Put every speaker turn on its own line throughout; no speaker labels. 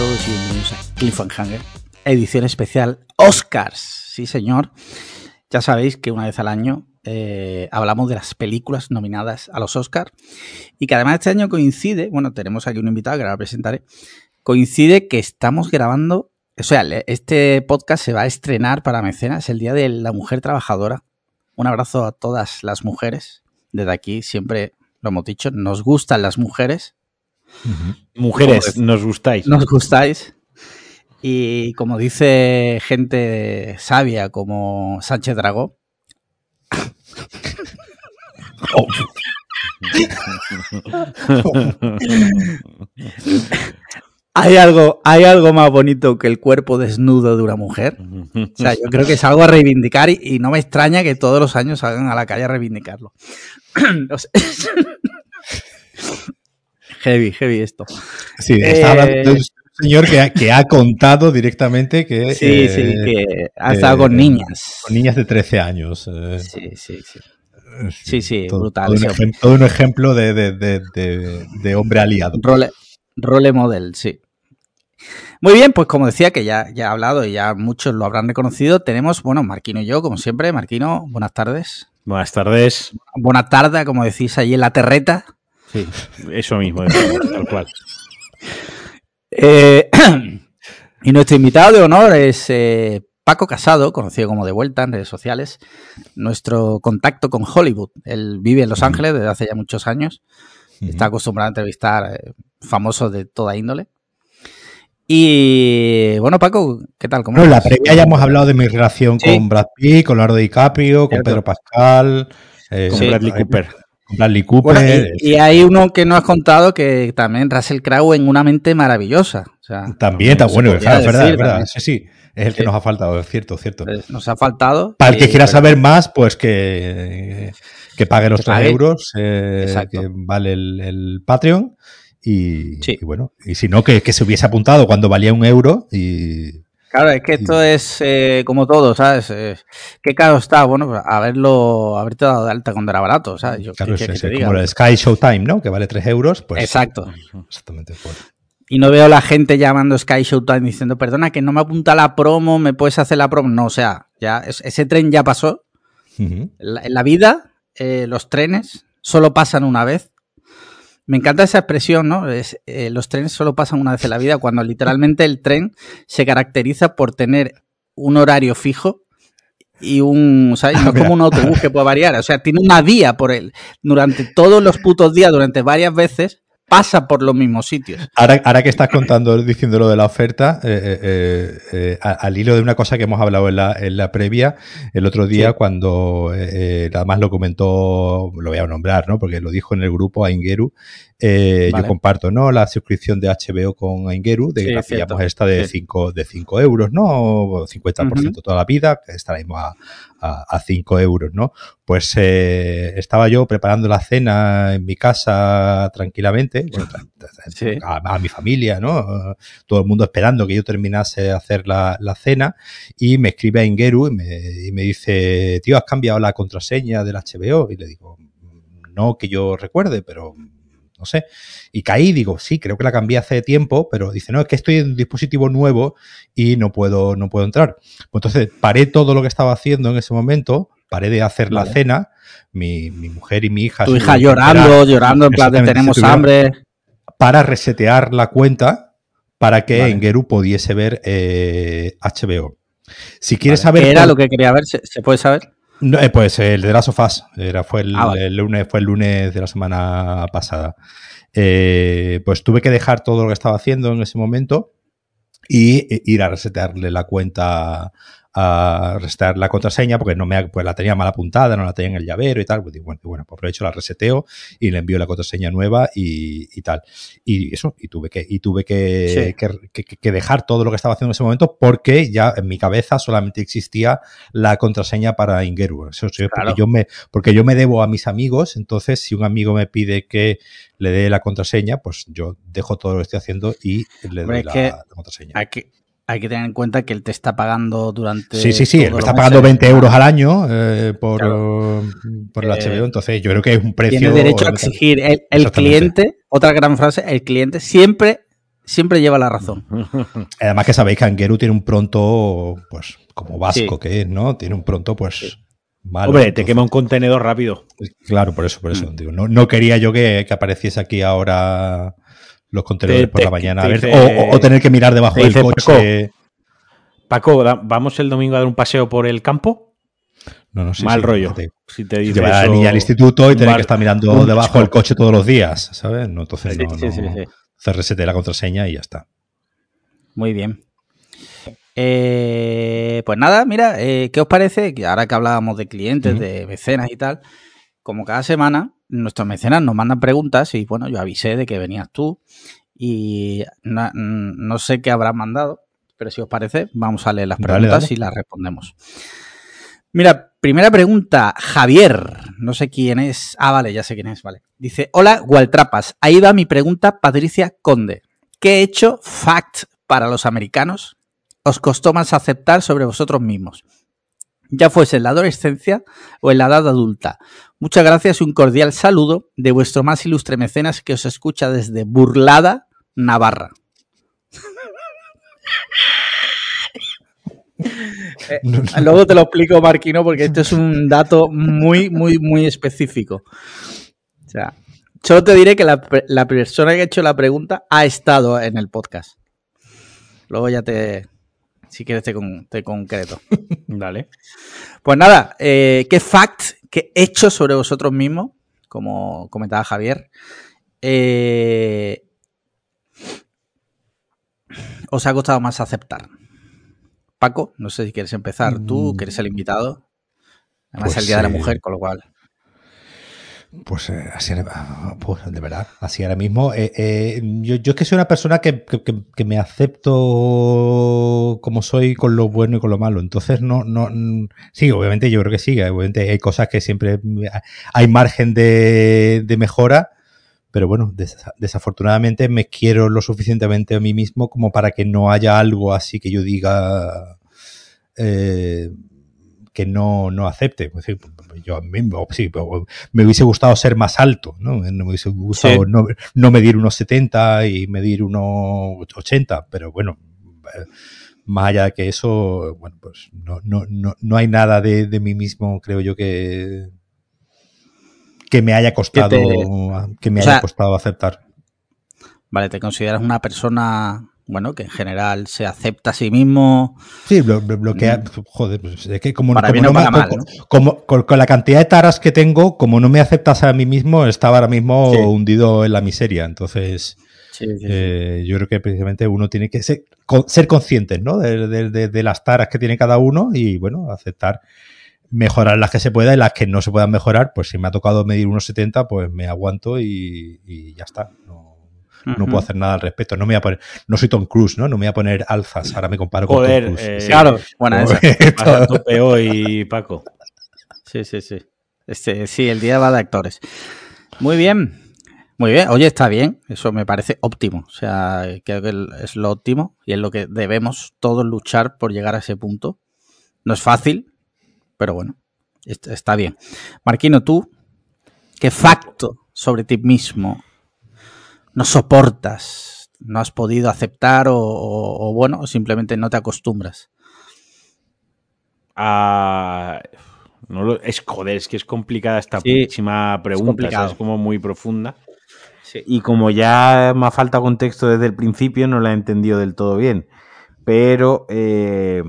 todos y bienvenidos a Cliffhanger, edición especial Oscars. Sí, señor. Ya sabéis que una vez al año eh, hablamos de las películas nominadas a los Oscars y que además este año coincide, bueno, tenemos aquí un invitado que ahora presentaré, coincide que estamos grabando, o sea, este podcast se va a estrenar para mecenas el Día de la Mujer Trabajadora. Un abrazo a todas las mujeres. Desde aquí siempre lo hemos dicho, nos gustan las mujeres.
Mujeres, nos gustáis.
Nos gustáis. Y como dice gente sabia como Sánchez Dragó. ¿Hay algo, ¿Hay algo más bonito que el cuerpo desnudo de una mujer? O sea, yo creo que es algo a reivindicar y, no me extraña que todos los años salgan a la calle a reivindicarlo. heavy, heavy esto.
Sí, está hablando de un señor que ha, contado directamente que...
Sí, sí, eh, que ha estado con niñas.
Con niñas de 13 años.
Eh. Sí, sí, sí. Sí, sí, brutal.
Todo un, ejemplo, todo un ejemplo de, de, de, hombre aliado.
Role, role model, sí. Muy bien, pues como decía, que ya, ya he hablado y ya muchos lo habrán reconocido, tenemos, bueno, Marquino y yo, como siempre. Marquino, buenas tardes.
Buenas tardes.
Buenas tardes, como decís allí en la terreta.
Sí, eso mismo, tal cual.
Eh, y nuestro invitado de honor es eh, Paco Casado, conocido como De Vuelta en redes sociales, nuestro contacto con Hollywood. Él vive en Los Ángeles desde hace ya muchos años. Está acostumbrado a entrevistar eh, famosos de toda índole. Y bueno, Paco, ¿qué tal?
¿Cómo la previa ya hemos hablado de mi relación con Brad Pitt, con Leonardo DiCaprio, con Pedro Pascal,
con Bradley Cooper.
Bradley Cooper.
y, hay uno que no has contado que también Russell Crowe en una mente maravillosa.
también está bueno, es verdad, es verdad. Sí, sí, es el que nos ha faltado, es cierto, cierto.
Nos ha faltado.
Para el que quiera saber más, pues que, que pague los 3 euros, eh, que vale el, Patreon. Y, bueno, y si no, que, que, se hubiese apuntado cuando valía un euro y
Claro, es que esto es eh, como todo, ¿sabes? ¿Qué caro está? Bueno, pues, haberlo, haberte dado de alta cuando era barato, ¿sabes?
Yo, claro, es, como el Sky Showtime, ¿no? Que vale 3 euros. Pues,
Exacto. Exactamente. Y no veo a la gente llamando Sky Showtime diciendo, perdona, que no me apunta la promo, ¿me puedes hacer la promo? No, o sea, ya ese tren ya pasó. en, la, vida, eh, los trenes solo pasan una vez me encanta esa expresión, ¿no? Eh, los trenes solo pasan una vez en la vida, cuando literalmente el tren se caracteriza por tener un horario fijo y un, ¿sabes? No como un autobús que puede variar, o sea, tiene una vía por él. Durante todos los putos días, durante varias veces, pasa por los mismos sitios.
Ahora, ahora que estás contando, diciendo lo de la oferta, eh, eh, eh, al hilo de una cosa que hemos hablado en la, en la previa, el otro día cuando además lo comentó, lo voy a nombrar, ¿no? Porque lo dijo en el grupo a Ingeru, yo comparto, ¿no? La suscripción de HBO con Ingeru, de que hacíamos esta de 5 de cinco euros, ¿no? 50% toda la vida, que estaremos a, a 5 euros, ¿no? Pues eh, estaba yo preparando la cena en mi casa tranquilamente, a, mi familia, ¿no? Todo el mundo esperando que yo terminase de hacer la, cena y me escribe a Ingeru y me, y me dice, tío, ¿has cambiado la contraseña del HBO? Y le digo, no que yo recuerde, pero no sé. Y caí, digo, sí, creo que la cambié hace tiempo, pero dice, no, es que estoy en un dispositivo nuevo y no puedo, no puedo entrar. Pues entonces paré todo lo que estaba haciendo en ese momento, paré de hacer la cena, mi, mujer y mi hija.
Tu hija llorando, llorando, en plan de tenemos hambre.
Para resetear la cuenta para que en Geru pudiese ver HBO. Eh, si quieres saber.
¿Qué era lo que quería ver? ¿Se, puede saber?
No, eh, pues el de las sofás. Era, fue ah, el, lunes, fue el lunes de la semana pasada. Eh, pues tuve que dejar todo lo que estaba haciendo en ese momento y e, ir a resetearle la cuenta a restar la contraseña porque no me pues la tenía mal apuntada, no la tenía en el llavero y tal. Pues bueno, bueno, pues aprovecho, la reseteo y le envío la contraseña nueva y, y tal. Y eso, y tuve que, y tuve que, que, dejar todo lo que estaba haciendo en ese momento porque ya en mi cabeza solamente existía la contraseña para Ingeru. Eso, porque yo me, porque yo me debo a mis amigos, entonces si un amigo me pide que le dé la contraseña, pues yo dejo todo lo que estoy haciendo y le doy la, contraseña
hay que tener en cuenta que él te está pagando durante.
Sí, sí, sí, él me está pagando 20 euros al año eh, por, por el HBO, eh, entonces yo creo que es un precio.
Tiene derecho a exigir el, cliente, otra gran frase, el cliente siempre, siempre lleva la razón.
Además que sabéis que Angeru tiene un pronto, pues, como vasco que es, ¿no? Tiene un pronto, pues,
malo. Hombre, te quema un contenedor rápido.
Claro, por eso, por eso. Mm. no, no, quería yo que, apareciese aquí ahora los contenedores por la mañana. a ver, o, tener que mirar debajo del coche.
Paco, ¿vamos el domingo a dar un paseo por el campo?
No, no, sí,
Mal rollo.
Si te dice Llevar a la niña al instituto y tener que estar mirando debajo del coche todos los días, ¿sabes? No, entonces no, no. CRST la contraseña y ya está.
Muy bien. Eh, pues nada, mira, eh, ¿qué os parece? Ahora que hablábamos de clientes, de mecenas y tal, como cada semana nuestros mecenas nos mandan preguntas y bueno, yo avisé de que venías tú y no, sé qué habrás mandado, pero si os parece, vamos a leer las preguntas y las respondemos. Mira, primera pregunta, Javier, no sé quién es. Ah, vale, ya sé quién es, vale. Dice, hola, Waltrapas. Ahí va mi pregunta, Patricia Conde. ¿Qué he hecho fact para los americanos? ¿Os costó más aceptar sobre vosotros mismos? Ya fuese en la adolescencia o en la edad adulta. Muchas gracias y un cordial saludo de vuestro más ilustre mecenas que os escucha desde Burlada, Navarra. Eh, luego te lo explico, Marquino, porque esto es un dato muy, muy, muy específico. O sea, solo te diré que la, persona que ha hecho la pregunta ha estado en el podcast. Luego ya te, si quieres te, te concreto.
Dale.
Pues nada, eh, ¿qué fact, qué hecho sobre vosotros mismos? Como comentaba Javier. Eh, os ha costado más aceptar. Paco, no sé si quieres empezar tú, que eres el mm. invitado. Además, es el Día de la pues, Mujer, con lo cual.
Pues eh, así, pues, de verdad, así ahora mismo. Eh, eh, yo, es que soy una persona que, me acepto como soy con lo bueno y con lo malo. Entonces, no, no, sí, obviamente yo creo que sí. Obviamente hay cosas que siempre hay margen de, mejora, pero bueno, desafortunadamente me quiero lo suficientemente a mí mismo como para que no haya algo así que yo diga eh, que no, no acepte. Yo a mí, sí, me hubiese gustado ser más alto, ¿no? Me hubiese gustado no, no, medir unos 70 y medir unos 80, pero bueno, eh, más allá de que eso, bueno, pues no, no, no, no hay nada de, de mí mismo, creo yo, que, que me haya costado, que me haya costado aceptar.
Vale, ¿te consideras una persona, bueno, que en general se acepta a sí mismo?
Sí, bloquea, mm. joder, pues es que como, como, con, la cantidad de taras que tengo, como no me aceptas a mí mismo, estaba ahora mismo hundido en la miseria. Entonces, eh, yo creo que precisamente uno tiene que ser, ser consciente, ¿no? de las taras que tiene cada uno y, bueno, aceptar mejorar las que se pueda y las que no se puedan mejorar, pues si me ha tocado medir unos 70, pues me aguanto y, ya está. No, no, puedo hacer nada al respecto. No me voy a poner, no soy Tom Cruise, ¿no? No me voy a poner alzas. Ahora me comparo con Tom Cruise.
Eh, claro, buena
esa. tope hoy, Paco.
Sí, sí, sí. Este, sí, el día va de actores. Muy bien. Muy bien, oye, está bien, eso me parece óptimo, o sea, creo que es lo óptimo y es lo que debemos todos luchar por llegar a ese punto. No es fácil, pero bueno, está bien. Marquino, tú, ¿qué facto sobre ti mismo no soportas? ¿No has podido aceptar o, bueno, simplemente no te acostumbras?
Ah, no es joder, es que es complicada esta próxima pregunta, es, como muy profunda. Y como ya me ha faltado contexto desde el principio, no la he entendido del todo bien. Pero eh,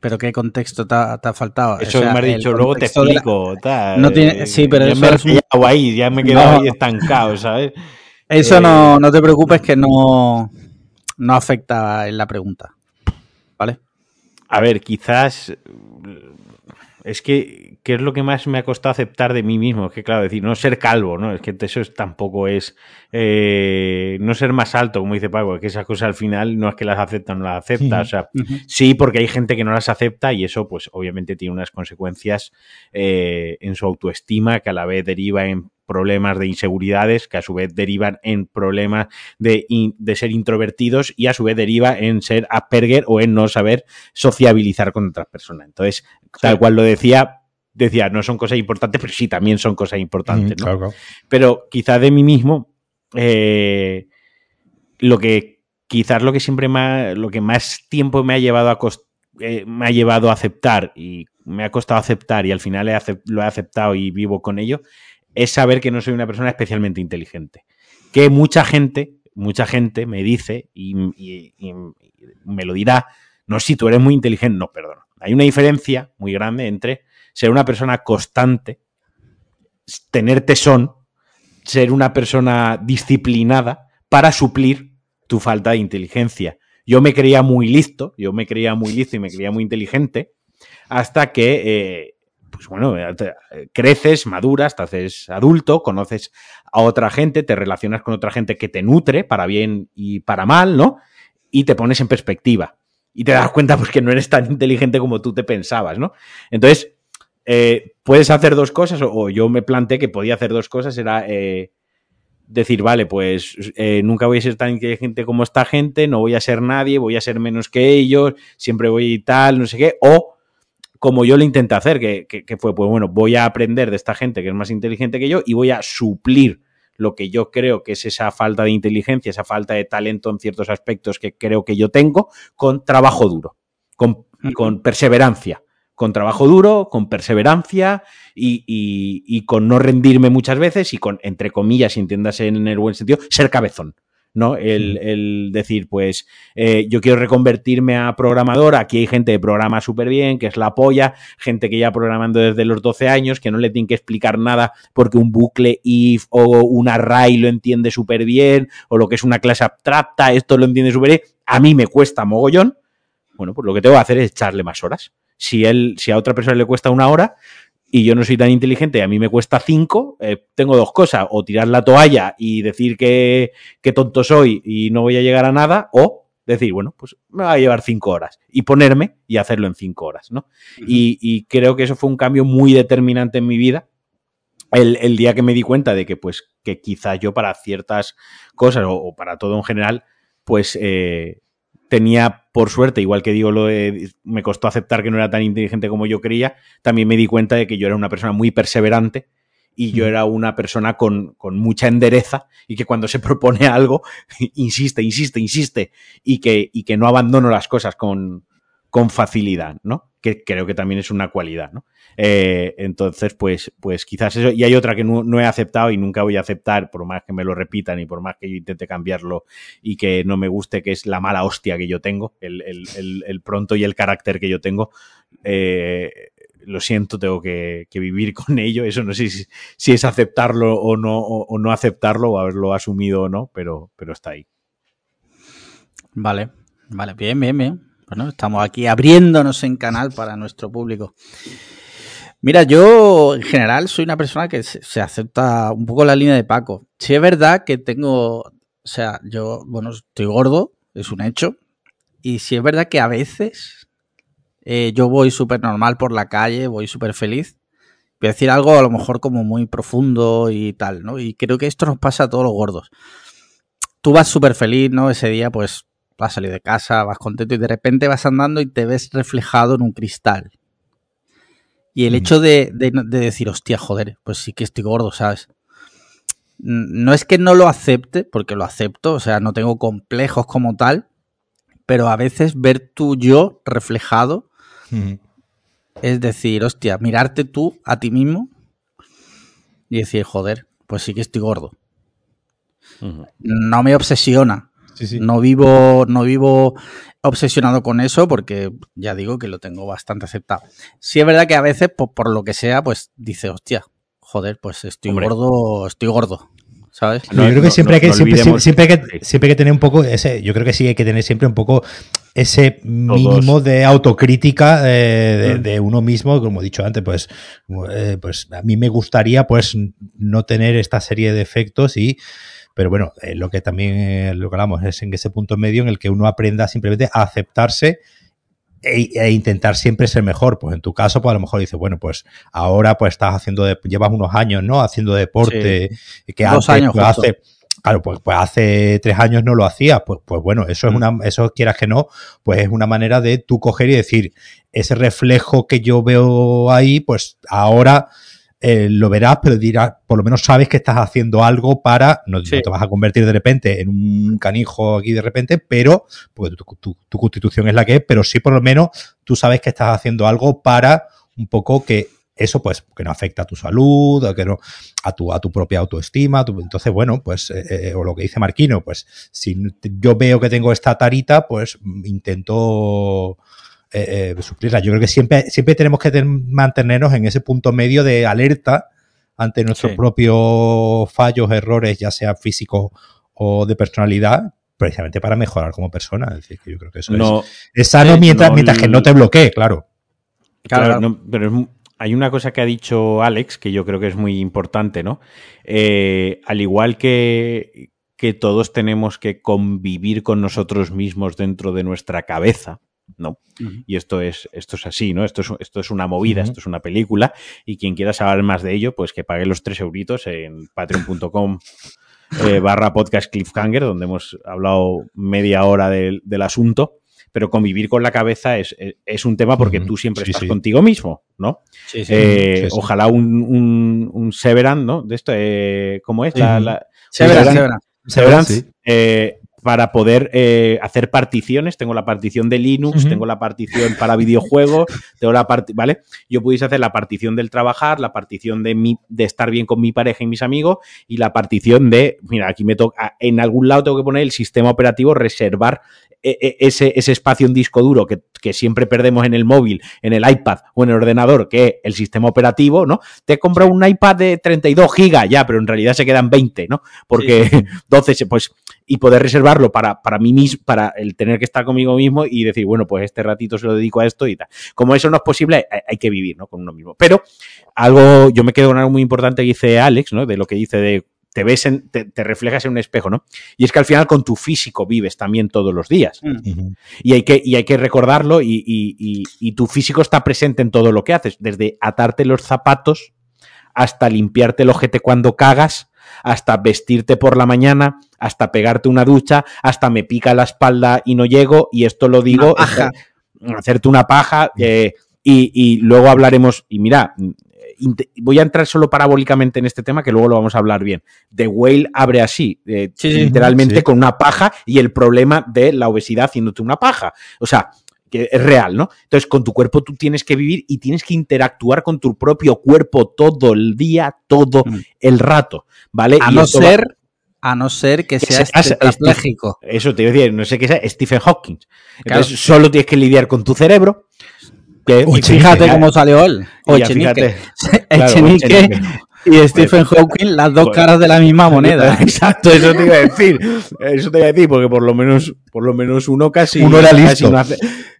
¿Pero qué contexto te ha, faltado?
Eso me has dicho, luego te explico.
no tiene... Sí, pero
ya me he ahí, ya me he quedado ahí estancado, ¿sabes?
Eso no, eh, no te preocupes que no, no afecta en la pregunta. ¿Vale?
A ver, quizás es que, ¿qué es lo que más me ha costado aceptar de mí mismo? Es que, claro, decir, no ser calvo, ¿no? Es que eso tampoco es. Eh, no ser más alto, como dice Paco, es que esas cosas al final no es que las acepta o no las acepta. O sea, sí, porque hay gente que no las acepta y eso, pues, obviamente tiene unas consecuencias eh, en su autoestima que a la vez deriva en problemas de inseguridades que a su vez derivan en problemas de, de, ser introvertidos y a su vez deriva en ser Asperger o en no saber sociabilizar con otras personas. Entonces, tal cual lo decía, decía, no son cosas importantes, pero sí también son cosas importantes. Pero quizá de mí mismo, eh, lo que quizás lo que siempre más, lo que más tiempo me ha llevado a eh, me ha llevado a aceptar y me ha costado aceptar y al final lo he aceptado y vivo con ello, es saber que no soy una persona especialmente inteligente. Que mucha gente, mucha gente me dice y, me lo dirá, no, si tú eres muy inteligente, no, perdón. Hay una diferencia muy grande entre ser una persona constante, tener tesón, ser una persona disciplinada para suplir tu falta de inteligencia. Yo me creía muy listo, yo me creía muy listo y me creía muy inteligente, hasta que, eh, pues bueno, creces, maduras, te haces adulto, conoces a otra gente, te relacionas con otra gente que te nutre para bien y para mal, ¿no? Y te pones en perspectiva. Y te das cuenta pues que no eres tan inteligente como tú te pensabas, ¿no? Entonces, eh, puedes hacer dos cosas, o, yo me planteé que podía hacer dos cosas, era eh, decir, vale, pues eh, nunca voy a ser tan inteligente como esta gente, no voy a ser nadie, voy a ser menos que ellos, siempre voy y tal, no sé qué, o como yo lo intenté hacer, que, fue, pues bueno, voy a aprender de esta gente que es más inteligente que yo y voy a suplir lo que yo creo que es esa falta de inteligencia, esa falta de talento en ciertos aspectos que creo que yo tengo, con trabajo duro, con, con perseverancia con trabajo duro, con perseverancia y, con no rendirme muchas veces y con, entre comillas, si entiendas en el buen sentido, ser cabezón. ¿No? El, decir, pues, eh, yo quiero reconvertirme a programador, aquí hay gente que programa súper bien, que es la polla, gente que ya programando desde los 12 años, que no le tienen que explicar nada porque un bucle if o un array lo entiende súper bien, o lo que es una clase abstracta, esto lo entiende súper bien, a mí me cuesta mogollón, bueno, pues lo que tengo que hacer es echarle más horas. Si, él, si a otra persona le cuesta una hora y yo no soy tan inteligente y a mí me cuesta cinco, eh, tengo dos cosas, o tirar la toalla y decir que, tonto soy y no voy a llegar a nada, o decir, bueno, pues me va a llevar cinco horas y ponerme y hacerlo en cinco horas, ¿no? y, creo que eso fue un cambio muy determinante en mi vida. El, día que me di cuenta de que, pues, que quizá yo para ciertas cosas o, para todo en general, pues eh, tenía, por suerte, igual que digo, lo me costó aceptar que no era tan inteligente como yo creía, también me di cuenta de que yo era una persona muy perseverante y yo era una persona con, mucha endereza y que cuando se propone algo, insiste, insiste, insiste y que, y que no abandono las cosas con, con facilidad, ¿no? Que creo que también es una cualidad, ¿no? Eh, entonces, pues, pues quizás eso. Y hay otra que no, he aceptado y nunca voy a aceptar, por más que me lo repitan y por más que yo intente cambiarlo y que no me guste, que es la mala hostia que yo tengo, el, pronto y el carácter que yo tengo. Eh, lo siento, tengo que, vivir con ello. Eso no sé si, es aceptarlo o no, o, no aceptarlo, o haberlo asumido o no, pero, pero está ahí.
Vale, vale, bien, bien, bien. Bueno, estamos aquí abriéndonos en canal para nuestro público. Mira, yo en general soy una persona que se, acepta un poco la línea de Paco. Si es verdad que tengo, o sea, yo, bueno, estoy gordo, es un hecho. Y si es verdad que a veces eh, yo voy súper normal por la calle, voy súper feliz. Voy a decir algo a lo mejor como muy profundo y tal, ¿no? Y creo que esto nos pasa a todos los gordos. Tú vas súper feliz, ¿no? Ese día, pues vas a salir de casa, vas contento y de repente vas andando y te ves reflejado en un cristal. Y el hecho de, decir, hostia, joder, pues sí que estoy gordo, ¿sabes? No es que no lo acepte, porque lo acepto, o sea, no tengo complejos como tal, pero a veces ver tu yo reflejado es decir, hostia, mirarte tú a ti mismo y decir, joder, pues sí que estoy gordo. No me obsesiona, no vivo, no vivo obsesionado con eso porque ya digo que lo tengo bastante aceptado. Sí es verdad que a veces, pues, por lo que sea, pues dice, hostia, joder, pues estoy gordo, estoy gordo. ¿Sabes?
yo creo que siempre hay que, siempre, que, siempre que tener un poco ese, yo creo que sí hay que tener siempre un poco ese mínimo de autocrítica eh, de, uno mismo, como he dicho antes, pues, eh, pues a mí me gustaría pues no tener esta serie de efectos y pero bueno, eh, lo que también eh, lo que hablamos es en ese punto medio en el que uno aprenda simplemente a aceptarse e, e, intentar siempre ser mejor. Pues en tu caso, pues a lo mejor dices, bueno, pues ahora pues estás haciendo, de, llevas unos años, ¿no? Haciendo deporte, que Dos años pues, hace, claro, pues, pues, hace tres años no lo hacías, pues, pues bueno, eso es mm. una, eso quieras que no, pues es una manera de tú coger y decir, ese reflejo que yo veo ahí, pues ahora eh, lo verás, pero dirás, por lo menos sabes que estás haciendo algo para, no, te vas a convertir de repente en un canijo aquí de repente, pero, porque tu, constitución es la que es, pero sí por lo menos tú sabes que estás haciendo algo para un poco que eso pues que no afecta a tu salud, a, que no, a, tu, a tu propia autoestima. entonces, bueno, pues, eh, eh, o lo que dice Marquino, pues si yo veo que tengo esta tarita, pues intento eh, eh, suplirla. Yo creo que siempre, siempre tenemos que mantenernos en ese punto medio de alerta ante nuestros propios fallos, errores, ya sean físicos o de personalidad, precisamente para mejorar como persona. Es decir, que yo creo que eso es, sano mientras, mientras que no te bloquee, claro.
Claro, pero hay una cosa que ha dicho Alex que yo creo que es muy importante, ¿no? Eh, al igual que, que todos tenemos que convivir con nosotros mismos dentro de nuestra cabeza, ¿no? Y esto es, esto es así, ¿no? Esto es, esto es una movida, esto es una película, y quien quiera saber más de ello, pues que pague los tres euritos en patreon.com eh, barra podcast cliffhanger, donde hemos hablado media hora del, asunto. Pero convivir con la cabeza es, es, un tema porque tú siempre estás contigo mismo, ¿no? Eh, ojalá un, un, un, Severance, ¿no? De esto, eh, ¿cómo es? La, Severance, Severance, para poder eh, hacer particiones. Tengo la partición de Linux, tengo la partición para videojuegos, tengo la parte, ¿vale? Yo pudiese hacer la partición del trabajar, la partición de mi, de estar bien con mi pareja y mis amigos, y la partición de, mira, aquí me toca, en algún lado tengo que poner el sistema operativo, reservar ese, ese espacio en disco duro que, que, siempre perdemos en el móvil, en el iPad o en el ordenador, que es el sistema operativo, ¿no? Te he comprado un iPad de 32 gigas, ya, pero en realidad se quedan 20, ¿no? Porque 12, pues y poder reservarlo para, para mí mismo, para el tener que estar conmigo mismo y decir, bueno, pues este ratito se lo dedico a esto y tal. Como eso no es posible, hay, que vivir, ¿no? Con uno mismo. Pero algo, yo me quedo con algo muy importante que dice Alex, ¿no? De lo que dice de te ves en, te, reflejas en un espejo, ¿no? Y es que al final con tu físico vives también todos los días. Mm. Y, hay que, y hay que recordarlo y, y, y, tu físico está presente en todo lo que haces, desde atarte los zapatos hasta limpiarte el ojete cuando cagas, hasta vestirte por la mañana, hasta pegarte una ducha, hasta me pica la espalda y no llego, y esto lo digo, hacerte una paja, eh, y, luego hablaremos, y mira, voy a entrar solo parabólicamente en este tema, que luego lo vamos a hablar bien. The Whale abre así, eh, literalmente con una paja, y el problema de la obesidad haciéndote una paja. O sea, que es real, ¿no? Entonces, con tu cuerpo tú tienes que vivir y tienes que interactuar con tu propio cuerpo todo el día, todo mm. el rato, ¿vale?
A no ser, a no ser que seas tetrapléjico.
Eso te iba a decir, no sé qué sea Stephen Hawking. Entonces, solo tienes que lidiar con tu cerebro.
Que, fíjate cómo salió él. O Chenique. y Stephen Hawking, las dos caras de la misma moneda.
Exacto, eso te iba a decir. Eso te iba a decir, porque por lo menos, por lo menos uno casi.
Uno era listo.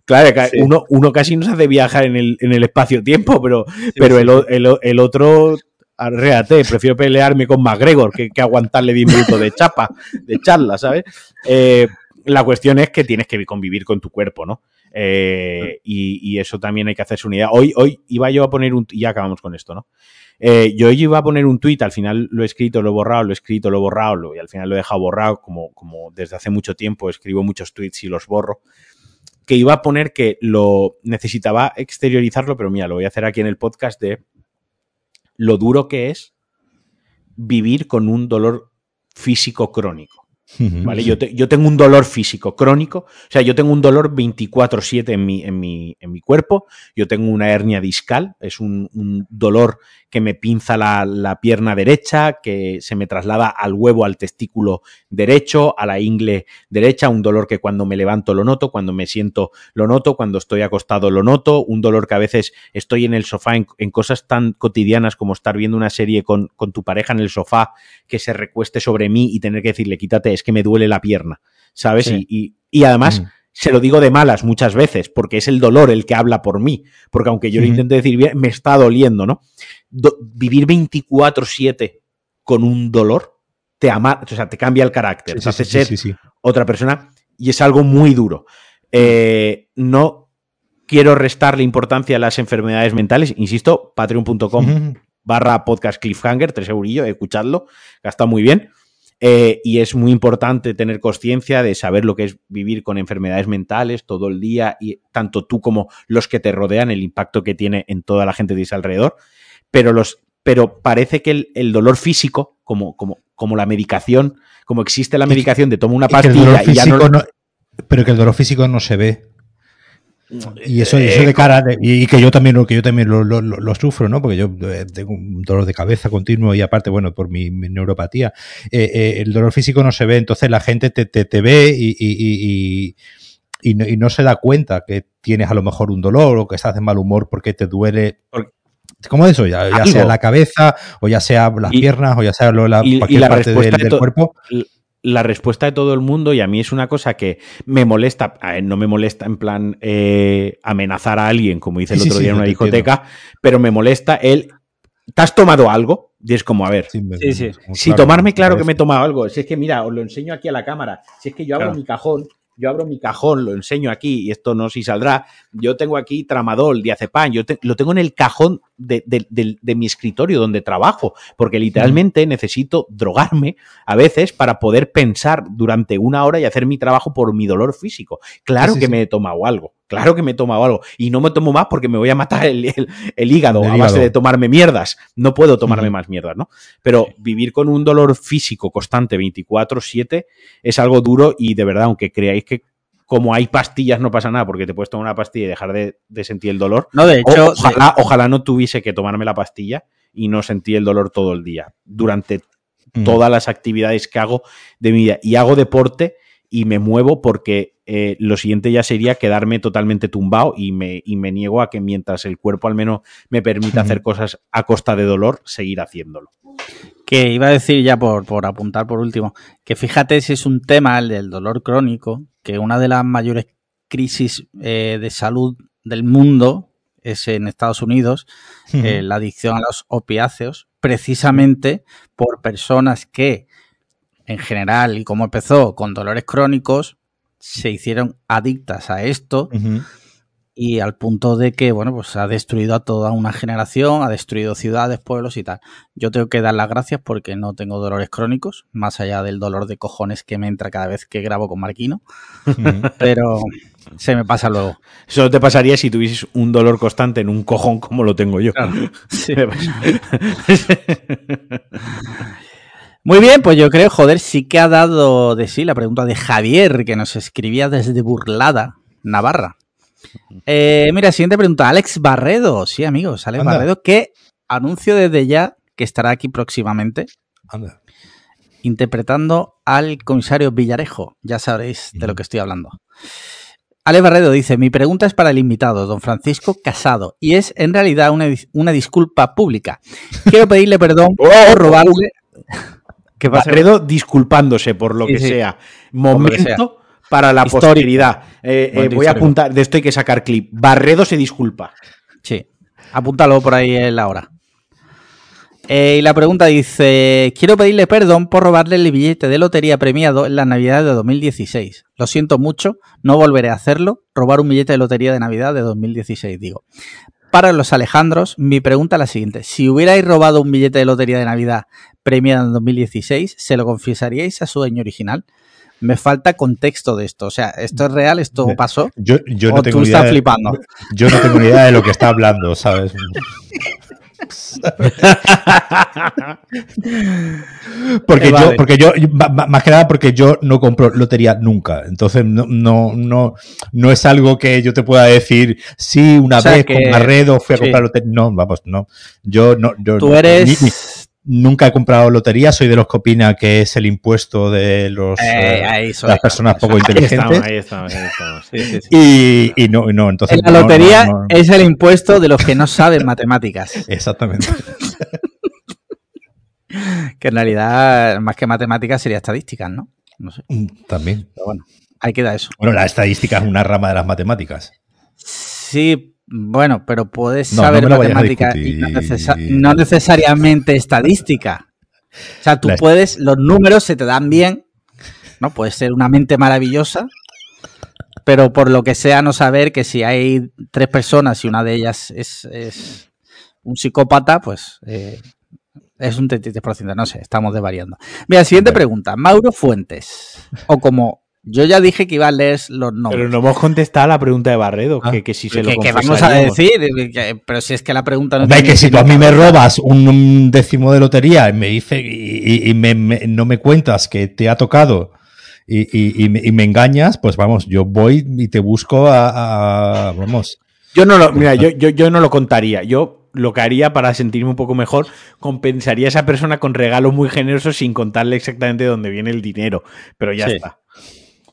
claro, uno, uno casi nos hace viajar en el, en el espacio-tiempo, pero, pero el, el, el, otro Arréate, prefiero pelearme con McGregor que, que aguantarle 10 minutos de chapa, de charla, ¿sabes? Eh, la cuestión es que tienes que convivir con tu cuerpo, ¿no? Eh, y, eso también hay que hacerse una idea. Hoy, hoy iba yo a poner un... Ya acabamos con esto, ¿no? Eh, yo iba a poner un tuit, al final lo he escrito, lo he borrado, lo he escrito, lo he borrado, y al final lo he dejado borrado, como, como desde hace mucho tiempo escribo muchos tweets y los borro, que iba a poner que lo necesitaba exteriorizarlo, pero mira, lo voy a hacer aquí en el podcast de lo duro que es vivir con un dolor físico crónico. ¿Vale? Yo, yo, tengo un dolor físico crónico, o sea, yo tengo un dolor 24-7 en mi, en, mi, en mi cuerpo, yo tengo una hernia discal, es un, un dolor que me pinza la, la, pierna derecha, que se me traslada al huevo, al testículo derecho, a la ingle derecha, un dolor que cuando me levanto lo noto, cuando me siento lo noto, cuando estoy acostado lo noto, un dolor que a veces estoy en el sofá en, en cosas tan cotidianas como estar viendo una serie con, con, tu pareja en el sofá, que se recueste sobre mí y tener que decirle, quítate, es que me duele la pierna, ¿sabes? Y, y, y, además... Mm se lo digo de malas muchas veces, porque es el dolor el que habla por mí, porque aunque yo lo intente decir bien, me está doliendo, ¿no? Vivir 24/7 con un dolor te ama, o sea, te cambia el carácter, te hace ser otra persona y es algo muy duro. Eh, no quiero restarle importancia a las enfermedades mentales, insisto, patreon.com barra podcast cliffhanger, tres eurillos, escuchadlo, que está muy bien. Eh, y es muy importante tener conciencia de saber lo que es vivir con enfermedades mentales todo el día y tanto tú como los que te rodean, el impacto que tiene en toda la gente de ese alrededor. Pero los, pero parece que el, dolor físico, como, como, como la medicación, como existe la medicación de tomar una pastilla y, ya no...
Pero que el dolor físico no se ve. Y eso, eso de cara, y que yo también, que yo también lo, sufro, ¿no? Porque yo eh, tengo un dolor de cabeza continuo y aparte, bueno, por mi, neuropatía, eh, eh, el dolor físico no se ve, entonces la gente te, te, ve y, y, no, se da cuenta que tienes a lo mejor un dolor o que estás de mal humor porque te duele. ¿Cómo es eso? Ya, sea la cabeza, o ya sea las piernas, o ya sea la, cualquier parte del, cuerpo
la respuesta de todo el mundo y a mí es una cosa que me molesta, no me molesta en plan eh, amenazar a alguien, como dice el otro día en una discoteca, pero me molesta el, ¿te has tomado algo? Y es como, a ver, si tomarme claro que me he tomado algo, si es que mira, os lo enseño aquí a la cámara, si es que yo abro mi cajón yo abro mi cajón, lo enseño aquí y esto no si saldrá. Yo tengo aquí tramadol, diazepam, yo lo tengo en el cajón de, mi escritorio donde trabajo, porque literalmente necesito drogarme a veces para poder pensar durante una hora y hacer mi trabajo por mi dolor físico. Claro que me he tomado algo. Claro que me he tomado algo. Y no me tomo más porque me voy a matar el, hígado a base de tomarme mierdas. No puedo tomarme más mierdas, ¿no? Pero vivir con un dolor físico constante 24-7 es algo duro y de verdad, aunque creáis que como hay pastillas no pasa nada porque te puedes tomar una pastilla y dejar de, sentir el dolor.
No, de hecho.
ojalá, ojalá no tuviese que tomarme la pastilla y no sentí el dolor todo el día. Durante todas las actividades que hago de mi vida. Y hago deporte y me muevo porque eh, lo siguiente ya sería quedarme totalmente tumbado y me, y me niego a que mientras el cuerpo al menos me permita hacer cosas a costa de dolor, seguir haciéndolo.
Que iba a decir ya por, por apuntar por último, que fíjate si es un tema, el del dolor crónico, que una de las mayores crisis eh, de salud del mundo es en Estados Unidos, eh, la adicción a los opiáceos, precisamente por personas que en general y como empezó con dolores crónicos, se hicieron adictas a esto y al punto de que, bueno, pues ha destruido a toda una generación, ha destruido ciudades, pueblos y tal. Yo tengo que dar las gracias porque no tengo dolores crónicos, más allá del dolor de cojones que me entra cada vez que grabo con Marquino, pero se me pasa luego.
Eso te pasaría si tuvieses un dolor constante en un cojón como lo tengo yo.
Muy bien, pues yo creo, joder, sí que ha dado de sí la pregunta de Javier, que nos escribía desde Burlada, Navarra. Eh, mira, siguiente pregunta. Alex Barredo. Sí, amigos, Alex Barredo, que anuncio desde ya que estará aquí próximamente. Interpretando al comisario Villarejo. Ya sabréis de lo que estoy hablando. Alex Barredo dice, mi pregunta es para el invitado, don Francisco Casado, y es en realidad una, disculpa pública. Quiero pedirle perdón por robarle...
Que Barredo disculpándose por lo que sea. Momento para la posteridad. Eh, eh, voy a apuntar, de esto hay que sacar clip. Barredo se disculpa.
Sí, apúntalo por ahí en la hora. Eh, y la pregunta dice, quiero pedirle perdón por robarle el billete de lotería premiado en la Navidad de 2016. Lo siento mucho, no volveré a hacerlo, robar un billete de lotería de Navidad de 2016, digo. Para los Alejandros, mi pregunta es la siguiente. Si hubierais robado un billete de lotería de Navidad premiado en 2016, ¿se lo confesaríais a su dueño original? Me falta contexto de esto. O sea, ¿esto es real? ¿Esto pasó?
Yo, no tengo ni idea flipando? yo no tengo ni idea de lo que está hablando, ¿sabes? porque yo, porque yo, más que nada porque yo no compro lotería nunca. Entonces no, no, no, no es algo que yo te pueda decir, sí, una vez con Barredo fui a comprar lotería. No, vamos, no. Yo no. Yo,
Tú eres.
Nunca he comprado lotería, soy de los que opina que es el impuesto de los, eh, eh, las personas poco inteligentes. Ahí estamos, ahí estamos. Y, y, no, no, entonces.
La lotería es el impuesto de los que no saben matemáticas.
Exactamente.
que en realidad, más que matemáticas, sería estadísticas, ¿no? No sé.
Mm, también.
Pero bueno, hay que dar eso.
Bueno, la estadística es una rama de las matemáticas.
Sí, bueno, pero puedes saber matemática y no, necesariamente estadística. O sea, tú puedes, los números se te dan bien, ¿no? Puedes ser una mente maravillosa, pero por lo que sea no saber que si hay tres personas y una de ellas es, un psicópata, pues eh, es un 33%, no sé, estamos desvariando. Mira, siguiente pregunta. Mauro Fuentes, o como Yo ya dije que iba a leer los nombres.
Pero no hemos contestado a la pregunta de Barredo, que, que, si se lo
que, vamos a decir, pero si es que la pregunta no
tiene que si tú a mí me robas un, décimo de lotería y me dice y, no me cuentas que te ha tocado y, me, engañas, pues vamos, yo voy y te busco a, vamos.
Yo no lo, mira, yo, yo, yo no lo contaría. Yo lo que haría para sentirme un poco mejor, compensaría a esa persona con regalos muy generosos sin contarle exactamente dónde viene el dinero. Pero ya está.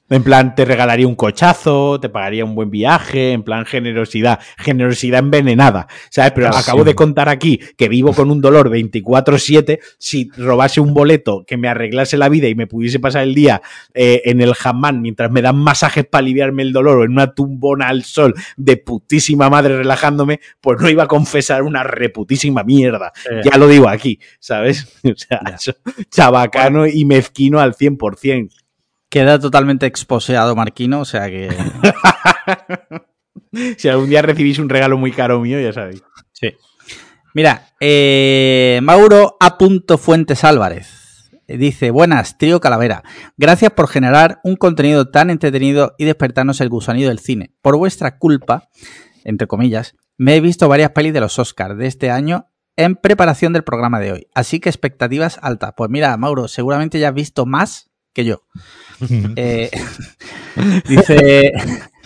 En plan, te regalaría un cochazo, te pagaría un buen viaje, en plan generosidad, generosidad envenenada, ¿sabes? Pero ah, acabo de contar aquí que vivo con un dolor 24/7, si robase un boleto que me arreglase la vida y me pudiese pasar el día eh, en el jamán mientras me dan masajes para aliviarme el dolor o en una tumbona al sol de putísima madre relajándome, pues no iba a confesar una reputísima mierda. Ya lo digo aquí, ¿sabes? O sea, chabacano y mezquino al 100%.
Queda totalmente exposeado Marquino, o sea que.
si algún día recibís un regalo muy caro mío, ya sabéis.
Sí. Mira, eh, Mauro A. Fuentes Álvarez dice: Buenas, trío Calavera. Gracias por generar un contenido tan entretenido y despertarnos el gusanillo del cine. Por vuestra culpa, entre comillas, me he visto varias pelis de los Oscars de este año en preparación del programa de hoy. Así que expectativas altas. Pues mira, Mauro, seguramente ya has visto más que yo. Eh, dice,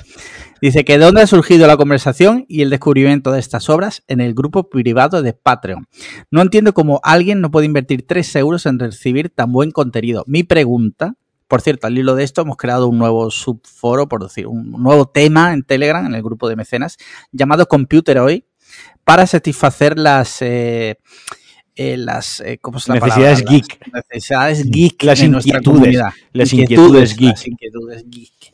dice que dónde ha surgido la conversación y el descubrimiento de estas obras en el grupo privado de Patreon. No entiendo cómo alguien no puede invertir 3 euros en recibir tan buen contenido. Mi pregunta, por cierto, al hilo de esto hemos creado un nuevo subforo, por decir, un nuevo tema en Telegram, en el grupo de mecenas, llamado Computer Hoy, para satisfacer las... Eh, eh, las
eh, necesidades geek.
necesidades geek
las inquietudes, las inquietudes, geek. Las
inquietudes geek.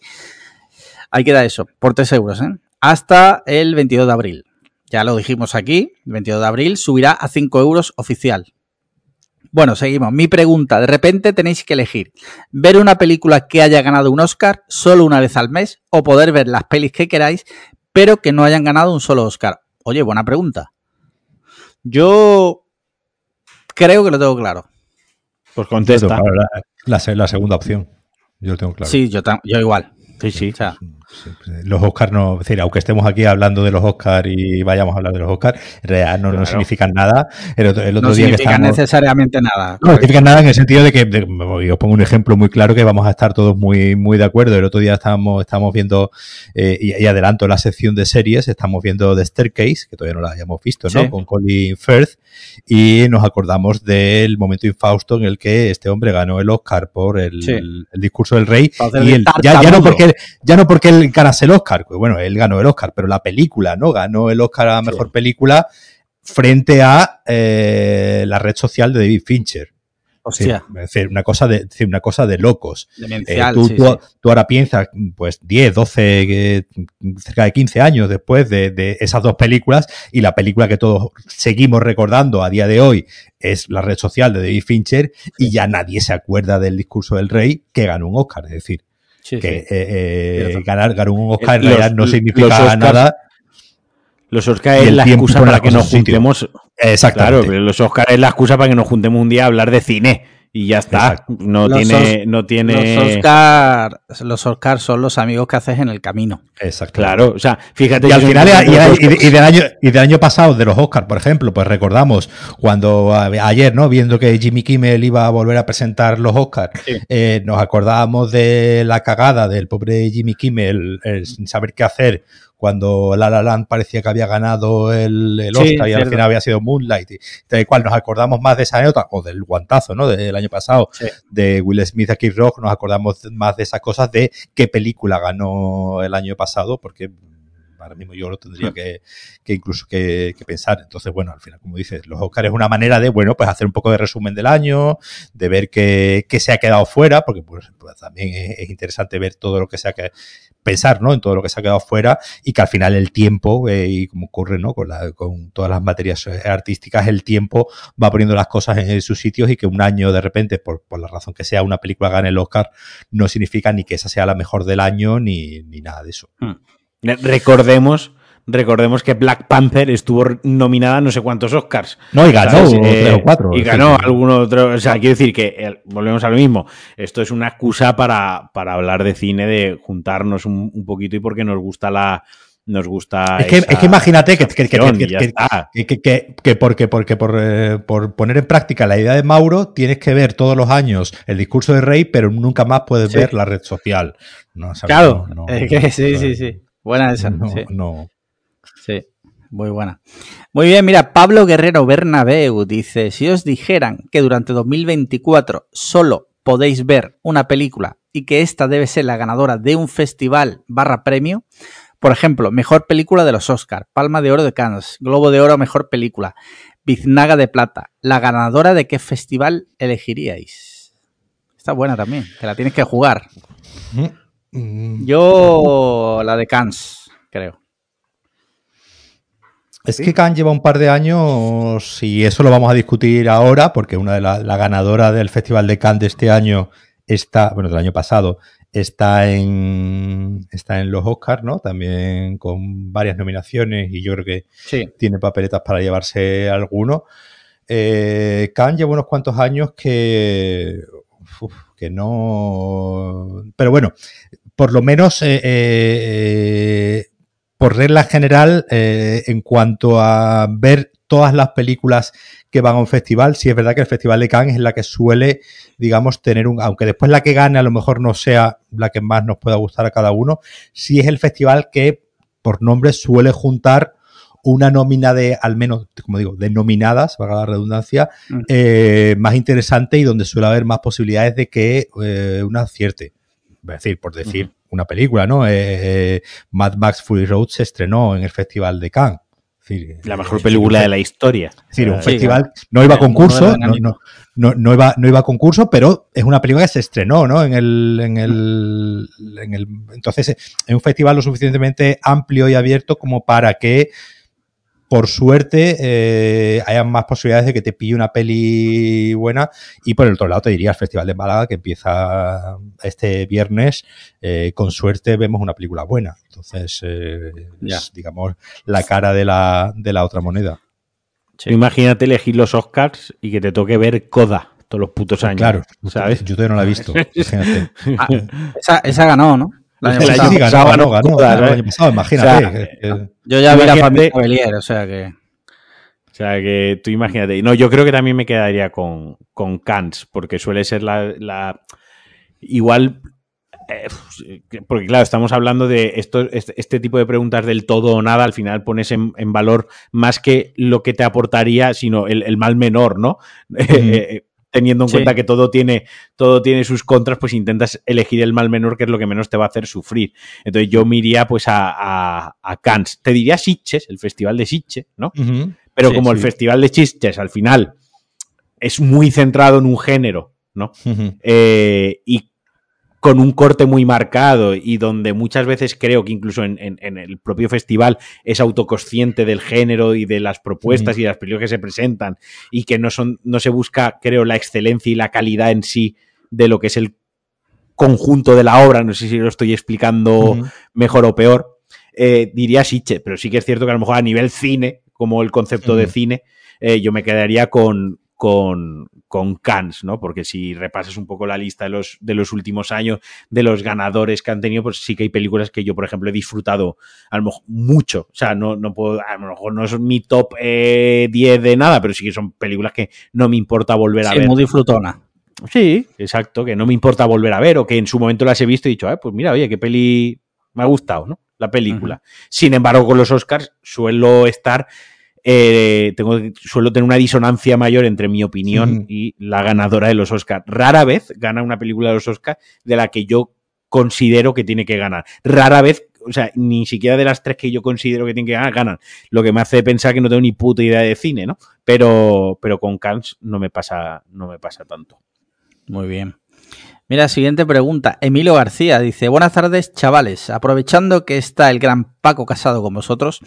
Ahí queda eso, por 3 euros, ¿eh? Hasta el 22 de abril. Ya lo dijimos aquí, el 22 de abril subirá a 5 euros oficial. Bueno, seguimos. Mi pregunta, de repente tenéis que elegir ver una película que haya ganado un Oscar solo una vez al mes o poder ver las pelis que queráis, pero que no hayan ganado un solo Oscar. Oye, buena pregunta. Yo Creo que lo tengo claro.
Pues contesta.
La, la, segunda opción. Yo lo tengo claro.
Sí, yo, yo igual.
Sí, sí.
Los Oscars no, es decir, aunque estemos aquí hablando de los Oscars y vayamos a hablar de los Oscars, en realidad no, significan nada. El otro,
no
día
significan necesariamente nada.
No significan nada en el sentido de que, os pongo un ejemplo muy claro que vamos a estar todos muy, muy de acuerdo. El otro día estábamos, estamos viendo, eh, y, adelanto la sección de series, estamos viendo The Staircase, que todavía no la hayamos visto, ¿no? Con Colin Firth, y nos acordamos del momento infausto en el que este hombre ganó el Oscar por el, discurso del rey. Y el, ya, ya, no porque, ya no porque él ganase el Oscar, pues bueno, él ganó el Oscar, pero la película, ¿no? Ganó el Oscar a la mejor película frente a eh, la red social de David Fincher.
Hostia.
Es decir, una cosa de, una cosa de locos.
Eh,
tú, ahora piensas, pues 10, 12, cerca de 15 años después de, esas dos películas y la película que todos seguimos recordando a día de hoy es la red social de David Fincher y ya nadie se acuerda del discurso del rey que ganó un Oscar. Es decir, que eh, eh, ganar, ganar, un Oscar en realidad no significa nada.
Los Oscars es la excusa para que nos juntemos.
Exactamente.
Claro, los Oscars es la excusa para que nos juntemos un día a hablar de cine. Y ya está. No tiene, no tiene.
Los Oscars los Oscar son los amigos que haces en el camino.
Exacto.
Claro. O sea, fíjate.
Y al final, y, del año, y del año pasado, de los Oscars, por ejemplo, pues recordamos cuando ayer, ¿no? Viendo que Jimmy Kimmel iba a volver a presentar los Oscars, eh, nos acordábamos de la cagada del pobre Jimmy Kimmel eh, sin saber qué hacer cuando La La Land parecía que había ganado el, Oscar y al final había sido Moonlight, y, de cual nos acordamos más de esa anécdota, o del guantazo, ¿no? Del año pasado, de Will Smith a Kid Rock, nos acordamos más de esas cosas de qué película ganó el año pasado, porque ahora mismo yo lo tendría que, incluso que, pensar. Entonces, bueno, al final, como dices, los Oscars es una manera de, bueno, pues hacer un poco de resumen del año, de ver qué, se ha quedado fuera, porque pues, pues también es, es, interesante ver todo lo que se ha quedado pensar ¿no? en todo lo que se ha quedado fuera y que al final el tiempo, eh, y como ocurre ¿no? con, la, con todas las materias eh, artísticas, el tiempo va poniendo las cosas en, sus sitios y que un año de repente, por, por, la razón que sea, una película gane el Oscar, no significa ni que esa sea la mejor del año ni, ni nada de eso. Hmm.
Recordemos recordemos que Black Panther estuvo nominada a no sé cuántos Oscars.
No, y ganó o cuatro.
Y ganó alguno otro. O sea, quiero decir que volvemos a lo mismo. Esto es una excusa para, para hablar de cine, de juntarnos un, un poquito y porque nos gusta la, nos gusta.
Es que, es que imagínate que, que, que, porque, porque por, eh, por, poner en práctica la idea de Mauro, tienes que ver todos los años el discurso de Rey, pero nunca más puedes ver la red social.
claro, sí, sí, sí. Buena esa. sí. no. Sí, muy buena. Muy bien, mira, Pablo Guerrero Bernabeu dice: Si os dijeran que durante 2024 solo podéis ver una película y que esta debe ser la ganadora de un festival barra premio, por ejemplo, mejor película de los Oscars, Palma de Oro de Cannes, Globo de Oro mejor película, Biznaga de Plata. ¿La ganadora de qué festival elegiríais? Está buena también, te la tienes que jugar. Mm. Yo la de Cannes, creo.
Es que Cannes lleva un par de años y eso lo vamos a discutir ahora porque una de las la ganadora del Festival de Cannes de este año está, bueno, del año pasado, está en, está en los Oscars, ¿no? También con varias nominaciones y yo creo que tiene papeletas para llevarse alguno. Eh, Khan lleva unos cuantos años que, que no... Pero bueno, por lo menos, eh, eh, por regla general, en cuanto a ver todas las películas que van a un festival, sí es verdad que el Festival de Cannes es la que suele, digamos, tener un, aunque después la que gane a lo mejor no sea la que más nos pueda gustar a cada uno, sí es el festival que por nombre suele juntar una nómina de, al menos, como digo, de nominadas, valga la redundancia, mm. eh, más interesante y donde suele haber más posibilidades de que eh, una acierte. Es decir, por decir una película, ¿no? Eh, Mad Max Fury Road se estrenó en el Festival de Cannes
la mejor película de la historia.
Es decir, un festival no iba a concurso, no, no, no, iba, no iba a concurso, pero es una película que se estrenó, ¿no? En el, en el, en el, entonces, es un festival lo suficientemente amplio y abierto como para que por suerte eh, hayan más posibilidades de que te pille una peli buena. Y por el otro lado te diría el Festival de Málaga que empieza este viernes. Eh, con suerte vemos una película buena. Entonces, eh, digamos, la cara de la, de la otra moneda.
Imagínate elegir los Oscars y que te toque ver Coda todos los putos años.
Claro, ¿sabes? Yo todavía no la he visto.
Ah, esa, esa ganó, ¿no?
El año, pasado, ganó, ganó, el año pasado, imagínate.
yo ya vi la familia Belier, o sea que.
O sea que tú imagínate. No, yo creo que también me quedaría con, con Kants, porque suele ser la. igual. Eh, porque claro, estamos hablando de esto, este, este, tipo de preguntas del todo o nada, al final pones en, valor más que lo que te aportaría, sino el, mal menor, ¿no? teniendo en cuenta que todo tiene, todo tiene sus contras, pues intentas elegir el mal menor, que es lo que menos te va a hacer sufrir. Entonces yo me iría pues a, a, a Cannes. Te diría Sitges, el festival de Sitges, ¿no? Pero como el festival de Sitges al final es muy centrado en un género, ¿no? Eh, y con un corte muy marcado y donde muchas veces creo que incluso en, el propio festival es autoconsciente del género y de las propuestas y de las películas que se presentan y que no son no se busca creo la excelencia y la calidad en sí de lo que es el conjunto de la obra. No sé si lo estoy explicando mejor o peor. Eh, diría Siche pero sí que es cierto que a lo mejor a nivel cine como el concepto de cine eh, yo me quedaría con, con, con Cannes, ¿no? Porque si repasas un poco la lista de los, de los últimos años, de los ganadores que han tenido, pues sí que hay películas que yo, por ejemplo, he disfrutado a lo mejor mucho. O sea, no, no puedo, a lo mejor no es mi top 10 eh, de nada, pero sí que son películas que no me importa volver a ver.
muy disfrutona.
Sí, exacto, que no me importa volver a ver o que en su momento las he visto y he dicho, ah, pues mira, oye, qué peli me ha gustado, ¿no? La película. Sin embargo, con los Oscars suelo estar eh, tengo, suelo tener una disonancia mayor entre mi opinión y la ganadora de los Oscars. Rara vez gana una película de los Oscars de la que yo considero que tiene que ganar. Rara vez, o sea, ni siquiera de las tres que yo considero que tienen que ganar, ganan. Lo que me hace pensar que no tengo ni puta idea de cine, ¿no? Pero, pero con Cannes no me pasa, no me pasa tanto.
Muy bien. Mira, siguiente pregunta. Emilio García dice, buenas tardes chavales, aprovechando que está el gran Paco casado con vosotros,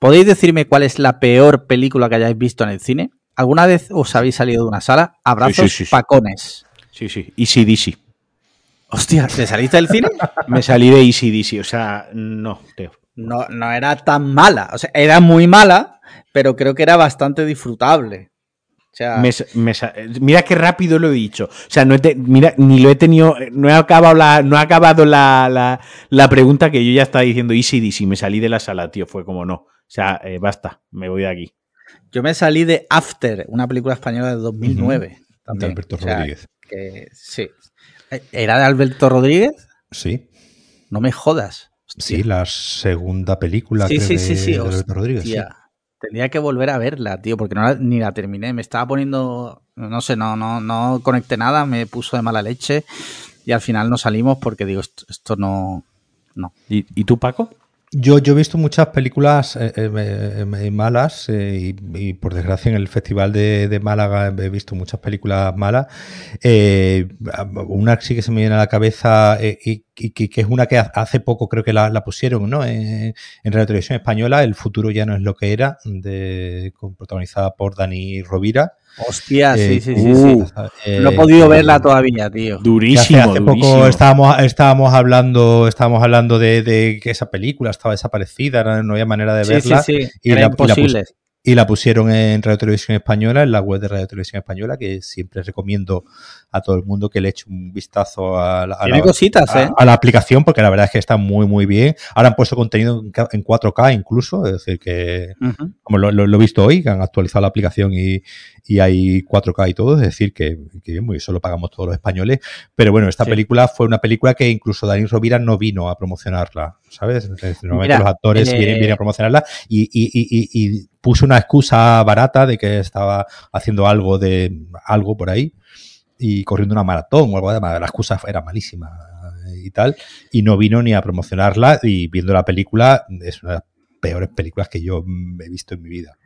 ¿podéis decirme cuál es la peor película que hayáis visto en el cine? ¿Alguna vez os habéis salido de una sala? Abrazos, pacones.
Sí, sí, Easy
Hostia, ¿te saliste del cine?
Me salí de Easy o sea, no, tío.
no, no era tan mala. O sea, era muy mala, pero creo que era bastante disfrutable. O sea,
mira qué rápido lo he dicho. O sea, no mira, ni lo he tenido, no he acabado la, no ha acabado la, la, pregunta que yo ya estaba diciendo easy y me salí de la sala, tío. Fue como no. O sea, eh, basta, me voy de aquí.
Yo me salí de After, una película española de 2009.
De Alberto Rodríguez.
sí. ¿Era de Alberto Rodríguez?
Sí.
No me jodas.
Sí, la segunda película sí, sí, sí, sí, de Alberto Rodríguez.
Tendría que volver a verla, tío, porque no ni la terminé. Me estaba poniendo, no sé, no, no, no conecté nada, me puso de mala leche y al final no salimos porque digo, esto, no, no.
¿Y tú, Paco?
Yo, yo he visto muchas películas eh, eh, eh, malas y, por desgracia en el Festival de, Málaga he visto muchas películas malas. una sí que se me viene a la cabeza y, que, es una que hace poco creo que la, pusieron ¿no? en, Radio Televisión Española, El futuro ya no es lo que era, de, protagonizada por Dani Rovira.
Hostia, sí, sí, sí, sí. Eh, no he podido verla todavía, tío.
Durísimo.
Hace, poco estábamos, estábamos hablando, estábamos hablando de, que esa película estaba desaparecida, no, había manera de verla.
Sí, sí, sí. Era imposible
y la pusieron en Radio Televisión Española, en la web de Radio Televisión Española, que siempre recomiendo a todo el mundo que le eche un vistazo a, la,
cositas, ¿eh?
a, la aplicación, porque la verdad es que está muy, muy bien. Ahora han puesto contenido en 4K incluso, es decir, que como lo, he visto hoy, que han actualizado la aplicación y, hay 4K y todo, es decir, que, que muy solo pagamos todos los españoles. Pero bueno, esta película fue una película que incluso Daniel Rovira no vino a promocionarla, ¿sabes? Normalmente los actores vienen, vienen, a eh, promocionarla y, y, y, y puso una excusa barata de que estaba haciendo algo de algo por ahí y corriendo una maratón o algo de La excusa era malísima y tal. Y no vino ni a promocionarla y viendo la película es una de las peores películas que yo he visto en mi vida.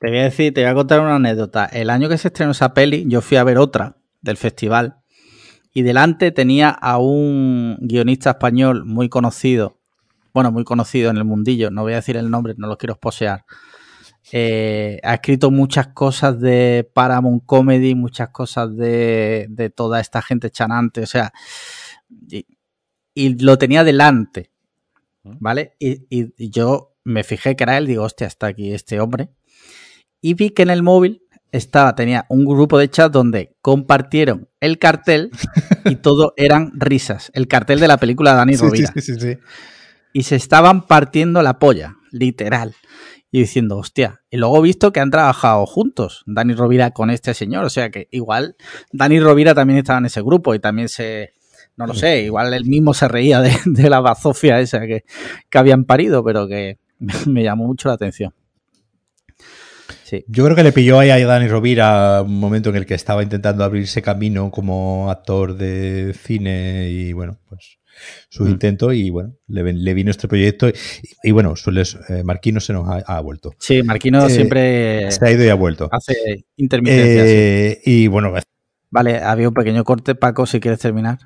Te voy a decir, te voy a contar una anécdota. El año que se estrenó esa peli, yo fui a ver otra del festival y delante tenía a un guionista español muy conocido, bueno, muy conocido en el mundillo, no voy a decir el nombre, no lo quiero posear eh, ha escrito muchas cosas de Paramount Comedy, muchas cosas de, toda esta gente chanante, o sea, y, lo tenía delante, ¿vale? Y, yo me fijé que era él, digo, hostia, está aquí este hombre. Y vi que en el móvil estaba, tenía un grupo de chat donde compartieron el cartel y todo eran risas. El cartel de la película de Dani Rovira. Sí, sí, sí, y se estaban partiendo la polla, literal y diciendo, hostia, y luego he visto que han trabajado juntos, Dani Rovira con este señor, o sea que igual Dani Rovira también estaba en ese grupo y también se, no lo sé, igual él mismo se reía de, la bazofia esa que, que, habían parido, pero que me llamó mucho la atención.
Sí. Yo creo que le pilló ahí a Dani Rovira un momento en el que estaba intentando abrirse camino como actor de cine y bueno, pues sus mm. intentos y bueno, le, le, vino este proyecto y, bueno, sueles, eh, Marquino se nos ha, vuelto.
Sí, Marquino eh, siempre
se ha ido y ha vuelto.
Hace intermitencias.
Eh, y bueno,
vale, había un pequeño corte, Paco, si quieres terminar.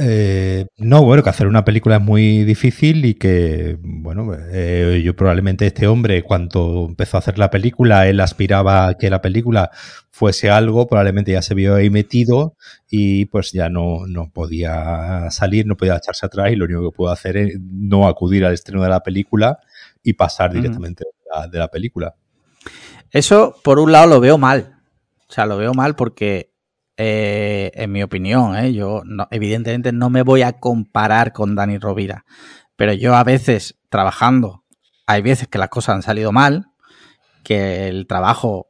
Eh, no, bueno, que hacer una película es muy difícil y que, bueno, eh, yo probablemente este hombre, cuando empezó a hacer la película, él aspiraba a que la película fuese algo, probablemente ya se vio ahí metido y pues ya no, no podía salir, no podía echarse atrás y lo único que pudo hacer es no acudir al estreno de la película y pasar directamente de la película.
Eso, por un lado, lo veo mal. O sea, lo veo mal porque eh, en mi opinión, ¿eh? yo evidentemente no me voy a comparar con Dani Rovira, pero yo a veces trabajando, hay veces que las cosas han salido mal, que el trabajo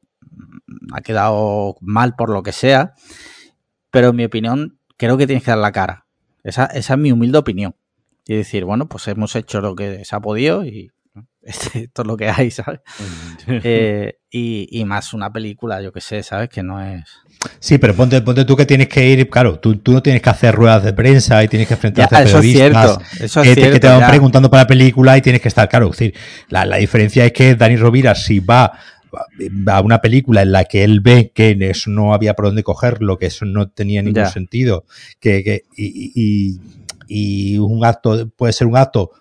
ha quedado mal por lo que sea, pero en mi opinión creo que tienes que dar la cara. Esa, esa es mi humilde opinión. Y decir, bueno, pues hemos hecho lo que se ha podido y esto es lo que hay, ¿sabes? Eh, y, más una película, yo que sé, ¿sabes? Que no es...
Sí, pero ponte, ponte tú que tienes que ir, claro, tú, tú no tienes que hacer ruedas de prensa y tienes que enfrentarte a periodistas
eso es
que, te van preguntando para la película y tienes que estar, claro, es decir, la, la diferencia es que Dani Rovira si va a una película en la que él ve que eso no había por dónde cogerlo, que eso no tenía ningún sentido, que, que y, y, y, un acto puede ser un acto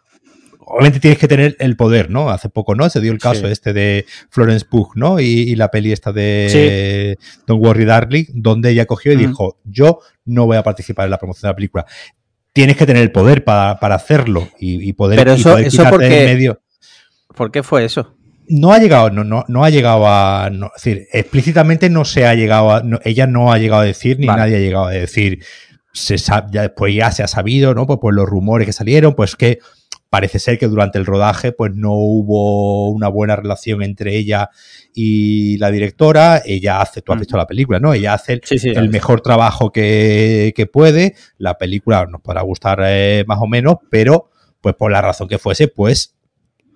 obviamente tienes que tener el poder, ¿no? Hace poco, ¿no? Se dio el caso este de Florence Pugh, ¿no? Y, la peli esta de Don't Worry Darling, donde ella cogió y dijo, yo no voy a participar en la promoción de la película. tienes que tener el poder para, hacerlo y, poder,
Pero eso, eso porque,
medio.
¿Por qué fue eso?
No ha llegado, no, no, no ha llegado a. es decir, explícitamente no se ha llegado a. ella no ha llegado a decir, ni nadie ha llegado a decir. Se sabe, ya después ya se ha sabido, ¿no? Pues, pues los rumores que salieron, pues que parece ser que durante el rodaje pues no hubo una buena relación entre ella y la directora. Ella hace, tú has mm. visto la película, ¿no? Ella hace el, mejor trabajo que, puede. La película nos podrá gustar eh, más o menos, pero pues por la razón que fuese, pues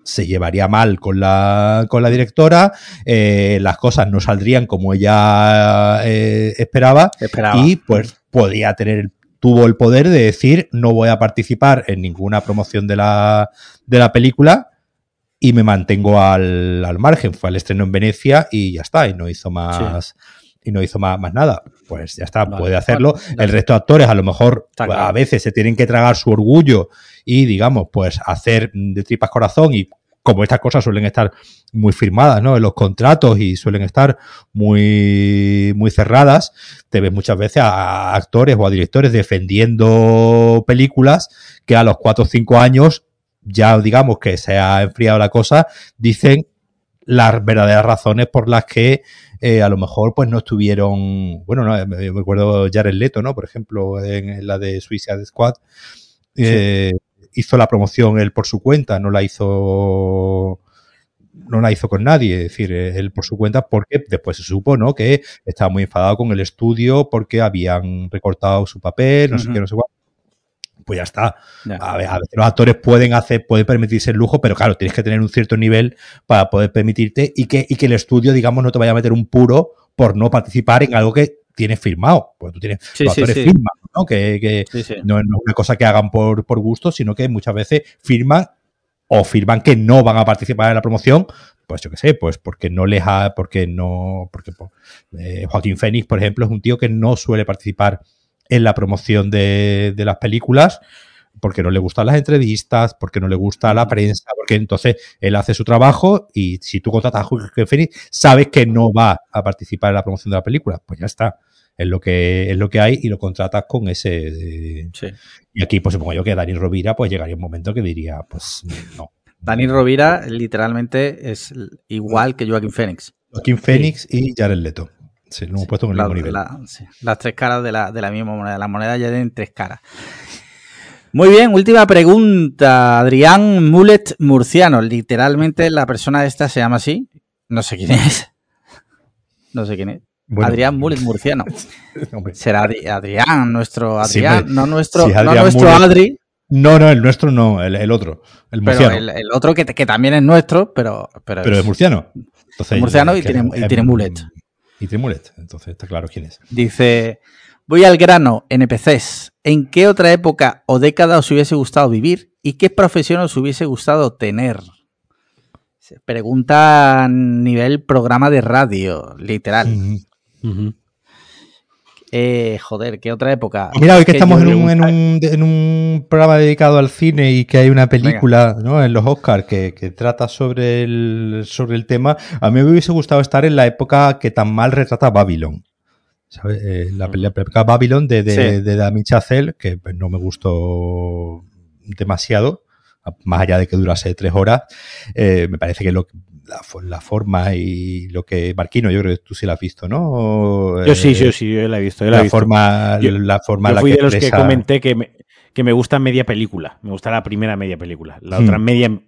se llevaría mal con la, con la directora, eh, las cosas no saldrían como ella eh, esperaba, y pues podía tener tuvo el poder de decir no voy a participar en ninguna promoción de la, de la película y me mantengo al, al, margen. Fue al estreno en Venecia y ya está, y no hizo más. Y no hizo más, más, nada. Pues ya está, puede hacerlo. el resto de actores, a lo mejor, a veces se tienen que tragar su orgullo y, digamos, pues hacer de tripas corazón y como estas cosas suelen estar muy firmadas ¿no? en los contratos y suelen estar muy, muy cerradas, te ves muchas veces a actores o a directores defendiendo películas que a los 4 o 5 años, ya digamos que se ha enfriado la cosa, dicen las verdaderas razones por las que eh, a lo mejor pues no estuvieron, bueno, no, me acuerdo Jared Leto, ¿no? Por ejemplo, en, la de Suicide Squad. Eh, hizo la promoción él por su cuenta, no la hizo no la hizo con nadie, es decir, él por su cuenta, porque después se supo, ¿no? Que estaba muy enfadado con el estudio porque habían recortado su papel, no sé qué, no sé cuál. Pues ya está. A, veces los actores pueden hacer, pueden permitirse el lujo, pero claro, tienes que tener un cierto nivel para poder permitirte y que, y que el estudio, digamos, no te vaya a meter un puro por no participar en algo que tienes firmado. Pues tú tienes, los actores firman, ¿no? Que, no, es una cosa que hagan por, por gusto, sino que muchas veces firman o firman que no van a participar en la promoción, pues yo qué sé, pues porque no les ha, porque no, porque pues, eh, Joaquín Phoenix, por ejemplo, es un tío que no suele participar en la promoción de, de las películas, porque no le gustan las entrevistas, porque no le gusta la prensa, porque entonces él hace su trabajo y si tú contratas a Joaquín Phoenix, sabes que no va a participar en la promoción de la película, pues ya está. Es lo que es lo que hay y lo contratas con ese y aquí pues supongo yo que Dani Rovira pues llegaría un momento que diría pues no.
Dani Rovira literalmente es igual que Joaquín Phoenix
Joaquín Phoenix y Jared Leto. Sí, lo hemos puesto en el mismo nivel.
las tres caras de la, de la misma moneda la moneda ya tiene tres caras muy bien, última pregunta. Adrián Mulet Murciano. Literalmente la persona esta se llama así. No sé quién es. No sé quién es. Adrián Mulet Murciano. Será Adrián, nuestro Adrián, no nuestro, no nuestro Adri.
No, no, el nuestro no, el, otro, el murciano.
el, otro que, también es nuestro, pero.
Pero, es, murciano.
Entonces, murciano y, tiene, y tiene mulet.
Y tiene mulet, entonces está claro quién es.
Dice: Voy al grano, NPCs. ¿En qué otra época o década os hubiese gustado vivir y qué profesión os hubiese gustado tener? pregunta a nivel programa de radio, literal. Eh, joder, ¿qué otra época?
Mira, hoy que, estamos en un, programa dedicado al cine y que hay una película ¿no? en los Oscars que, trata sobre el, sobre el tema, a mí me hubiese gustado estar en la época que tan mal retrata Babylon. ¿Sabes? Eh, la, mm. película Babylon de, de, de Damien Chazelle, que pues, no me gustó demasiado, más allá de que durase tres horas, eh, me parece que lo, la, forma y lo que Marquino, yo creo que tú sí la has visto, ¿no?
Yo sí, yo sí, yo la he visto.
la, forma, la forma,
yo fui de los que comenté que me, que me gusta media película, me gusta la primera media película, la otra hmm. media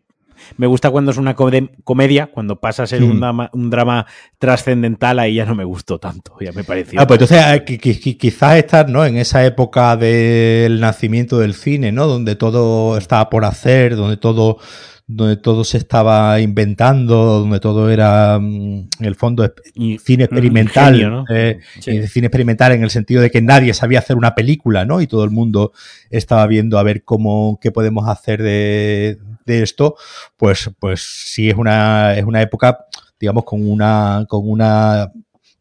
me gusta cuando es una comedia, cuando pasa a ser un hmm. drama, trascendental, ahí ya no me gustó tanto, ya me pareció.
Ah, pues entonces eh, quizás estar ¿no? en esa época del nacimiento del cine, ¿no? Donde todo estaba por hacer, donde todo donde todo se estaba inventando, donde todo era, mm, en el fondo, cine experimental. Eh, cine experimental en el sentido de que nadie sabía hacer una película, ¿no? Y todo el mundo estaba viendo a ver cómo, qué podemos hacer de, de esto, pues, pues sí es una, es una época, digamos, con una, con una,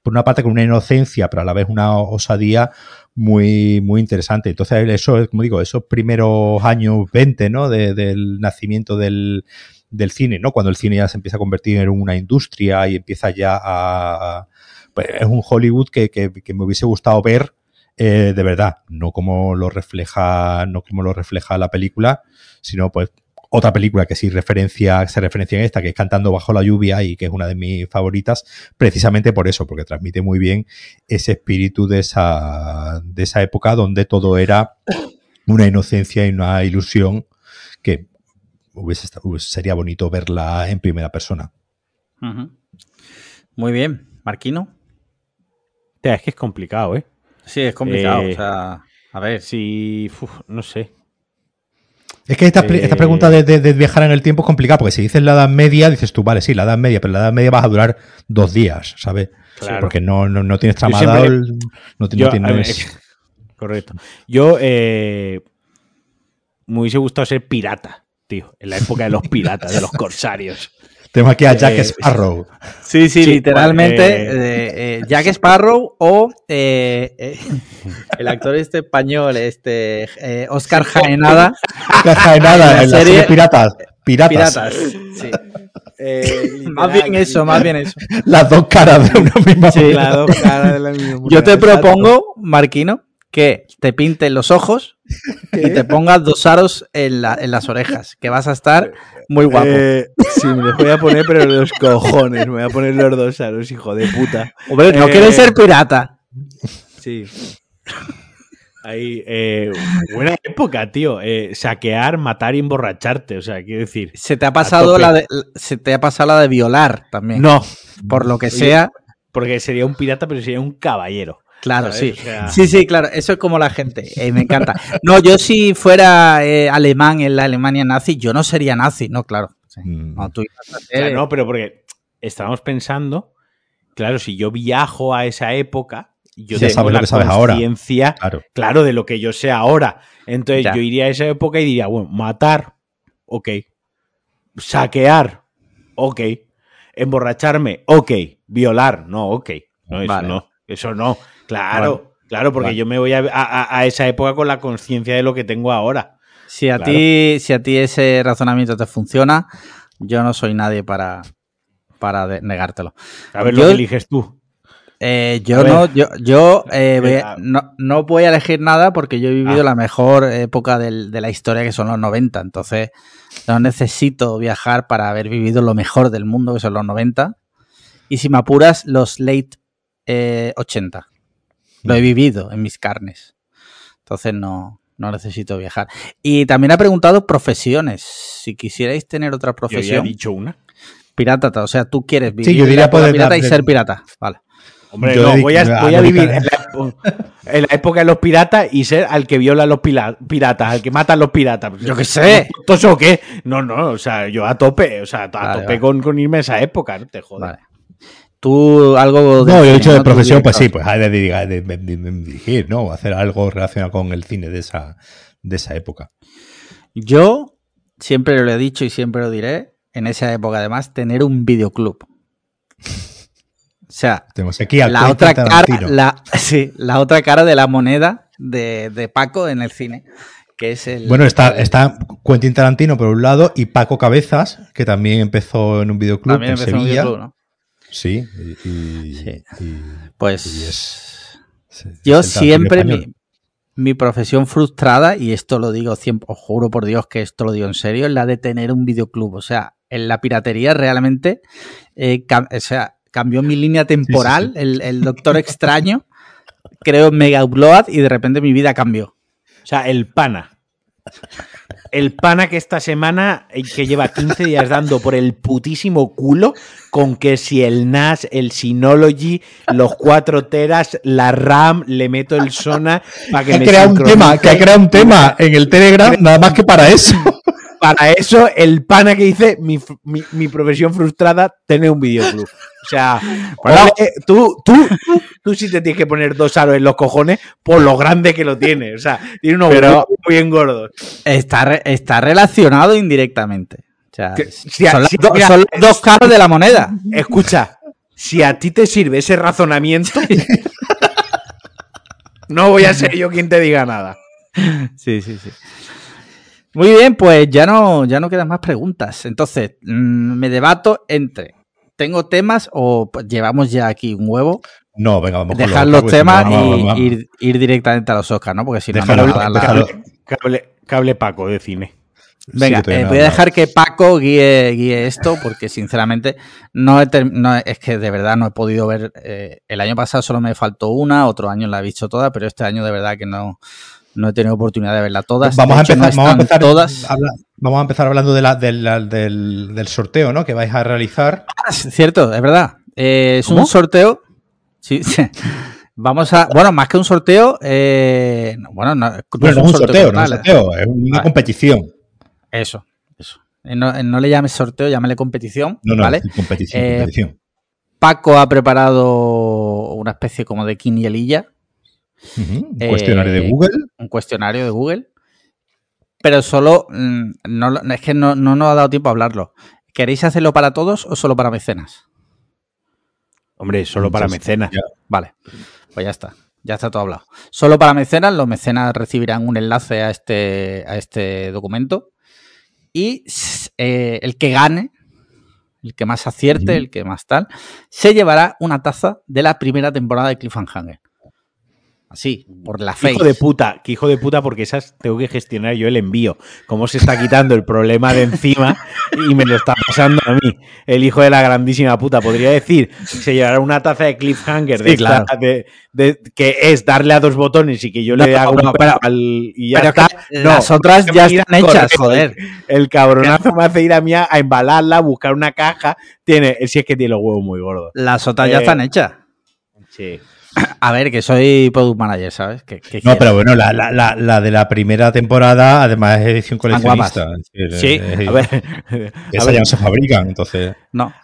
por una parte con una inocencia, pero a la vez una osadía muy, muy interesante. Entonces, eso, como digo, esos primeros años 20, ¿no? del nacimiento del, del cine, ¿no? Cuando el cine ya se empieza a convertir en una industria y empieza ya a... pues es un Hollywood que, que, que me hubiese gustado ver eh, de verdad, no como lo refleja, no como lo refleja la película, sino pues otra película que sí referencia, se referencia en esta, que es Cantando bajo la lluvia y que es una de mis favoritas, precisamente por eso, porque transmite muy bien ese espíritu de esa, de esa época donde todo era una inocencia y una ilusión que hubiese, sería bonito verla en primera persona.
Muy bien, Marquino.
Es que es complicado, ¿eh?
Sí, es complicado. Eh, o sea, a ver.
Si. no sé.
Es que esta, esta pregunta de, viajar en el tiempo es complicada, porque si dices la Edad Media, dices tú, vale, sí, la Edad Media, pero la Edad Media vas a durar dos días, ¿sabes? Porque no, no, tienes tramado, no, tienes...
correcto. Yo eh, me hubiese gustado ser pirata, tío, en la época de los piratas, de los corsarios.
Tengo aquí a Jack eh, Sparrow.
Sí, sí, literalmente eh, eh, Jack Sparrow o el actor este español, este Oscar Jaenada.
Oscar Jaenada, en la serie, Piratas. Piratas.
Piratas, sí. más bien eso, más bien eso.
Las dos caras de una misma
sí, las dos caras de la misma Yo te propongo, Marquino, que te pinten los ojos y te pongas dos aros en, las orejas, que vas a estar muy guapo. Eh,
sí, me los voy a poner, pero los cojones. Me voy a poner los dos aros, hijo de puta.
Hombre, no quieres ser pirata.
Sí. Ahí, eh, buena época, tío. Eh, saquear, matar y emborracharte. O sea, quiero decir.
Se te ha pasado la de, se te ha pasado la de violar también.
No.
Por lo que sea.
Porque sería un pirata, pero sería un caballero.
Claro, sí. Sí, sí, claro. Eso es como la gente. Eh, me encanta. No, yo si fuera eh, alemán en la Alemania nazi, yo no sería nazi, no, claro.
Mm. No, pero porque estábamos pensando, claro, si yo viajo a esa época, yo tengo la conciencia, claro. claro. de lo que yo sé ahora. Entonces yo iría a esa época y diría, bueno, matar, ok. Saquear, ok. Emborracharme, ok. Violar, no, ok. No, eso no. Eso no. Claro, claro, porque yo me voy a, esa época con la conciencia de lo que tengo ahora.
Si a, ti, si a ti ese razonamiento te funciona, yo no soy nadie para, para negártelo.
A ver lo que eliges tú.
Eh, yo no, yo, yo eh, no, voy a elegir nada porque yo he vivido ah. la mejor época de la historia que son los 90. Entonces, no necesito viajar para haber vivido lo mejor del mundo que son los 90. Y si me apuras, los late 80. Lo he vivido en mis carnes. Entonces no, no necesito viajar. Y también ha preguntado profesiones. Si quisierais tener otra profesión. Yo
he dicho una.
Pirata, o sea, tú quieres vivir sí, yo diría poder pirata y ser pirata. Vale.
Hombre, no, voy a, vivir en la, época de los piratas y ser al que viola a los piratas, al que mata a los piratas.
Yo qué sé.
¿Todo o qué? No, no, o sea, yo a tope, o sea, a tope Con, irme a esa época, no te jodas. Vale.
Tú algo
de... No, yo he dicho de profesión, pues sí, pues hay de, dirigir, ¿no? Hacer algo relacionado con el cine de esa, de esa época.
Yo siempre lo he dicho y siempre lo diré, en esa época además, tener un videoclub. O sea, la otra cara, la, sí, la otra cara de la moneda de, Paco en el cine. Que es el,
bueno, está, está Quentin Tarantino por un lado y Paco Cabezas, que también empezó en un videoclub en Sevilla. ¿no? Sí, y,
pues yo siempre mi, profesión frustrada, y esto lo digo, os juro por Dios que esto lo digo en serio, es la de tener un videoclub. O sea, en la piratería realmente eh, o sea, cambió mi línea temporal, El, Doctor Extraño, creo en Mega Upload y de repente mi vida cambió.
O sea, el pana. El pana que esta semana, eh, que lleva 15 días dando por el putísimo culo, con que si el NAS, el Synology, los 4 teras, la RAM, le meto el Sona
para que, me crea un tema, Que ha creado un tema en el Telegram, nada más que para eso.
Para eso, el pana que dice, mi, mi profesión frustrada, tener un videoclub. O sea, tú, tú, tú, tú, sí te tienes que poner dos aros en los cojones por lo grande que lo tiene. O sea, tiene unos Pero muy engordos.
Está, está relacionado indirectamente. O sea, son, los dos caros de la moneda.
Escucha, si a ti te sirve ese razonamiento, no voy a ser yo quien te diga nada.
Sí, sí, sí. Muy bien, pues ya no, ya no quedan más preguntas. Entonces, mm, me debato entre tengo temas o pues, llevamos ya aquí un huevo.
No, venga, vamos
Dejar los, temas y ir, ir, directamente a los Oscars, ¿no? Porque si no, no
la... cable, cable, Paco de cine.
Venga, eh, voy a dejar que Paco guíe, guíe esto porque sinceramente no, es que de verdad no he podido ver. Eh, el año pasado solo me faltó una, otro año la he visto toda, pero este año de verdad que no, no he tenido oportunidad de verla todas.
Vamos, a empezar, vamos a empezar, todas. vamos a empezar hablando de la, del, sorteo, ¿no? Que vais a realizar.
Ah, cierto, es verdad. Eh, es un sorteo. Sí, Vamos a. Bueno, más que un sorteo. Eh, bueno, no,
es un, sorteo, no es un sorteo, es una competición.
Eso, eso. Eh, no, le llames sorteo, llámale competición. No, no, ¿vale?
competición, competición.
Paco ha preparado una especie como de quinielilla
un cuestionario de eh, Google.
Un cuestionario de Google. Pero solo, mm, no, es que no, nos ha dado tiempo a hablarlo. ¿Queréis hacerlo para todos o solo para mecenas?
Hombre, solo para mecenas.
Vale, pues ya está. Ya está todo hablado. Solo para mecenas, los mecenas recibirán un enlace a este, a este documento. Y eh, el que gane, el que más acierte, el que más tal, se llevará una taza de la primera temporada de Cliffhanger. Así, por la fe.
Hijo de puta, que hijo de puta, porque esas tengo que gestionar yo el envío. Cómo se está quitando el problema de encima y me lo está pasando a mí, el hijo de la grandísima puta. Podría decir, se llevará una taza de cliffhanger de, que es darle a dos botones y que yo le hago
no, al, y ya está. las otras ya están hechas, joder.
El cabronazo me hace ir a mí a embalarla, buscar una caja. Tiene, si es que tiene los huevos muy gordos.
Las otras ya eh, están hechas.
Sí.
A ver, que soy product manager, ¿sabes?
no, pero bueno, la, de la primera temporada, además es edición coleccionista.
sí, a ver.
Esas ya no se fabrican, entonces.
No.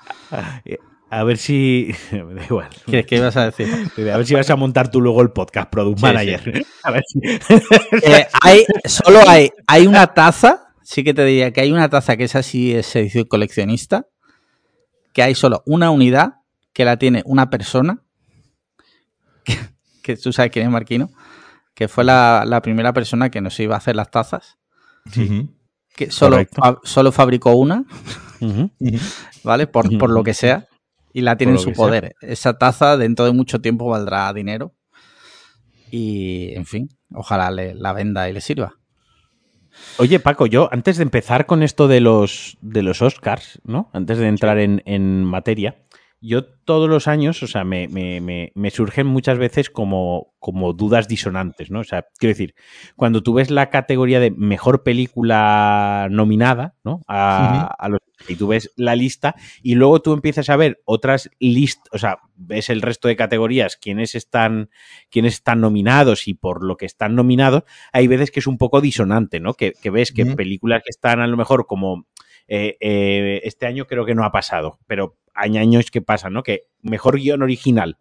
A ver si. Me da igual.
¿Qué, ¿Qué, ibas a decir?
A ver si vas a montar tú luego el podcast, Product Manager. A ver si.
Eh, hay, solo hay, hay una taza, sí que te diría que hay una taza que es así, es edición coleccionista, que hay solo una unidad que la tiene una persona que, tú sabes quién es Marquino, que fue la, primera persona que nos iba a hacer las tazas. Que solo, solo fabricó una, ¿vale? Por, lo que sea. Y la tiene en su poder. Esa taza dentro de mucho tiempo valdrá dinero. Y, en fin, ojalá le, la venda y le sirva.
Oye, Paco, yo antes de empezar con esto de los, de los Oscars, ¿no? Antes de entrar en, en materia, yo todos los años, o sea, me, me, me, surgen muchas veces como, como, dudas disonantes, ¿no? O sea, quiero decir, cuando tú ves la categoría de mejor película nominada, ¿no? A, los, y tú ves la lista y luego tú empiezas a ver otras listas, o sea, ves el resto de categorías, quiénes están, quiénes están nominados y por lo que están nominados, hay veces que es un poco disonante, ¿no? Que, ves que películas que están a lo mejor como eh, eh, este año creo que no ha pasado, pero años que pasa, ¿no? Que mejor guion original.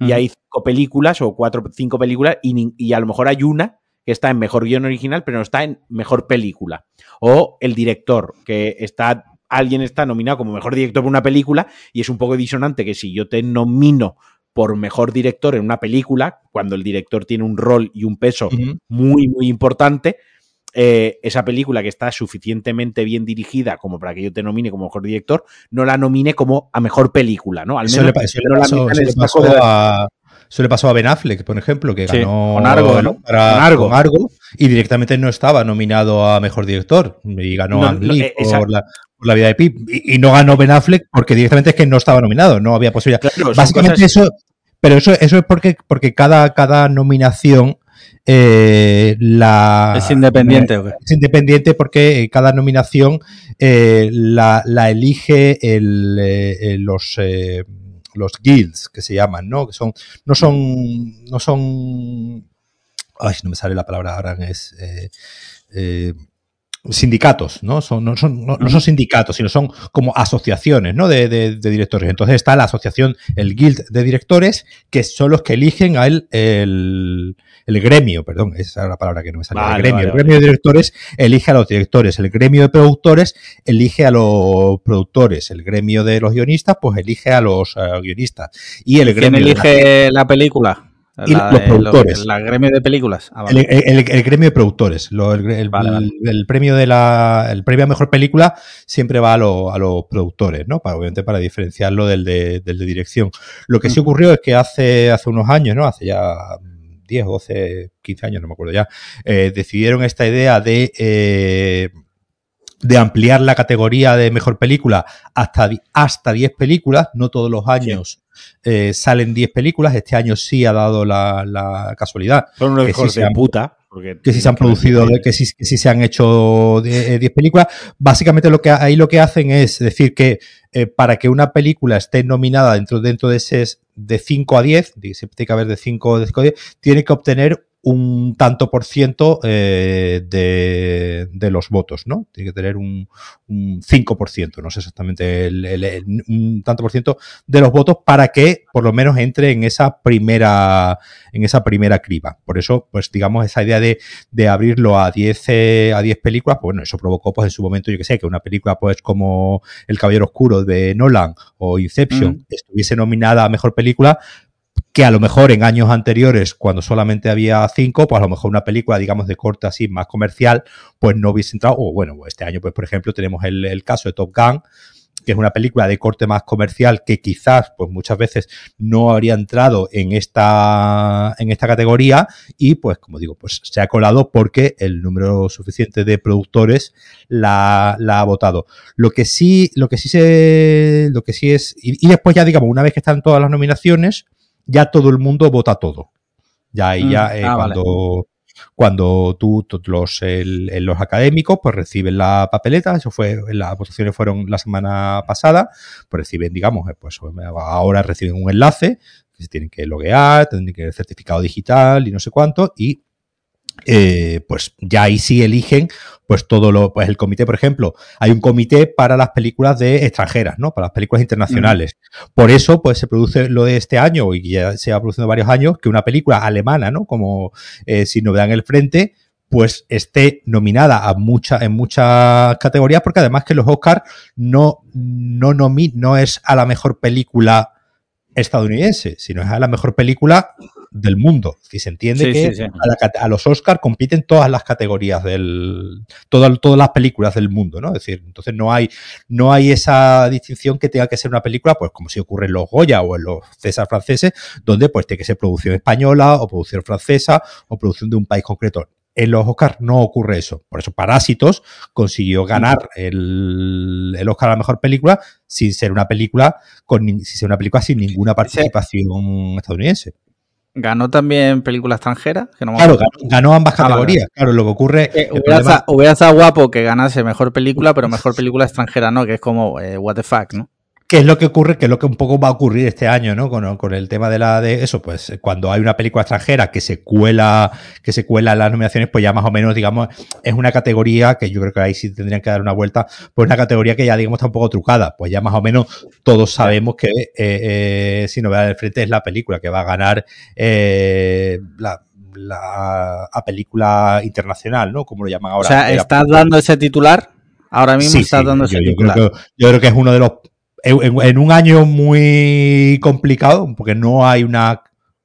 Y hay cinco películas o cuatro, cinco películas y, a lo mejor hay una que está en mejor guion original, pero no está en mejor película. O el director, que está, alguien está nominado como mejor director por una película y es un poco disonante que si yo te nomino por mejor director en una película, cuando el director tiene un rol y un peso muy, muy importante, eh, esa película que está suficientemente bien dirigida como para que yo te nomine como mejor director, no la nomine como a mejor película, ¿no? Al menos
eso le pasó, a, Ben Affleck, por ejemplo, que ganó
con Argo, ¿no?
con Argo. y directamente no estaba nominado a mejor director y ganó a eh, por, la, vida de Pip y, no ganó Ben Affleck porque directamente es que no estaba nominado, no había posibilidad. Básicamente eso, pero eso, eso es porque, porque cada, cada nominación eh, la,
es independiente.
Es independiente porque cada nominación eh, la, elige el, eh, los, los guilds que se llaman, ¿no? Que son, no son, no son, ay, no me sale la palabra ahora, es sindicatos, ¿no? Son, no, son, no, son sindicatos, sino son como asociaciones, ¿no? De, de, directores. Entonces está la asociación, el guild de directores, que son los que eligen a él el, el gremio, perdón, esa es la palabra que no me sale. el gremio, el gremio de directores elige a los directores, el gremio de productores elige a los productores, el gremio de los guionistas, pues elige a los guionistas. Y el
¿Quién elige la película?
Y los productores.
¿La gremio de películas?
Ah, el, gremio de productores. el, premio de la, el premio a mejor película siempre va a, los productores, ¿no? Para, obviamente para diferenciarlo del de, del de dirección. Lo que sí ocurrió es que hace, hace unos años, ¿no? Hace ya 10, 12, 15 años, no me acuerdo ya, eh, decidieron esta idea de eh, de ampliar la categoría de mejor película hasta, hasta 10 películas. No todos los años eh, salen 10 películas. Este año sí ha dado la, casualidad.
Son unos de puta.
que sí se han producido, que sí se han hecho 10 eh, películas. Básicamente lo que ahí lo que hacen es decir que eh, para que una película esté nominada dentro, dentro de ese de 5 a 10, siempre tiene que haber de 5 de 5 a 10, tiene que obtener un tanto por ciento eh, de, los votos, ¿no? Tiene que tener un, un 5%, no sé exactamente, un tanto por ciento de los votos para que por lo menos entre en esa primera, en esa primera criba. Por eso, pues digamos, esa idea de, de abrirlo a 10, eh, a 10 películas, pues bueno, eso provocó pues en su momento, yo que sé, que una película pues como El Caballero Oscuro de Nolan o Inception mm. estuviese nominada a Mejor Película, que a lo mejor en años anteriores, cuando solamente había cinco, pues a lo mejor una película, digamos, de corte así, más comercial, pues no hubiese entrado. O bueno, este año, pues por ejemplo, tenemos el, caso de Top Gun, que es una película de corte más comercial que quizás, pues muchas veces no habría entrado en esta, en esta categoría y pues como digo, pues se ha colado porque el número suficiente de productores la, ha votado. Lo que sí, lo que sí se, lo que sí es, y, y después ya digamos, una vez que están todas las nominaciones, ya todo el mundo vota todo. Ya ahí ya mm, eh, ah, cuando, cuando tú, los, los académicos, pues reciben la papeleta, eso fue, las votaciones fueron la semana pasada, pues reciben, digamos, eh, pues ahora reciben un enlace, que se tienen que loguear, tienen que el certificado digital y no sé cuánto, y eh, pues ya ahí sí eligen pues todo lo, pues el comité, por ejemplo, hay un comité para las películas de extranjeras, ¿no? Para las películas internacionales. Por eso, pues se produce lo de este año, y ya se ha producido varios años, que una película alemana, ¿no? Como eh, Si novedad en el frente, pues esté nominada a mucha, en muchas categorías, porque además que los Oscars no, no, no es a la mejor película estadounidense, sino es a la mejor película del mundo. Si se entiende que A, los Oscars compiten todas las categorías del. Todas, todas las películas del mundo, ¿no? Es decir, entonces no hay, no hay esa distinción que tenga que ser una película, pues como si ocurre en los Goya o en los César franceses, donde pues tiene que ser producción española o producción francesa o producción de un país concreto. En los Oscars no ocurre eso. Por eso Parásitos consiguió ganar el, el Oscar a la mejor película sin ser una película con sin ser una película sin ninguna participación estadounidense.
¿Ganó también película extranjera?
claro, ganó, ambas ah, categorías. Claro, lo que ocurre.
Eh, hubiera, estado guapo que ganase mejor película, pero mejor película extranjera no, que es como eh, what the fuck, ¿no?
¿Qué es lo que ocurre? Que es lo que un poco va a ocurrir este año, ¿no? Con, el tema de la de eso, pues cuando hay una película extranjera que se cuela, que se cuela en las nominaciones, pues ya más o menos, digamos, es una categoría que yo creo que ahí sí tendrían que dar una vuelta, pues una categoría que ya digamos está un poco trucada. Pues ya más o menos todos sabemos que eh, eh, si no vean el frente es la película que va a ganar eh, la, a película internacional, ¿no? Como lo llaman ahora.
O sea, ¿estás dando ese titular? Ahora mismo estás dando ese titular.
yo creo que es uno de los en, un año muy complicado, porque no hay una,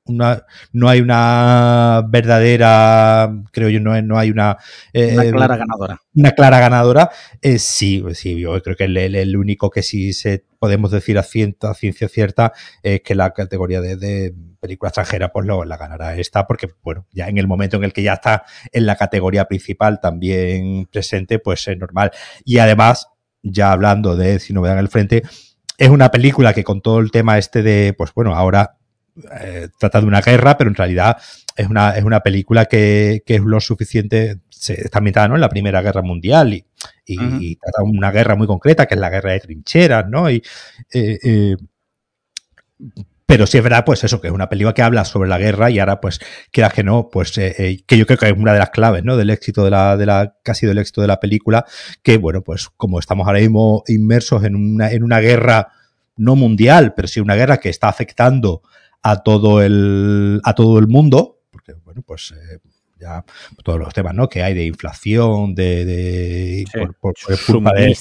no hay una verdadera, creo yo, no, no hay una,
eh, una clara ganadora.
Una clara ganadora, eh, sí, sí, yo creo que el, único que sí se podemos decir a ciencia, ciencia cierta es que la categoría de, película extranjera, pues lo, la ganará esta, porque bueno, ya en el momento en el que ya está en la categoría principal también presente, pues es normal. Y además, ya hablando de si no me dan el frente, es una película que con todo el tema este de, pues bueno, ahora eh, trata de una guerra, pero en realidad es una, es una película que, es lo suficiente, se, está ambientada ¿no? en la Primera Guerra Mundial y, y, trata una guerra muy concreta, que es la guerra de trincheras, ¿no? Y, eh, eh, pero sí es verdad, pues eso, que es una película que habla sobre la guerra y ahora, pues, queda que no, pues, eh, eh, que yo creo que es una de las claves, ¿no? Del éxito de la, de la, casi del éxito de la película, que, bueno, pues, como estamos ahora mismo inmersos en una, en una guerra no mundial, pero sí una guerra que está afectando a todo el, a todo el mundo, porque, bueno, pues, eh, ya todos los temas ¿no? que hay de inflación, de, de por, culpa de,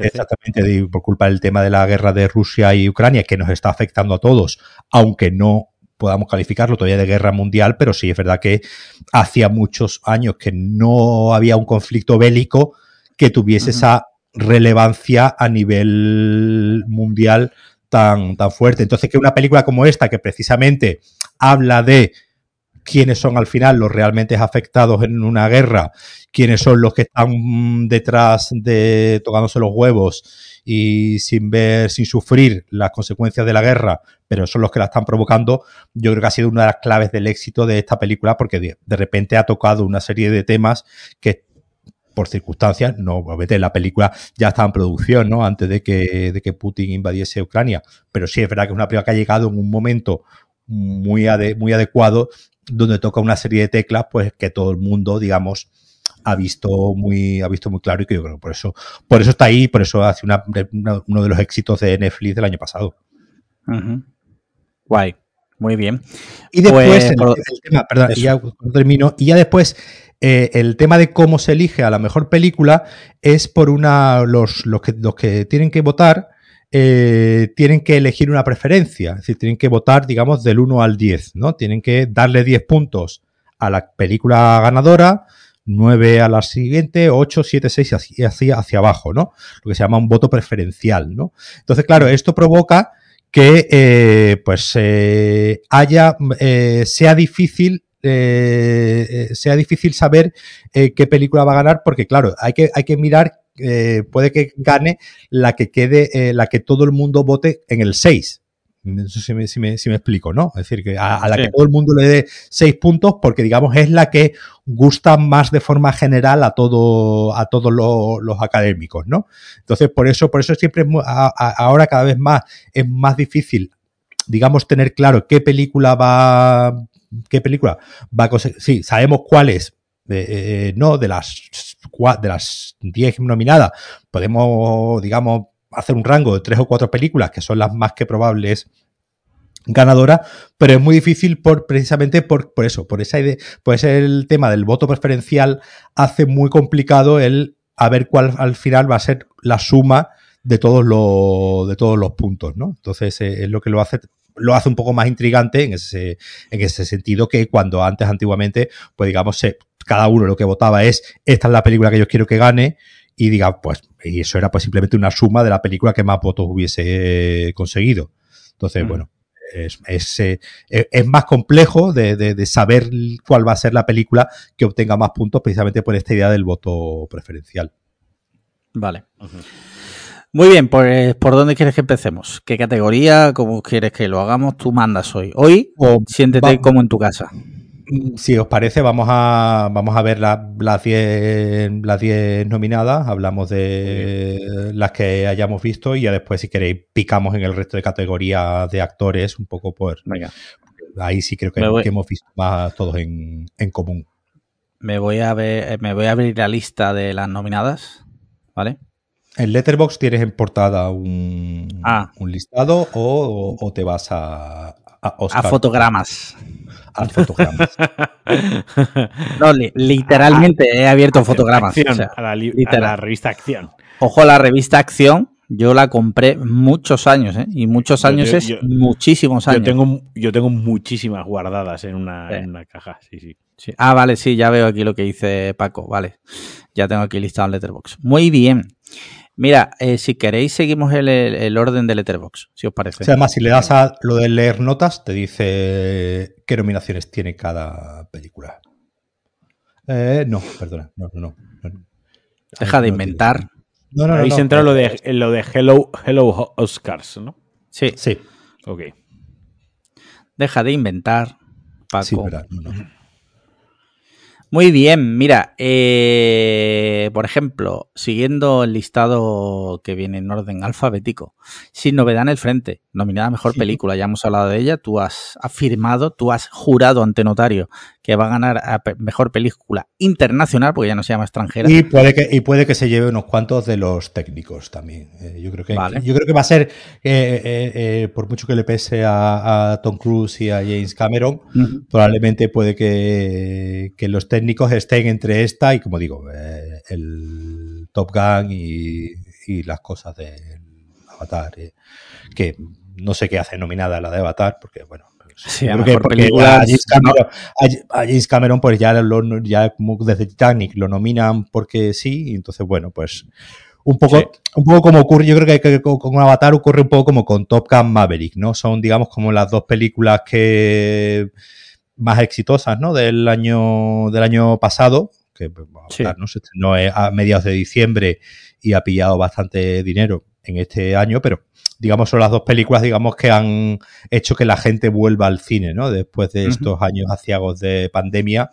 exactamente por culpa del tema de la guerra de Rusia y Ucrania que nos está afectando a todos, aunque no podamos calificarlo todavía de guerra mundial, pero sí es verdad que hacía muchos años que no había un conflicto bélico que tuviese esa relevancia a nivel mundial tan, tan fuerte. Entonces, que una película como esta, que precisamente habla de quiénes son al final los realmente afectados en una guerra, quiénes son los que están detrás de tocándose los huevos y sin ver, sin sufrir las consecuencias de la guerra, pero son los que la están provocando, yo creo que ha sido una de las claves del éxito de esta película porque de, repente ha tocado una serie de temas que por circunstancias, no, obviamente la película ya estaba en producción, ¿no? Antes de que, de que Putin invadiese Ucrania. Pero sí es verdad que es una película que ha llegado en un momento muy, muy adecuado donde toca una serie de teclas, pues que todo el mundo, digamos, ha visto muy, ha visto muy claro y que yo creo que por eso, por eso está ahí, por eso hace una, uno de los éxitos de Netflix del año pasado.
Guay, muy bien.
Y después pues, el, tema, perdón, y ya termino, y ya después eh, el tema de cómo se elige a la mejor película es por una, los, los, que, los que tienen que votar eh, tienen que elegir una preferencia, es decir, tienen que votar, digamos, del 1 al 10, ¿no? Tienen que darle 10 puntos a la película ganadora, 9 a la siguiente, 8, 7, 6 y así hacia abajo, ¿no? Lo que se llama un voto preferencial, ¿no? Entonces, claro, esto provoca que, eh, pues, eh, haya, sea difícil sea difícil saber qué película va a ganar, porque claro, hay que, hay que mirar eh, puede que gane la que quede, eh, la que todo el mundo vote en el 6. No sé si me, si me, explico, ¿no? Es decir, que a, la que todo el mundo le dé 6 puntos porque, digamos, es la que gusta más de forma general a, todo, a todos los, académicos, ¿no? Entonces, por eso, por eso siempre es ahora cada vez más es más difícil, digamos, tener claro qué película va, qué película va a conseguir. Sí, sabemos cuál es, eh, no, de las de las 10 nominadas, podemos, digamos, hacer un rango de tres o cuatro películas que son las más que probables ganadoras, pero es muy difícil por precisamente por, por eso, por esa idea, pues el tema del voto preferencial hace muy complicado el a ver cuál al final va a ser la suma de todos los de todos los puntos, ¿no? Entonces eh, es lo que lo hace lo hace un poco más intrigante en ese, en ese sentido que cuando antes, antiguamente, pues digamos, se, cada uno lo que votaba es, esta es la película que yo quiero que gane, y diga, pues, y eso era pues simplemente una suma de la película que más votos hubiese conseguido. Entonces, mm. bueno, es, es, eh, es, más complejo de, de, saber cuál va a ser la película que obtenga más puntos precisamente por esta idea del voto preferencial.
Vale. Muy bien, pues ¿por dónde quieres que empecemos? ¿Qué categoría? ¿Cómo quieres que lo hagamos? Tú mandas hoy. Hoy, o siéntete como en tu casa.
Mm, si os parece, vamos a, vamos a ver las 10 las diez nominadas, hablamos de las que hayamos visto y ya después, si queréis, picamos en el resto de categorías de actores un poco por... Venga. Ahí sí creo que, hemos visto más todos en, común.
Me voy, a ver, me voy a abrir la lista de las nominadas, ¿vale?
En Letterbox tienes en portada un,
ah.
un listado o, te vas a,
a, fotogramas.
A fotogramas.
no, literalmente he abierto fotogramas.
a, la, revista Acción.
Ojo, la revista Acción, yo la compré muchos años, ¿eh? Y muchos años es muchísimos años.
Yo tengo, yo tengo muchísimas guardadas en una, en una caja, sí, sí,
sí. Ah, vale, sí, ya veo aquí lo que dice Paco, vale. Ya tengo aquí listado en Letterbox. Muy bien. Mira, eh, si queréis, seguimos el, orden de Letterbox, si os parece.
además, si le das a lo de leer notas, te dice qué nominaciones tiene cada película. Eh, no, perdona, no, no, no.
Deja de inventar.
No, no, Habéis entrado lo de, lo de Hello, Hello Oscars, ¿no?
Sí.
Sí.
Ok.
Deja de inventar, Paco.
Sí, verdad, no, no.
Muy bien, mira, eh, por ejemplo, siguiendo el listado que viene en orden alfabético, sin novedad en el frente, nominada mejor película, ya hemos hablado de ella, tú has afirmado, tú has jurado ante notario que va a ganar a mejor película internacional, porque ya no se llama extranjera.
Y puede que, y puede que se lleve unos cuantos de los técnicos también. Eh, yo, creo que, yo creo que va a ser, eh, eh, por mucho que le pese a, Tom Cruise y a James Cameron, probablemente puede que, los técnicos estén entre esta y, como digo, el Top Gun y, y las cosas de Avatar, que no sé qué hace nominada la de Avatar, porque, bueno, Sí, porque, a, James Cameron, pues ya, ya como desde Titanic lo nominan porque sí, y entonces bueno, pues un poco, un poco como ocurre, yo creo que, con Avatar ocurre un poco como con Top Gun Maverick, ¿no? Son, digamos, como las dos películas que más exitosas, ¿no? Del año, del año pasado, que pues, ¿no? se estrenó a mediados de diciembre y ha pillado bastante dinero en este año, pero digamos son las dos películas, digamos, que han hecho que la gente vuelva al cine, ¿no? Después de estos años aciagos de pandemia.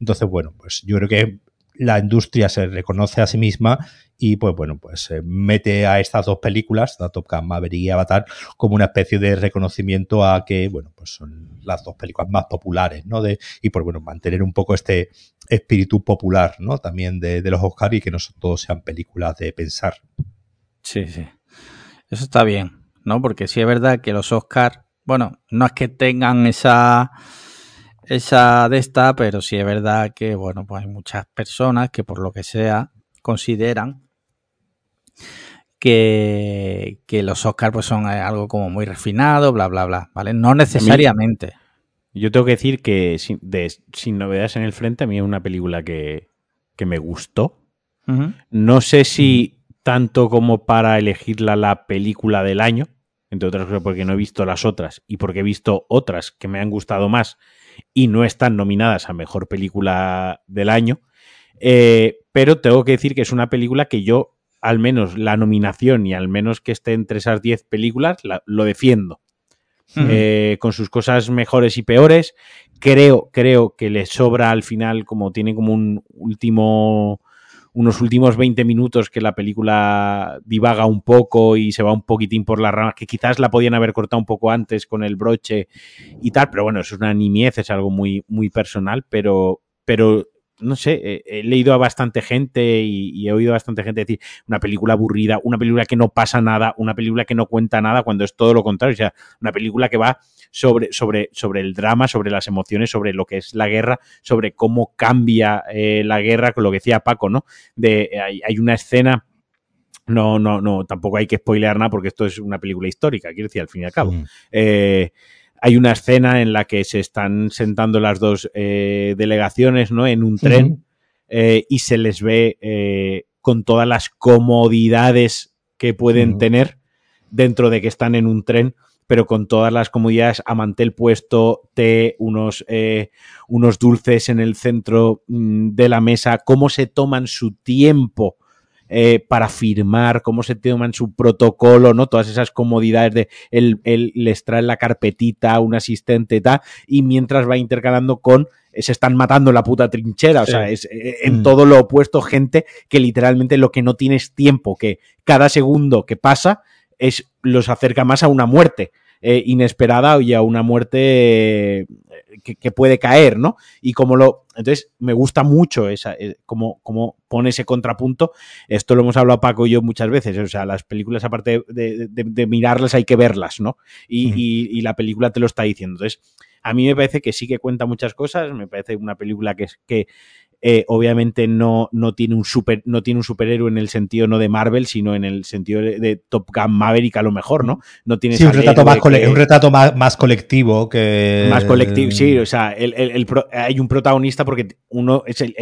Entonces, bueno, pues yo creo que la industria se reconoce a sí misma y pues bueno, pues mete a estas dos películas, la Top Gun Maverick y Avatar, como una especie de reconocimiento a que, bueno, pues son las dos películas más populares, ¿no? De, y por bueno, mantener un poco este espíritu popular, ¿no? También de, los Oscars y que no todos sean películas de pensar.
Sí, sí. Eso está bien, ¿no? Porque sí es verdad que los Oscars, bueno, no es que tengan esa esa de esta, pero sí es verdad que, bueno, pues hay muchas personas que por lo que sea consideran que, los Oscars pues son algo como muy refinado, bla, bla, bla, ¿vale? No necesariamente.
yo tengo que decir que sin, sin, novedades en el frente, a mí es una película que, me gustó. No sé si tanto como para elegirla la película del año, entre otras cosas porque no he visto las otras y porque he visto otras que me han gustado más y no están nominadas a Mejor Película del Año. Eh, pero tengo que decir que es una película que yo al menos la nominación y al menos que esté entre esas 10 películas, lo defiendo. Eh, con sus cosas mejores y peores. Creo, creo que le sobra al final, como tiene como un último unos últimos 20 minutos que la película divaga un poco y se va un poquitín por las ramas, que quizás la podían haber cortado un poco antes con el broche y tal, pero bueno, es una nimiez, es algo muy, muy personal, pero, pero no sé, he, leído a bastante gente y, he oído a bastante gente decir una película aburrida, una película que no pasa nada, una película que no cuenta nada, cuando es todo lo contrario. O sea, una película que va sobre, sobre, sobre el drama, sobre las emociones, sobre lo que es la guerra, sobre cómo cambia eh, la guerra, con lo que decía Paco, ¿no? De, hay, una escena. No, no, no, tampoco hay que spoilear nada porque esto es una película histórica, quiero decir, al fin y al cabo. Eh, hay una escena en la que se están sentando las dos eh, delegaciones ¿no? en un tren eh, y se les ve eh, con todas las comodidades que pueden tener dentro de que están en un tren, pero con todas las comodidades a mantel puesto, té, unos, unos dulces en el centro mm, de la mesa, cómo se toman su tiempo eh, para firmar, cómo se toman su protocolo, ¿no? Todas esas comodidades de él, les trae la carpetita, un asistente y tal, y mientras va intercalando con eh, se están matando en la puta trinchera, o sea, es eh, en mm. todo lo opuesto gente que literalmente lo que no tienes tiempo, que cada segundo que pasa es los acerca más a una muerte. inesperada y a una muerte que, puede caer, ¿no? Y como lo. Entonces, me gusta mucho esa, eh, como, como pone ese contrapunto. Esto lo hemos hablado Paco y yo muchas veces. O sea, las películas, aparte de, mirarlas, hay que verlas, ¿no? Y, la película te lo está diciendo. Entonces, a mí me parece que sí que cuenta muchas cosas. Me parece una película que, es que eh, obviamente no, no, tiene un super, no tiene un superhéroe en el sentido no de Marvel, sino en el sentido de, Top Gun Maverick a lo mejor, ¿no? No tiene
sí, un retrato, más, un retrato más, colectivo que...
Más colectivo, sí, o sea, hay un protagonista porque uno es el,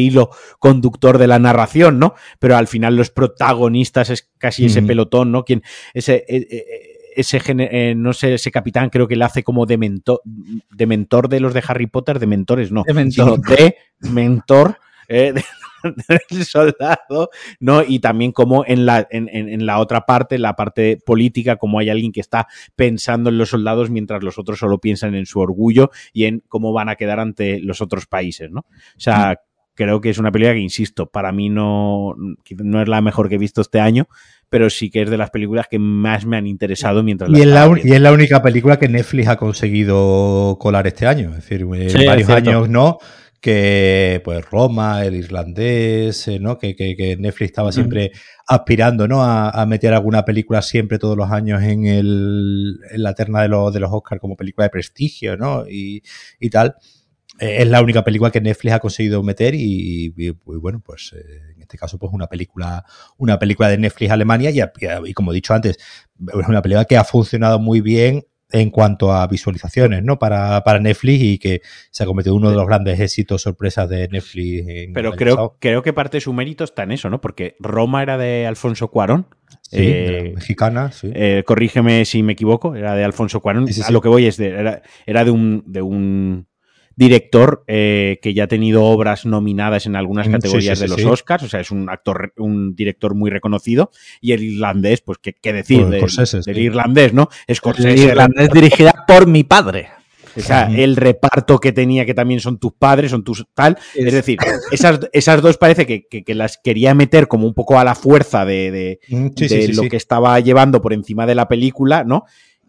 hilo conductor de la narración, ¿no? Pero al final los protagonistas es casi ese pelotón, ¿no? Quien, ese... Eh, eh, ese eh, no sé, ese capitán creo que le hace como de mentor, de mentor de los de Harry Potter, de mentores, no, de mentor, de mentor eh, del soldado, ¿no? Y también como en la, en, la otra parte, la parte política, como hay alguien que está pensando en los soldados mientras los otros solo piensan en su orgullo y en cómo van a quedar ante los otros países, ¿no? O sea, mm. creo que es una película que, insisto, para mí no, no es la mejor que he visto este año, pero sí que es de las películas que más me han interesado mientras
y, es la, y es la única película que Netflix ha conseguido colar este año. Es decir, en varios años no, que pues Roma, el irlandés, eh, ¿no? Que, que, Netflix estaba siempre aspirando, ¿no? A, meter alguna película siempre todos los años en, el, en la terna de, los, de los Oscars como película de prestigio, ¿no? Y, y tal. Eh, es la única película que Netflix ha conseguido meter y, bueno, pues eh, en este caso pues una película, una película de Netflix Alemania y, y, como he dicho antes, es una película que ha funcionado muy bien en cuanto a visualizaciones, ¿no? Para, para Netflix y que se ha convertido en uno de los grandes éxitos sorpresas de Netflix.
Pero creo, creo que parte de su mérito está en eso, ¿no? Porque Roma era de Alfonso Cuarón.
Sí, eh, mexicana, sí.
Eh, corrígeme si me equivoco, era de Alfonso Cuarón. A lo que voy es de, era, era de un, de un director eh, que ya ha tenido obras nominadas en algunas mm, categorías de los Oscars, o sea, es un actor, un director muy reconocido, y el irlandés, pues qué, qué decir del irlandés, ¿no?
El irlandés dirigida por mi padre.
O sea, el reparto que tenía, que también son tus padres, son tus tal. Es, decir, esas, esas dos parece que, que, las quería meter como un poco a la fuerza de, de, mm, de lo que estaba llevando por encima de la película, ¿no?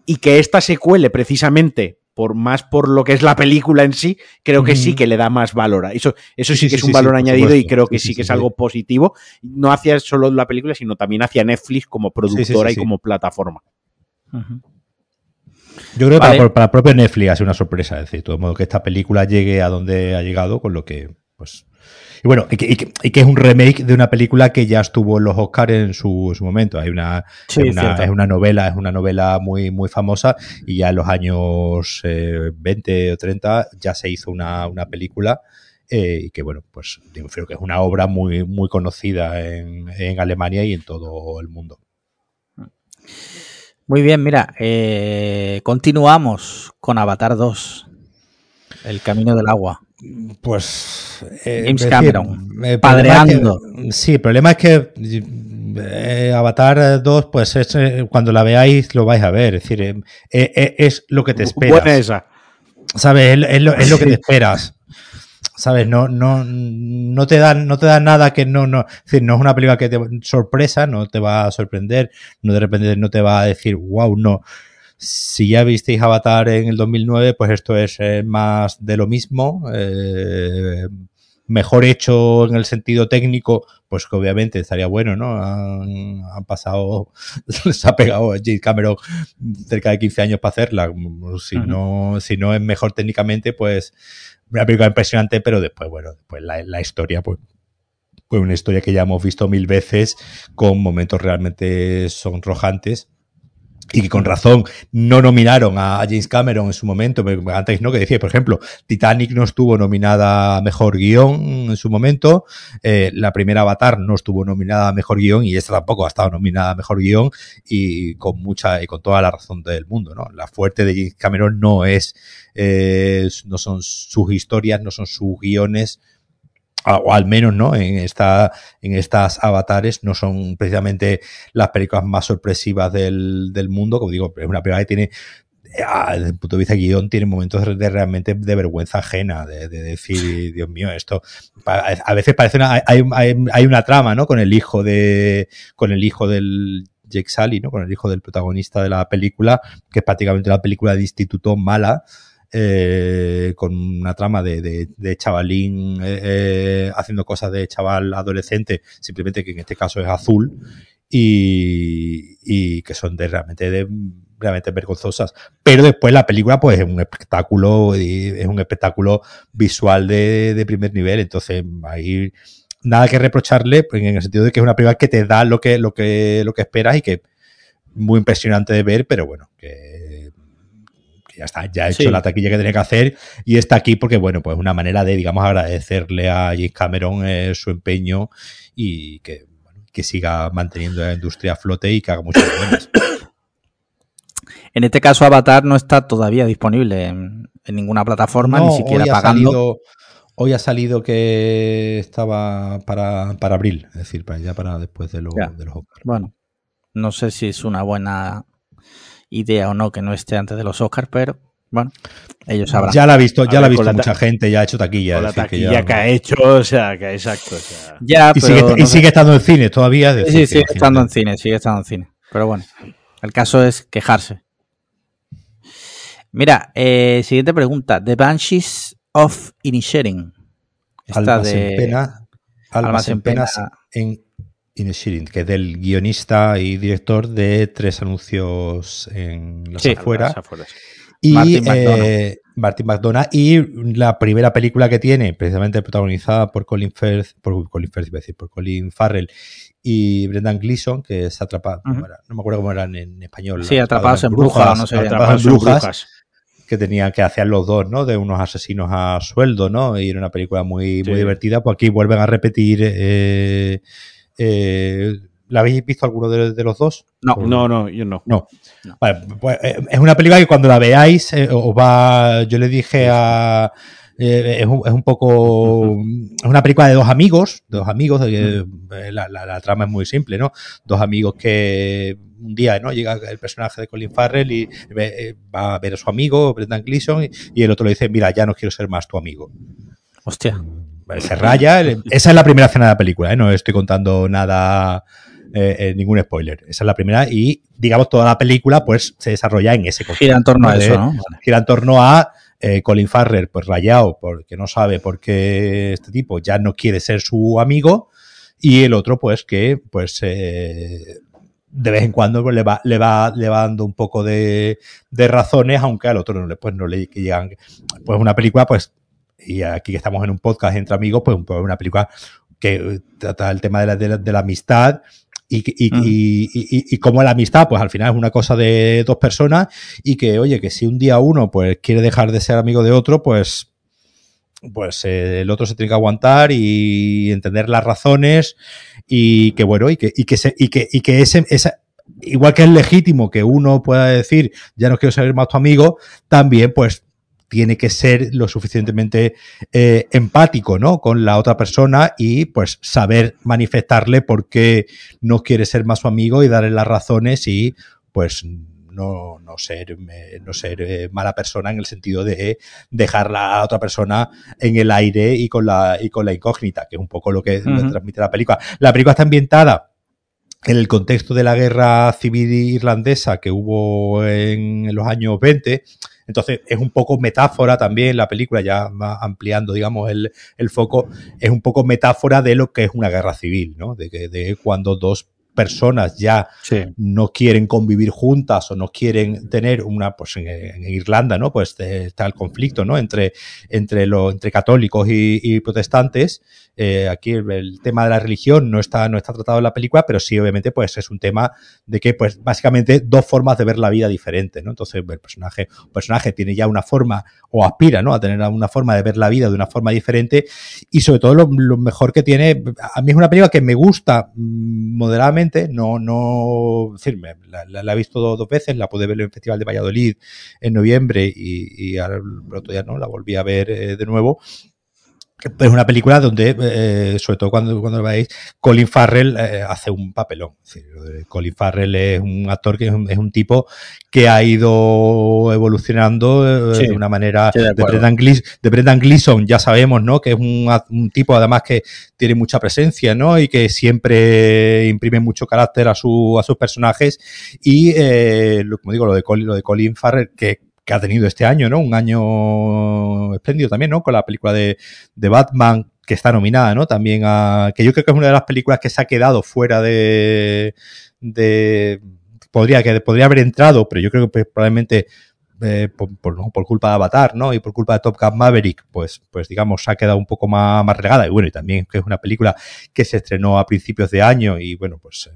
Y que esta se cuele precisamente por más por lo que es la película en sí, creo que sí que le da más valor. Eso, eso sí, que es un valor añadido y creo que sí, que es algo positivo, no hacia solo la película, sino también hacia Netflix como productora y como plataforma.
Yo creo que para, para, propio Netflix ha sido una sorpresa, es decir, de todo modo que esta película llegue a donde ha llegado, con lo que, pues, y bueno, y que, es un remake de una película que ya estuvo en los Oscars en su, momento. Hay una, es, una, novela, es una novela muy, muy famosa y ya en los años 20 eh, o 30 ya se hizo una, película. Eh, y que bueno, pues creo que es una obra muy, muy conocida en, Alemania y en todo el mundo.
Muy bien, mira, eh, continuamos con Avatar 2, El Camino del Agua.
Pues.
Eh, James Cameron. padreando.
sí, el problema es que eh, Avatar 2, pues es, eh, cuando la veáis lo vais a ver. Es decir, es lo que te esperas.
Buena esa.
¿Sabes? Es, lo, que te esperas. ¿Sabes? No, no, no te dan, no te dan nada que no, no. Es decir, no es una película que te sorpresa, no te va a sorprender, no de repente no te va a decir, wow, no si ya visteis Avatar en el 2009, pues esto es eh, más de lo mismo. Eh, mejor hecho en el sentido técnico, pues que obviamente estaría bueno, ¿no? Han, pasado, se ha pegado James Cameron cerca de 15 años para hacerla. Si, no, si no es mejor técnicamente, pues una película impresionante, pero después, bueno, después la, la historia, pues pues una historia que ya hemos visto mil veces con momentos realmente sonrojantes y que con razón no nominaron a James Cameron en su momento, antes no, que decía, por ejemplo, Titanic no estuvo nominada a Mejor Guión en su momento, eh, la primera Avatar no estuvo nominada a Mejor Guión y esta tampoco ha estado nominada a Mejor Guión y con mucha y con toda la razón del mundo, ¿no? La fuerte de James Cameron no es, eh, no son sus historias, no son sus guiones, o al menos no en esta en estas avatares no son precisamente las películas más sorpresivas del, del mundo. Como digo es una película que tiene desde el punto de vista de guion tiene momentos de realmente de vergüenza ajena de, decir Dios mío esto a veces parece una, hay, hay, hay, una trama no con el hijo de con el hijo del Jake Sully no con el hijo del protagonista de la película que es prácticamente una película de instituto mala eh, con una trama de, chavalín eh, eh, haciendo cosas de chaval adolescente, simplemente que en este caso es azul, y, y que son de realmente de realmente vergonzosas. Pero después la película, pues, es un espectáculo, es un espectáculo visual de, de primer nivel. Entonces, ahí nada que reprocharle, pues, en el sentido de que es una película que te da lo que, lo que, lo que esperas y que muy impresionante de ver, pero bueno, que ya está, ya ha hecho la taquilla que tenía que hacer y está aquí porque, bueno, pues una manera de, digamos, agradecerle a James Cameron eh, su empeño y que, que siga manteniendo la industria a flote y que haga muchas buenas.
En este caso, Avatar no está todavía disponible en, ninguna plataforma, ni siquiera pagando.
hoy ha salido que estaba para, para abril, es decir, para ya para después de, los de los Oscars.
Bueno, no sé si es una buena idea o no que no esté antes de los Oscars, pero bueno, ellos sabrán.
Ya la ha visto, ya la ha visto mucha gente, ya ha hecho taquilla.
la taquilla que, ha hecho, o sea, que exacto.
Ya, y, sigue, estando en cine todavía.
sí, sigue estando en cine, sigue estando en cine. Pero bueno, el caso es quejarse. Mira, eh, siguiente pregunta. The Banshees of Inisherin.
Esta de... en pena. Almas, en, pena en que es del guionista y director de tres anuncios en las afueras. Y Martin McDonough. Y la primera película que tiene, precisamente protagonizada por Colin Firth, por Colin Firth, decir, por Colin Farrell y Brendan Gleeson, que es atrapado, no me acuerdo cómo eran en, español.
Sí, atrapados en brujas, no sé,
atrapados en brujas, que tenían que hacer los dos, ¿no? De unos asesinos a sueldo, ¿no? Y era una película muy, muy divertida. Pues aquí vuelven a repetir. Eh, eh, ¿La habéis visto alguno de, los dos?
No, no, no, yo no.
No. Vale, pues, eh, es una película que cuando la veáis os va. Yo le dije a eh, es, un, es, un, poco. Es una película de dos amigos, dos amigos, eh, la, la, trama es muy simple, ¿no? Dos amigos que un día, ¿no? Llega el personaje de Colin Farrell y eh, va a ver a su amigo, Brendan Gleeson, y el otro le dice: Mira, ya no quiero ser más tu amigo.
Hostia.
Se raya. Esa es la primera escena de la película, ¿eh? No estoy contando nada. Eh, ningún spoiler. Esa es la primera y, digamos, toda la película pues se desarrolla en ese
contexto. Gira en torno a eso, ¿no?
Gira en torno a eh, Colin Farrer, pues rayado, porque no sabe por qué este tipo ya no quiere ser su amigo, y el otro, pues que, pues, eh, de vez en cuando pues, le, va, le, va, le va dando un poco de, de razones, aunque al otro no le, pues, no le llegan. Pues una película, pues, y aquí que estamos en un podcast entre amigos, pues una película que trata el tema de la, de la, de la amistad, y, y, como la amistad, pues al final es una cosa de dos personas y que, oye, que si un día uno pues quiere dejar de ser amigo de otro, pues pues eh, el otro se tiene que aguantar y entender las razones y que bueno y que y que se, y que y que ese esa, igual que es legítimo que uno pueda decir ya no quiero ser más tu amigo también pues tiene que ser lo suficientemente eh, empático, ¿no? Con la otra persona y pues saber manifestarle por qué no quiere ser más su amigo y darle las razones y pues no, no ser, no ser eh, mala persona en el sentido de dejar a la otra persona en el aire y con la, y con la incógnita, que es un poco lo que transmite la película. La película está ambientada en el contexto de la guerra civil irlandesa que hubo en los años 20 entonces es un poco metáfora también la película, ya ampliando, digamos, el, el foco, es un poco metáfora de lo que es una guerra civil, ¿no? De, que, de cuando dos personas ya no quieren convivir juntas o no quieren tener una, pues en, Irlanda, ¿no? Pues eh, está el conflicto, ¿no? Entre, entre, lo, entre católicos y, protestantes. Eh, aquí el, tema de la religión no está, no está tratado en la película, pero sí, obviamente, pues es un tema de que, pues, básicamente dos formas de ver la vida diferentes, ¿no? Entonces, el personaje, personaje tiene ya una forma, o aspira, ¿no? A tener una forma de ver la vida de una forma diferente, y sobre todo lo, mejor que tiene, a mí es una película que me gusta mm, moderadamente no, no, la, he visto dos, veces, la pude ver en el Festival de Valladolid en noviembre y, y ya no, la volví a ver eh, de nuevo es una película donde, eh, sobre todo cuando, cuando lo veis, Colin Farrell eh, hace un papelón. Colin Farrell es un actor que es un, tipo que ha ido evolucionando de una manera de, Brendan de, Brendan Gleeson, ya sabemos, ¿no? Que es un, un, tipo además que tiene mucha presencia, ¿no? Y que siempre imprime mucho carácter a, su, a sus personajes. Y, eh, como digo, lo de Colin, lo de Colin Farrell, que que ha tenido este año, ¿no? Un año espléndido también, ¿no? Con la película de, de Batman, que está nominada, ¿no? También a. que yo creo que es una de las películas que se ha quedado fuera de. de podría, que podría haber entrado, pero yo creo que probablemente eh, por, por, culpa de Avatar, ¿no? Y por culpa de Top Gun Maverick, pues, pues digamos, se ha quedado un poco más, más relegada. Y bueno, y también que es una película que se estrenó a principios de año y bueno, pues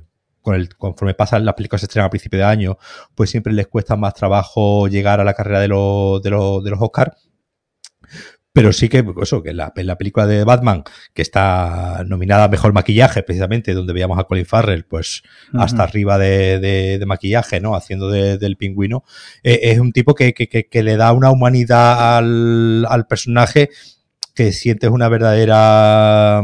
con el, conforme pasan las películas se estrenan a principio de año, pues siempre les cuesta más trabajo llegar a la carrera de, los de, los, de los Oscars. Pero sí que, eso, que la, la película de Batman, que está nominada a Mejor Maquillaje, precisamente, donde veíamos a Colin Farrell, pues hasta arriba de, de, maquillaje, ¿no? Haciendo del pingüino, eh, es un tipo que, que, que, le da una humanidad al, al personaje que sientes una verdadera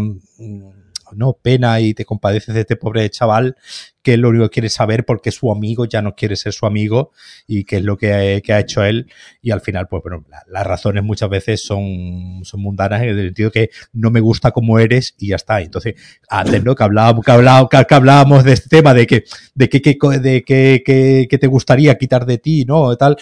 no pena y te compadeces de este pobre chaval que lo único que quiere saber porque su amigo ya no quiere ser su amigo y qué es lo que, ha hecho él. Y al final pues bueno las razones muchas veces son, son mundanas en el sentido que no me gusta como eres y ya está. Entonces antes no que hablábamos que hablábamos, que hablábamos de este tema de que de que, de que, que, te gustaría quitar de ti no tal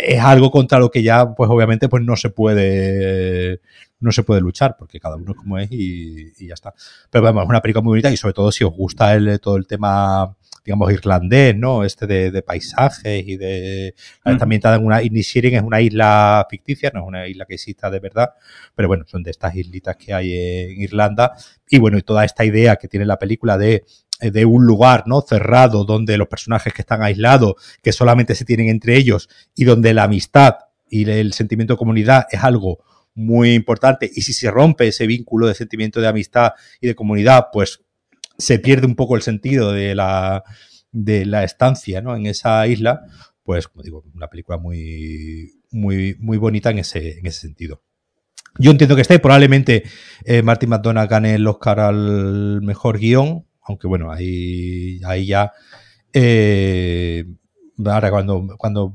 es algo contra lo que ya pues obviamente pues no se puede no se puede luchar porque cada uno es como es y, ya está. Pero bueno, es una película muy bonita y sobre todo si os gusta el, todo el tema digamos, irlandés, ¿no? Este de, paisajes y de... Mm. También está en una... Es una isla ficticia, no es una isla que exista de verdad, pero bueno, son de estas islitas que hay en Irlanda. Y bueno, y toda esta idea que tiene la película de de un lugar, ¿no? Cerrado, donde los personajes que están aislados, que solamente se tienen entre ellos, y donde la amistad y el sentimiento de comunidad es algo muy importante. Y si se rompe ese vínculo de sentimiento de amistad y de comunidad, pues se pierde un poco el sentido de la, de la estancia ¿no? en esa isla. Pues, como digo, una película muy, muy, muy bonita en ese, en ese sentido. Yo entiendo que está y probablemente eh, Martin McDonagh gane el Oscar al mejor guion, aunque bueno, ahí, ahí ya. Eh, ahora cuando, cuando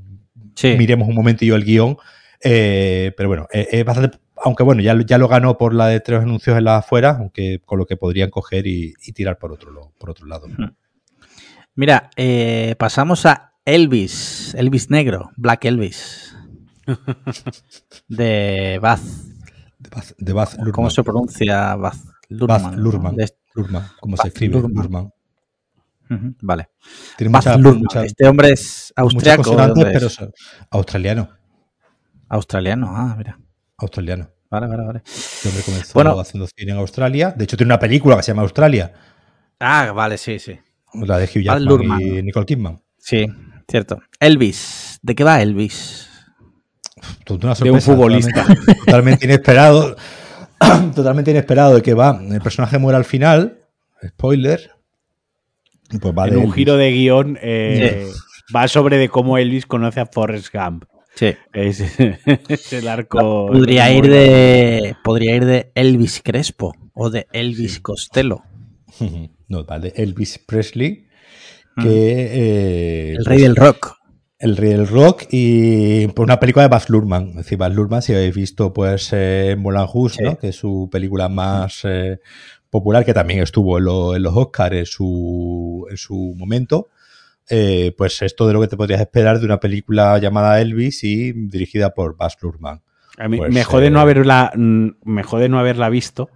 miremos un momentillo el guion, eh, pero bueno, es bastante. Aunque bueno, ya, ya lo ganó por la de tres anuncios en la afuera, aunque con lo que podrían coger y, tirar por otro, por otro lado. Hmm.
Mira, pasamos a Elvis, Elvis Negro, Black Elvis. de Bath.
De Bath,
¿Cómo se pronuncia Bath?
Lurman. Lurman. Lurman. ¿Cómo se escribe? Lurman.
vale. Este hombre es austriaco.
pero australiano.
Australiano, ah, mira.
Australiano.
Vale, vale, vale.
Este hombre comenzó bueno, haciendo cine en Australia. De hecho, tiene una película que se llama Australia.
Ah, vale, sí, sí.
La de Hugh Jackman y Nicole Kidman.
Sí, cierto. Elvis. ¿De qué va Elvis?
de un futbolista. Totalmente, inesperado. totalmente inesperado de que va. El personaje muere al final. Spoiler.
Pues va en un giro de guion eh, va sobre de cómo Elvis conoce a Forrest Gump.
Sí.
Es, el arco.
Podría ir de. Podría ir de Elvis Crespo o de Elvis Costello.
No, va de Elvis Presley. Que, eh,
el rey del rock
el rey del rock y por una película de Baz Luhrmann. Es decir, Baz Luhrmann, si habéis visto pues eh, Moulin Rouge, ¿no? que es su película más eh, popular, que también estuvo en, los Oscars en su, en su momento, eh, pues esto de lo que te podrías esperar de una película llamada Elvis y dirigida por Baz Luhrmann.
A mí pues, me jode no haberla, mm, me jode no haberla visto.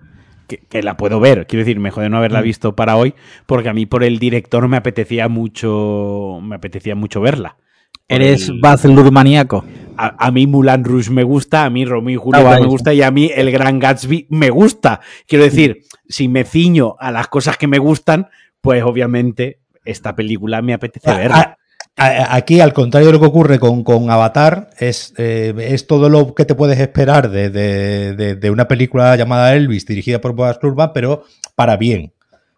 Que, la puedo ver, quiero decir, me jode no haberla mm. visto para hoy, porque a mí por el director me apetecía mucho, me apetecía mucho verla.
Eres Baz Luhrmanniaco.
A, mí Mulan Rouge me gusta, a mí Romeo y Julieta me gusta y a mí El Gran Gatsby me gusta. Quiero decir, si me ciño a las cosas que me gustan, pues obviamente esta película me apetece verla.
Aquí, al contrario de lo que ocurre con, con Avatar, es, eh, es, todo lo que te puedes esperar de, de, una película llamada Elvis, dirigida por Boaz Luhrmann, pero para bien.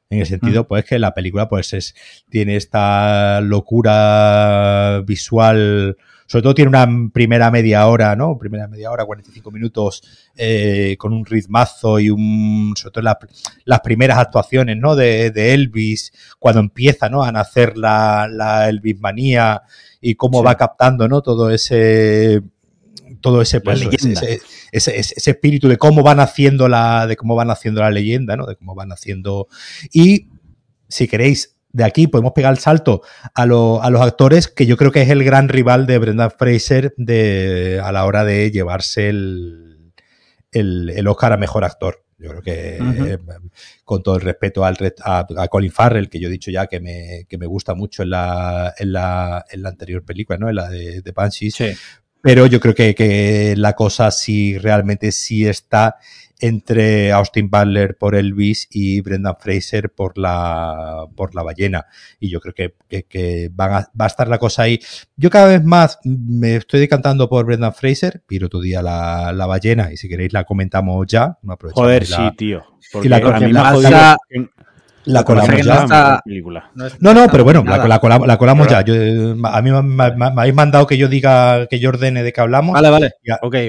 En el sentido, mm. pues, que la película, pues, es, tiene esta locura visual. Sobre todo tiene una primera media hora, ¿no? Primera media hora, 45 minutos, eh, con un ritmazo y un. Sobre todo las primeras actuaciones, ¿no? De, de, Elvis, cuando empieza, ¿no? A nacer la, la Elvis manía y cómo va captando, ¿no? Todo ese todo ese, pues, ese, ese, espíritu de cómo van haciendo la, de cómo van haciendo la leyenda, ¿no? De cómo van haciendo. Y si queréis, de aquí podemos pegar el salto a, a los actores, que yo creo que es el gran rival de Brendan Fraser de, a la hora de llevarse el, el, Oscar a mejor actor. Yo creo que, eh, con todo el respeto al, a, a, Colin Farrell, que yo he dicho ya que me, que me gusta mucho en la, en la, en la anterior película, ¿no? En la de, de Banshees, sí. Pero yo creo que, la cosa sí realmente sí está entre Austin Butler por Elvis y Brendan Fraser por la, por la ballena. Y yo creo que, que, va a estar la cosa ahí. Yo cada vez más me estoy decantando por Brendan Fraser, pero otro día la, la ballena, y si queréis la comentamos ya.
Joder, sí, tío.
y la, a la colamos ya. No, no, pero bueno, la, colamos, ya. a mí me, habéis mandado que yo diga, que yo ordene de que hablamos.
Vale, vale.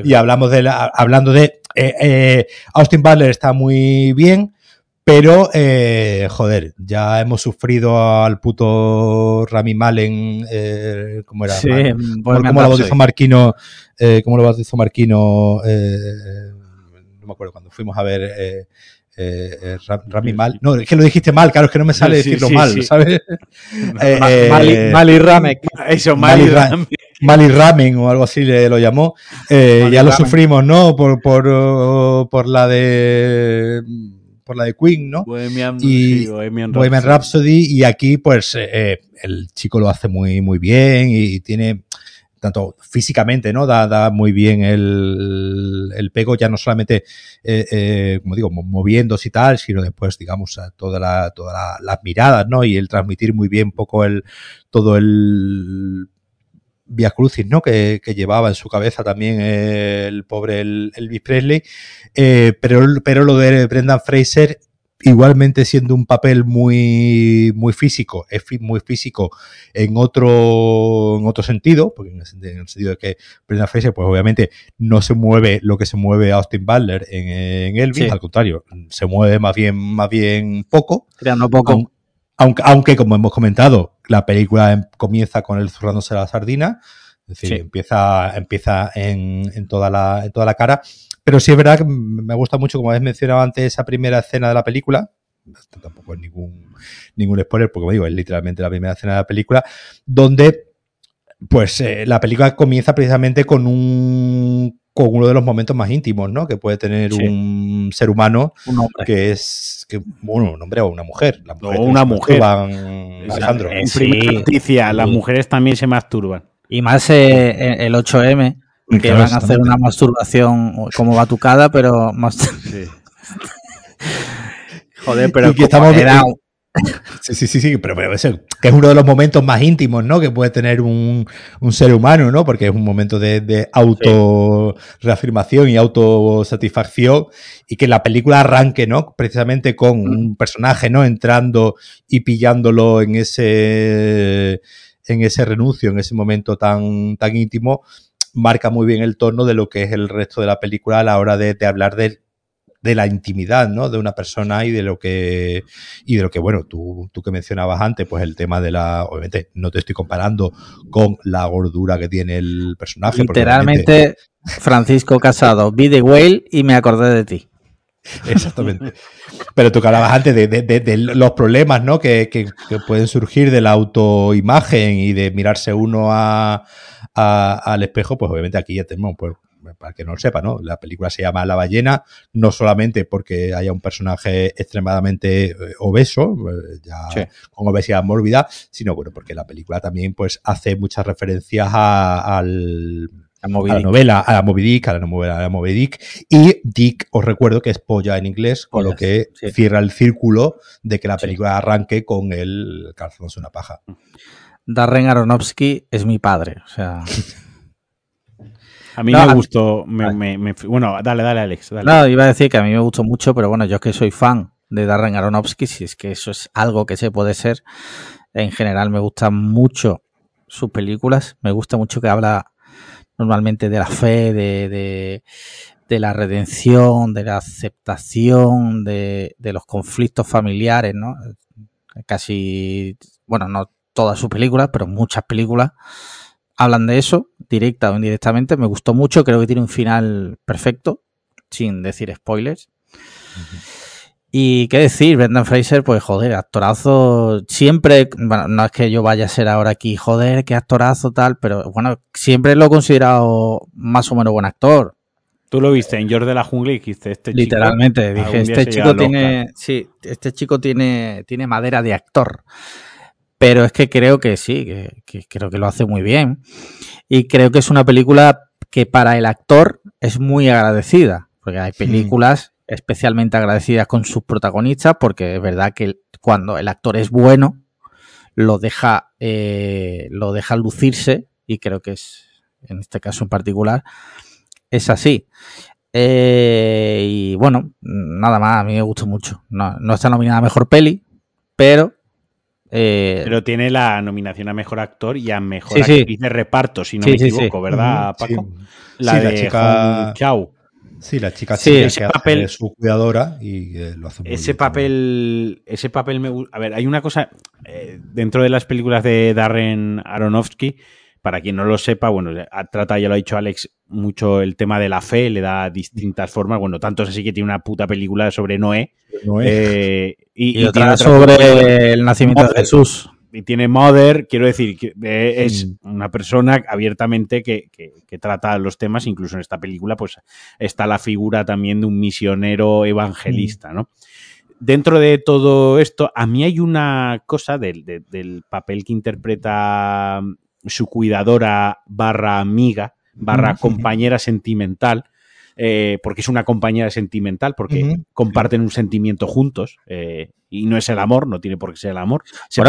Y, hablamos de hablando de eh, eh, Austin Butler está muy bien, pero eh, joder, ya hemos sufrido al puto Rami Malen, eh, ¿cómo era?
Sí,
¿Cómo, lo bautizó Marquino? ¿Cómo lo bautizó Marquino? no me acuerdo cuando fuimos a ver eh, eh Rami Mal. No, es que lo dijiste mal, claro, es que no me sale decirlo mal, ¿sabes?
eh, Mali Ramen.
Eso, Mali Ramen.
Mali Ramen o algo así le, lo llamó. Eh, ya lo sufrimos, ¿no? Por, por, por la de por la de Queen, ¿no?
Bohemian,
y Bohemian, Rhapsody. y aquí pues eh, el chico lo hace muy muy bien y, tiene tanto físicamente, ¿no? Da, da muy bien el, el, pego, ya no solamente, eh, eh, como digo, moviéndose y tal, sino después, digamos, a toda la, todas las miradas, ¿no? Y el transmitir muy bien un poco el, todo el Via Crucis, ¿no? Que, que, llevaba en su cabeza también el pobre Elvis Presley. Eh, pero, pero lo de Brendan Fraser igualmente siendo un papel muy, muy físico, es muy físico en otro, en otro sentido, porque en el, sentido de que Brendan Fraser, pues obviamente no se mueve lo que se mueve Austin Butler en, Elvis, al contrario, se mueve más bien, más bien poco.
Creando poco.
Aunque, aunque, como hemos comentado, la película em, comienza con él zurrándose la sardina, es decir, empieza, empieza en, en, toda la, en toda la cara pero sí es verdad que me gusta mucho, como habéis mencionado antes, esa primera escena de la película. Esto tampoco es ningún, ningún spoiler, porque como digo, es literalmente la primera escena de la película, donde pues eh, la película comienza precisamente con un con uno de los momentos más íntimos, ¿no? Que puede tener un ser humano que es que, bueno, un hombre o una mujer.
o una mujer. Alejandro. En primera noticia, las mujeres también se masturban.
Y más eh, el 8M, que van a hacer una masturbación como batucada, pero más...
Joder, pero que estamos Sí, sí, sí, sí, pero, pero que es uno de los momentos más íntimos, ¿no? Que puede tener un, un ser humano, ¿no? Porque es un momento de, de auto-reafirmación y autosatisfacción y que la película arranque, ¿no? Precisamente con mm. un personaje, ¿no? Entrando y pillándolo en ese, en ese renuncio, en ese momento tan, tan íntimo, marca muy bien el tono de lo que es el resto de la película a la hora de, hablar de, de, la intimidad, ¿no? De una persona y de lo que, y de lo que, bueno, tú, tú que mencionabas antes, pues el tema de la, obviamente no te estoy comparando con la gordura que tiene el personaje.
Literalmente, Francisco Casado, vi The Whale y me acordé de ti.
Exactamente. Pero tú que hablabas antes de, de, los problemas ¿no? Que, que, pueden surgir de la autoimagen y de mirarse uno a, al espejo, pues obviamente aquí ya tenemos, pues, para que no lo sepa, ¿no? La película se llama La ballena, no solamente porque haya un personaje extremadamente eh, obeso, eh, ya con obesidad mórbida, sino bueno, porque la película también pues hace muchas referencias a, al a, la novela, a la Moby Dick, a la novela a la Moby Dick. Y Dick, os recuerdo que es polla en inglés, con lo que cierra el círculo de que la película arranque con el calzándose una paja.
Darren Aronofsky es mi padre, o sea.
A mí me gustó. bueno, dale, dale, Alex.
No, iba a decir que a mí me gustó mucho, pero bueno, yo que soy fan de Darren Aronofsky, si es que eso es algo que se puede ser. En general me gustan mucho sus películas. Me gusta mucho que habla normalmente de la fe, de, de, la redención, de la aceptación, de, de, los conflictos familiares, ¿no? Casi, bueno, no todas sus películas, pero muchas películas hablan de eso, directa o indirectamente. Me gustó mucho, creo que tiene un final perfecto, sin decir spoilers. Y qué decir, Brendan Fraser, pues joder, actorazo, siempre, bueno, no es que yo vaya a ser ahora aquí, joder, qué actorazo tal, pero bueno, siempre lo he considerado más o menos buen actor.
Tú lo viste en George de la Jungla y dijiste, este
chico... Literalmente, dije, este chico tiene, sí, este chico tiene, tiene madera de actor. Pero es que creo que sí, que, creo que lo hace muy bien. Y creo que es una película que para el actor es muy agradecida. Porque hay películas especialmente agradecidas con sus protagonistas, porque es verdad que cuando el actor es bueno, lo deja, eh, lo deja lucirse, y creo que es, en este caso en particular, es así. Eh, y bueno, nada más, a mí me gustó mucho. No, no está nominada a mejor peli, pero
eh, Pero tiene la nominación a mejor actor y a mejor actriz de reparto, si no me equivoco, ¿verdad, Paco?
La de chica... Chao. Sí, la chica sí, ese papel, su cuidadora y eh, lo hace
muy Ese papel, ese papel me A ver, hay una cosa eh, dentro de las películas de Darren Aronofsky para quien no lo sepa, bueno, trata, ya lo ha dicho Alex, mucho el tema de la fe, le da distintas formas. Bueno, tanto es así que tiene una puta película sobre Noé.
Eh, y, otra sobre el nacimiento de Jesús.
Y tiene Mother, quiero decir, que es una persona abiertamente que, trata los temas, incluso en esta película, pues está la figura también de un misionero evangelista, ¿no? Dentro de todo esto, a mí hay una cosa del papel que interpreta su cuidadora barra amiga, barra compañera sentimental, eh, porque es una compañera sentimental, porque comparten un sentimiento juntos, eh, y no es el amor, no tiene por qué ser el amor.
Si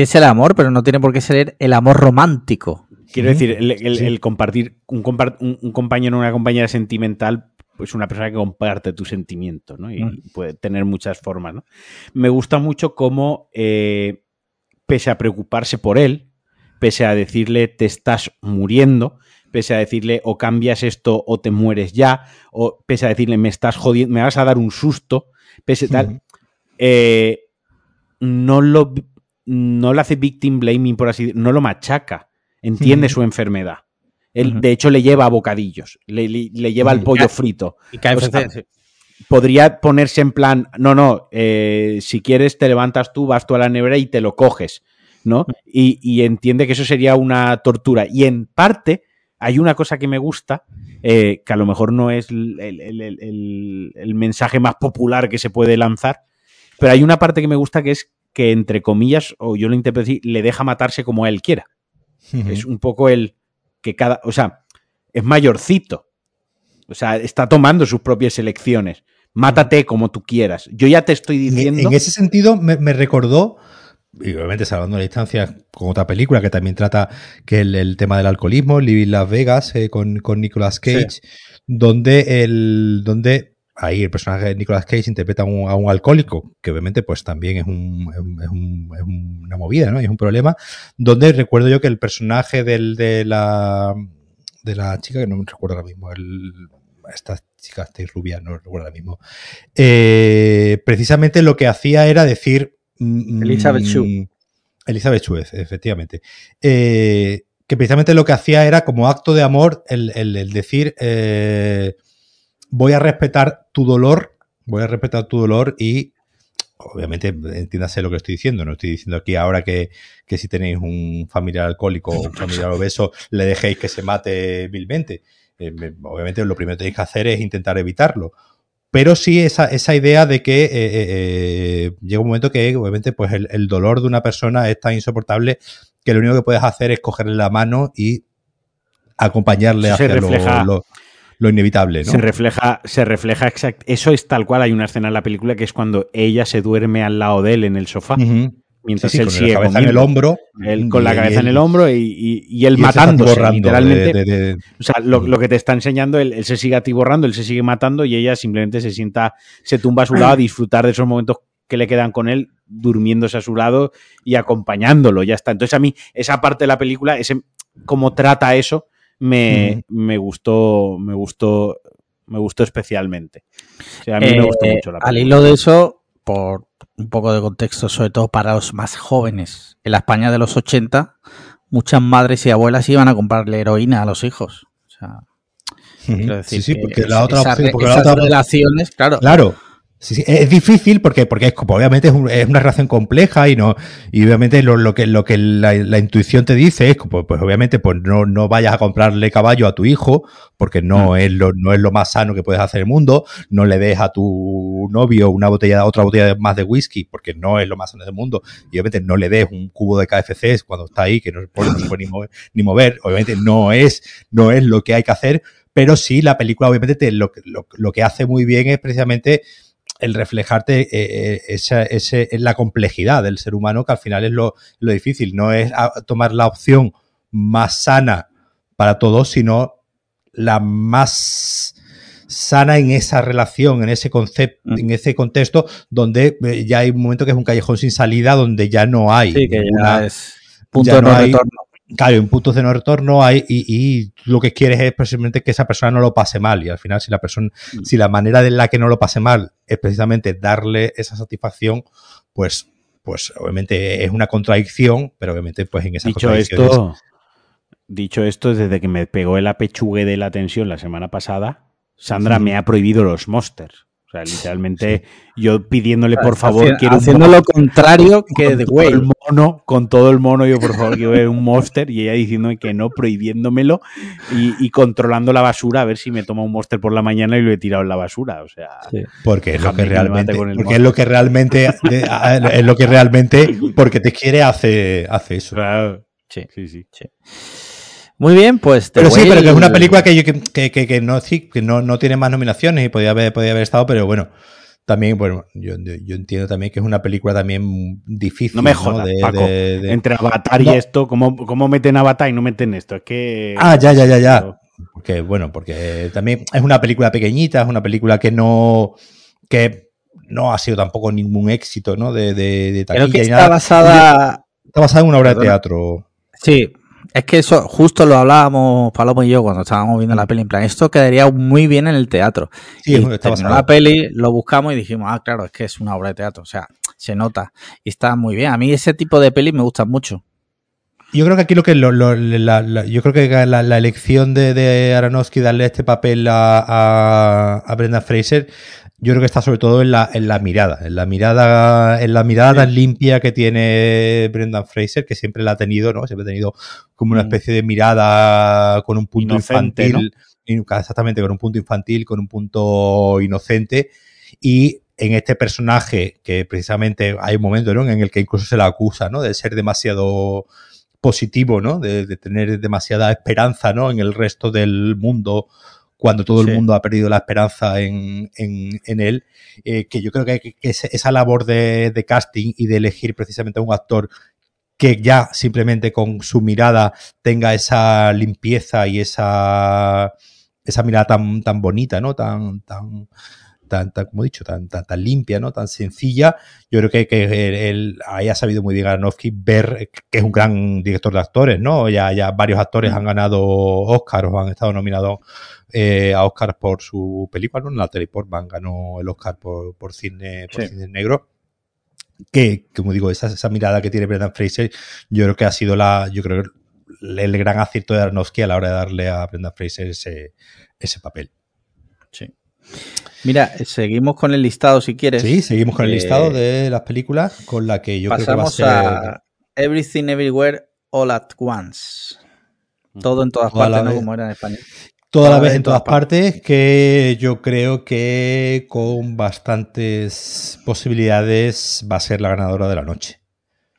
es, el amor, pero no tiene por qué ser el amor romántico.
Quiero decir, el, compartir un, un, compañero o una compañera sentimental pues una persona que comparte tu sentimiento, ¿no? Y puede tener muchas formas, ¿no? Me gusta mucho cómo, eh, pese a preocuparse por él, pese a decirle te estás muriendo, pese a decirle o cambias esto o te mueres ya, o pese a decirle me estás jodiendo, me vas a dar un susto, pese a tal, eh, no lo no lo hace victim blaming, por así decirlo, no lo machaca, entiende su enfermedad. Él, de hecho, le lleva bocadillos, le, lleva el pollo frito. Y podría ponerse en plan, no, no, eh, si quieres te levantas tú, vas tú a la nevera y te lo coges, ¿no? Y, entiende que eso sería una tortura. Y en parte hay una cosa que me gusta, eh, que a lo mejor no es el, mensaje más popular que se puede lanzar, pero hay una parte que me gusta que es que, entre comillas, o yo lo interpreto le deja matarse como él quiera. Es un poco el que cada, o sea, es mayorcito. O sea, está tomando sus propias elecciones. Mátate como tú quieras. Yo ya te estoy diciendo.
En ese sentido, me, recordó, y obviamente salvando la distancia, con otra película que también trata que el, tema del alcoholismo, Living Las Vegas, eh, con, con, Nicolas Cage, donde, el, donde ahí el personaje de Nicolas Cage interpreta a un, alcohólico, que obviamente pues también es, una movida, ¿no? Y es un problema, donde recuerdo yo que el personaje del, de, la, de la chica, que no me recuerdo ahora mismo, el, esta chica, esta rubia, no recuerdo ahora mismo, eh, precisamente lo que hacía era decir...
Mm, Elizabeth Chu.
Elizabeth Chu, efectivamente. Eh, que precisamente lo que hacía era como acto de amor el, el decir... Eh, voy a respetar tu dolor, voy a respetar tu dolor y obviamente entiéndase lo que estoy diciendo, no estoy diciendo aquí ahora que, si tenéis un familiar alcohólico o un familiar obeso le dejéis que se mate vilmente. Eh, obviamente lo primero que tenéis que hacer es intentar evitarlo. Pero sí esa, esa idea de que eh, eh, llega un momento que obviamente pues el, dolor de una persona es tan insoportable que lo único que puedes hacer es cogerle la mano y acompañarle a lo, lo inevitable, ¿no?
Se refleja, se refleja exacto. Eso es tal cual. Hay una escena en la película que es cuando ella se duerme al lado de él en el sofá. Mientras él sigue
la cabeza en el hombro.
Él con la cabeza en el hombro y, él matándose, literalmente. O sea, lo, que te está enseñando, él, se sigue atiborrando, él se sigue matando y ella simplemente se sienta, se tumba a su lado a disfrutar de esos momentos que le quedan con él, durmiéndose a su lado y acompañándolo. Ya está. Entonces, a mí, esa parte de la película, ese, cómo trata eso, me, me gustó, me gustó, me gustó especialmente.
a mí me gustó eh, mucho la Al hilo de eso, por un poco de contexto, sobre todo para los más jóvenes, en la España de los 80, muchas madres y abuelas iban a comprarle heroína a los hijos. O sea,
sí, sí, porque la otra
relaciones, claro.
Claro, es difícil porque, porque es, obviamente es, una relación compleja y no y obviamente lo, que, lo que la, intuición te dice es pues, pues obviamente pues no, no, vayas a comprarle caballo a tu hijo porque no, mm. es lo, no es lo más sano que puedes hacer en el mundo, no le des a tu novio una botella, otra botella más de whisky porque no es lo más sano del mundo. Y obviamente no le des un cubo de KFC cuando está ahí que no se puede, ni, mover, ni mover, obviamente no es, no es lo que hay que hacer, pero sí la película obviamente lo, lo, lo que hace muy bien es precisamente el reflejarte eh, eh, esa, ese, la complejidad del ser humano, que al final es lo, difícil. No es tomar la opción más sana para todos, sino la más sana en esa relación, en ese concepto, mm. en ese contexto donde eh, ya hay un momento que es un callejón sin salida, donde ya no hay.
Sí, que ya es punto de no retorno.
Claro, en puntos de no retorno hay, y, lo que quieres es precisamente que esa persona no lo pase mal. Y al final, si la persona, mm. si la manera de la que no lo pase mal es precisamente darle esa satisfacción, pues, pues obviamente es una contradicción, pero obviamente, pues en esa
dicho esto, dicho esto, desde que me pegó el apechugue de la tensión la semana pasada, Sandra me ha prohibido los monsters sea, literalmente yo pidiéndole por favor
quiero haciendo lo contrario que de güey.
Mono, con todo el mono, yo por favor quiero ver un monster y ella diciéndome que no, prohibiéndomelo y, controlando la basura a ver si me toma un monster por la mañana y lo he tirado en la basura. O sea,
porque es lo que realmente, porque es lo que realmente, es lo que realmente, porque te quiere hace, hace eso.
Sí, sí, sí. Muy bien, pues
Pero sí, pero que es una película que, que, que, que no, sí, que no, no, tiene más nominaciones y podía haber, podía haber estado, pero bueno, también, bueno, yo, yo, entiendo también que es una película también difícil.
No me jodas, Paco. Entre Avatar y esto, ¿cómo, ¿cómo, meten Avatar y no meten esto? Es que...
Ah, ya, ya, ya, ya. Porque, bueno, porque también es una película pequeñita, es una película que no... que no ha sido tampoco ningún éxito, ¿no? De, de, de
taquilla Creo que está basada...
Está basada en una obra de teatro.
Sí, es que eso justo lo hablábamos Palomo y yo cuando estábamos viendo la peli. En plan, esto quedaría muy bien en el teatro. Sí, y terminó la peli, lo buscamos y dijimos, ah, claro, es que es una obra de teatro. O sea, se nota y está muy bien. A mí ese tipo de peli me gustan mucho.
Yo creo que aquí lo que yo creo que la, elección de, de, Aronofsky darle este papel a, a, Brenda Fraser yo creo que está sobre todo en la, en la mirada, en la mirada, en la mirada tan limpia que tiene Brendan Fraser, que siempre la ha tenido, ¿no? Siempre ha tenido como una mm. especie de mirada con un punto infantil, exactamente, con un punto infantil, con un punto inocente. Y en este personaje, que precisamente hay un momento ¿no? en el que incluso se la acusa, ¿no? De ser demasiado positivo, ¿no? De, de tener demasiada esperanza, ¿no? En el resto del mundo cuando todo el mundo ha perdido la esperanza en, él, eh, que yo creo que, esa labor de, casting y de elegir precisamente a un actor que ya simplemente con su mirada tenga esa limpieza y esa, esa mirada tan, tan bonita, ¿no? Tan, tan, tan, como he dicho, tan, tan, limpia, ¿no? Tan sencilla. Yo creo que, que él, ahí ha sabido muy bien Aronofsky ver que es un gran director de actores, ¿no? Ya, ya varios actores mm. han ganado Oscar o han estado nominados eh, a Oscar por su película, ¿no? Natalie Portman ganó el Oscar por, por cine, por cine negro. Que, como digo, esa, esa mirada que tiene Brendan Fraser, yo creo que ha sido la, yo creo el gran acierto de Aronofsky a la hora de darle a Brendan Fraser ese, ese papel.
Sí. Mira, seguimos con el listado si quieres.
Sí, seguimos con el listado de las películas con la que yo creo que va a ser. A
Everything Everywhere All at Once. Todo en todas partes, ¿no? Como era en español.
Toda la vez en todas partes, que yo creo que con bastantes posibilidades va a ser la ganadora de la noche.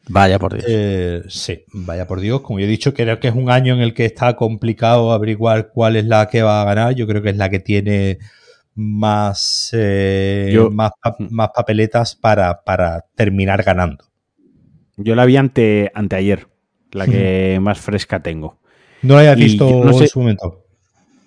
Vaya por Dios.
Eh, sí, vaya por Dios. Como yo he dicho, creo que es un año en el que está complicado averiguar cuál es la que va a ganar. Yo creo que es la que tiene más, eh, más, más, papeletas para, para, terminar ganando.
Yo la vi ante, anteayer, la que más fresca tengo.
No la hayas visto en su momento.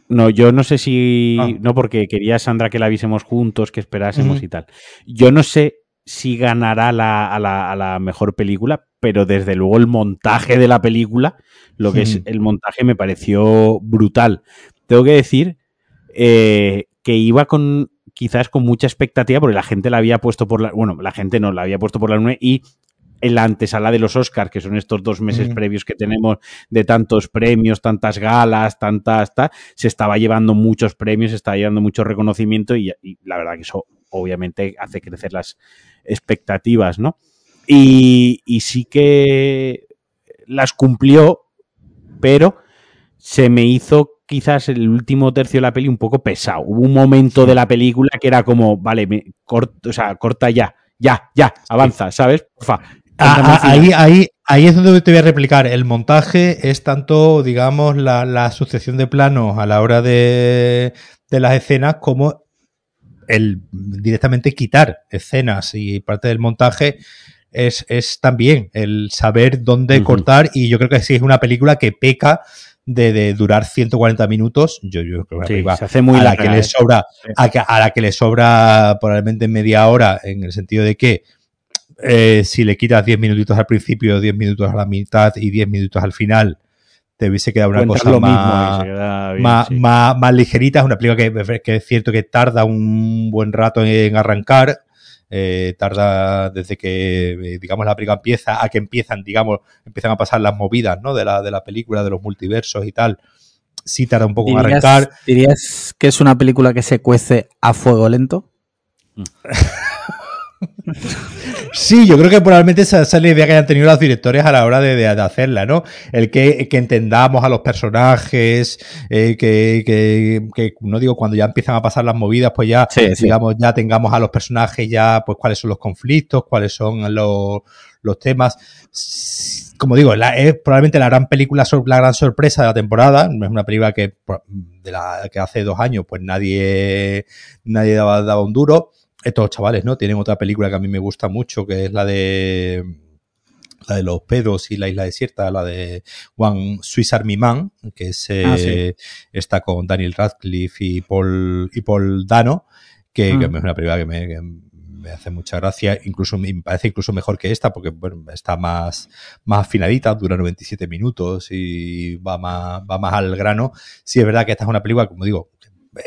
No, yo no sé si. Ah. No, porque quería Sandra que la viésemos juntos, que esperásemos y tal. Yo no sé si ganará la, a, la, a, la, mejor película, pero desde luego el montaje de la película, lo que es el montaje me pareció brutal. Tengo que decir eh, que iba con quizás con mucha expectativa porque la gente la había puesto por la bueno la gente no la había puesto por la nube y en la antesala de los Oscars, que son estos dos meses previos que tenemos de tantos premios, tantas galas, tantas, se estaba llevando muchos premios, se estaba llevando mucho reconocimiento y, la verdad que eso obviamente hace crecer las expectativas, ¿no? Y, y sí que las cumplió, pero se me hizo quizás el último tercio de la peli un poco pesado. Hubo un momento de la película que era como, vale, me corto, o sea, corta ya, ya, ya, avanza, ¿sabes? Porfa,
Ah, ah, ahí, ahí, ahí es donde te voy a replicar. El montaje es tanto, digamos, la, la sucesión de planos a la hora de, de las escenas como el directamente quitar escenas y parte del montaje es, es también el saber dónde cortar y yo creo que sí es una película que peca de, de durar 140 minutos, yo, yo creo que
se hace muy
a la que le ¿eh? sobra, a, a, la que le sobra probablemente media hora, en el sentido de que eh, si le quitas 10 minutitos al principio, 10 minutos a la mitad y 10 minutos al final, te hubiese quedado una cosa más, más, ligerita. Es una película que, es cierto que tarda un buen rato en arrancar. Eh, tarda desde que, eh, digamos, la película empieza a que empiezan, digamos, empiezan a pasar las movidas, ¿no? De la, de la película, de los multiversos y tal. Sí tarda un poco en arrancar.
¿Dirías que es una película que se cuece a fuego lento?
Sí, yo creo que probablemente esa, es la idea que hayan tenido los directores a la hora de, hacerla, ¿no? El que, entendamos a los personajes, eh, que, no digo cuando ya empiezan a pasar las movidas, pues ya, digamos, ya tengamos a los personajes ya, pues cuáles son los conflictos, cuáles son los, temas. como digo, es probablemente la gran película, la gran sorpresa de la temporada. Es una película que, de la, que hace dos años, pues nadie, nadie daba, daba un duro. Estos chavales, ¿no? Tienen otra película que a mí me gusta mucho, que es la de la de los pedos y la isla desierta, la de One Swiss Army Man, que es, ah, está con Daniel Radcliffe y Paul, y Paul Dano, que, mm. es una película que me, me hace mucha gracia, incluso me parece incluso mejor que esta, porque bueno, está más, más afinadita, dura 97 minutos y va más, va más al grano. Sí, es verdad que esta es una película, como digo,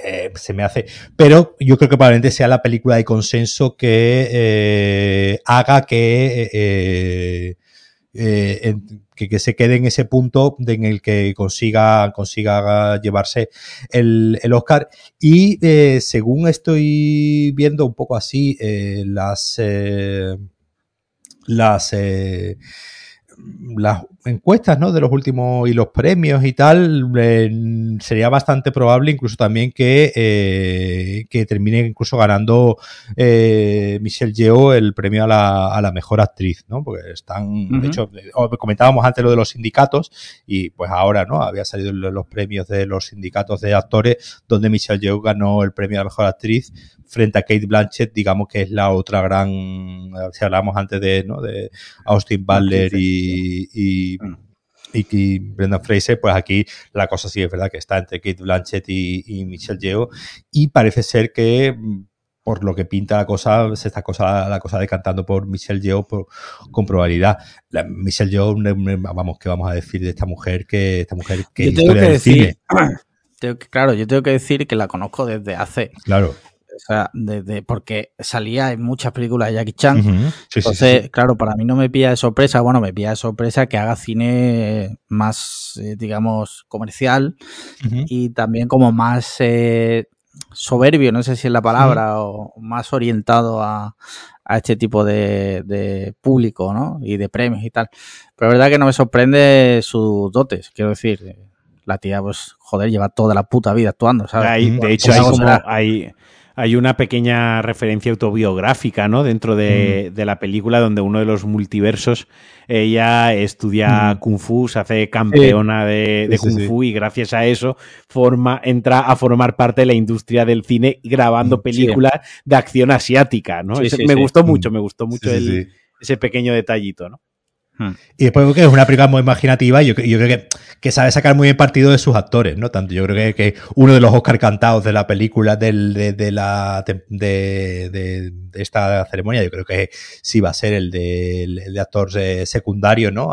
eh, se me hace. Pero yo creo que probablemente sea la película de consenso que eh, haga que eh, eh, que, se quede en ese punto en el que consiga, consiga llevarse el, Oscar. Y según estoy viendo un poco así, las, las las encuestas ¿no? de los últimos y los premios y tal, sería bastante probable incluso también que, eh, que termine incluso ganando eh, Michelle Yeoh el premio a la, a la mejor actriz, ¿no? Porque están, de hecho, comentábamos antes lo de los sindicatos y pues ahora, ¿no? Había salido los premios de los sindicatos de actores donde Michelle Yeoh ganó el premio a la mejor actriz frente a Kate Blanchett, digamos que es la otra gran, si hablamos antes de, ¿no? de Austin Butler y, y, y, Brendan Fraser, pues aquí la cosa sí es verdad que está entre Kate Blanchett y, Michelle Yeoh y parece ser que por lo que pinta la cosa, se está cosa, la cosa decantando por Michelle Yeoh con probabilidad. La, Michelle Yeoh, vamos, ¿qué vamos a decir de esta mujer? Que esta mujer que
historia del cine. claro, yo tengo que decir que la conozco desde hace
claro.
O sea, de, porque salía en muchas películas de Jackie Chan. Entonces, claro, para mí no me pilla de sorpresa. Bueno, me pilla de sorpresa que haga cine más, eh, digamos, comercial y también como más eh, soberbio, no sé si es la palabra, o más orientado a, a este tipo de, de, público, ¿no? Y de premios y tal. Pero es verdad que no me sorprende sus dotes, quiero decir. La tía, pues, joder, lleva toda la puta vida actuando, ¿sabes?
de hecho, hay como, hay, hay una pequeña referencia autobiográfica, ¿no? Dentro de, la película, donde uno de los multiversos, ella estudia Kung Fu, se hace campeona de, Kung Fu y gracias a eso forma, entra a formar parte de la industria del cine grabando películas de acción asiática, ¿no? me gustó mucho, me gustó mucho ese pequeño detallito, ¿no?
Hmm. Y después creo que es una película muy imaginativa y yo, creo que, que, sabe sacar muy bien partido de sus actores, ¿no? Tanto yo creo que, uno de los Oscar cantados de la película del, de, la de, esta ceremonia, yo creo que sí va a ser el de, el de actor eh, secundario, ¿no?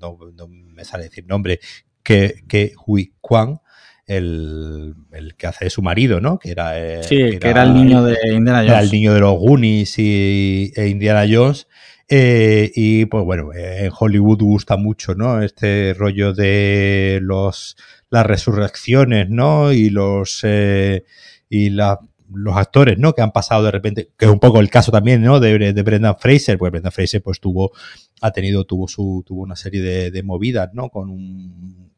no, me sale decir nombre, que, que Hui Kwan. El, que hace de su marido, ¿no? Que era,
eh, sí, que era, el niño de Indiana Jones.
Era el niño de los Goonies y, e Indiana Jones. Eh, y pues bueno, en Hollywood gusta mucho, ¿no? Este rollo de los las resurrecciones, ¿no? Y los eh, y la, los actores, ¿no? Que han pasado de repente, que es un poco el caso también, ¿no? De, de Brendan Fraser, pues Brendan Fraser pues tuvo, ha tenido, tuvo su, tuvo una serie de, de movidas, ¿no? Con un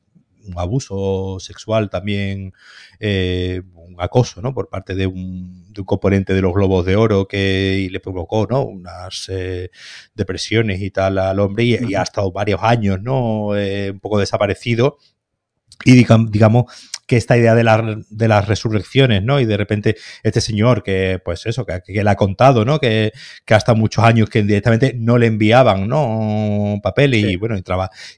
un abuso sexual también, eh, un acoso, ¿no? Por parte de un, de un, componente de los globos de oro que le provocó, ¿no? Unas eh, depresiones y tal al hombre y, ha estado varios años, ¿no? Eh, un poco desaparecido y digamos que esta idea de, de las resurrecciones, ¿no? Y de repente este señor que, pues eso, que, que le ha contado, ¿no? Que, que, hasta muchos años que directamente no le enviaban, ¿no? Papeles y bueno, y,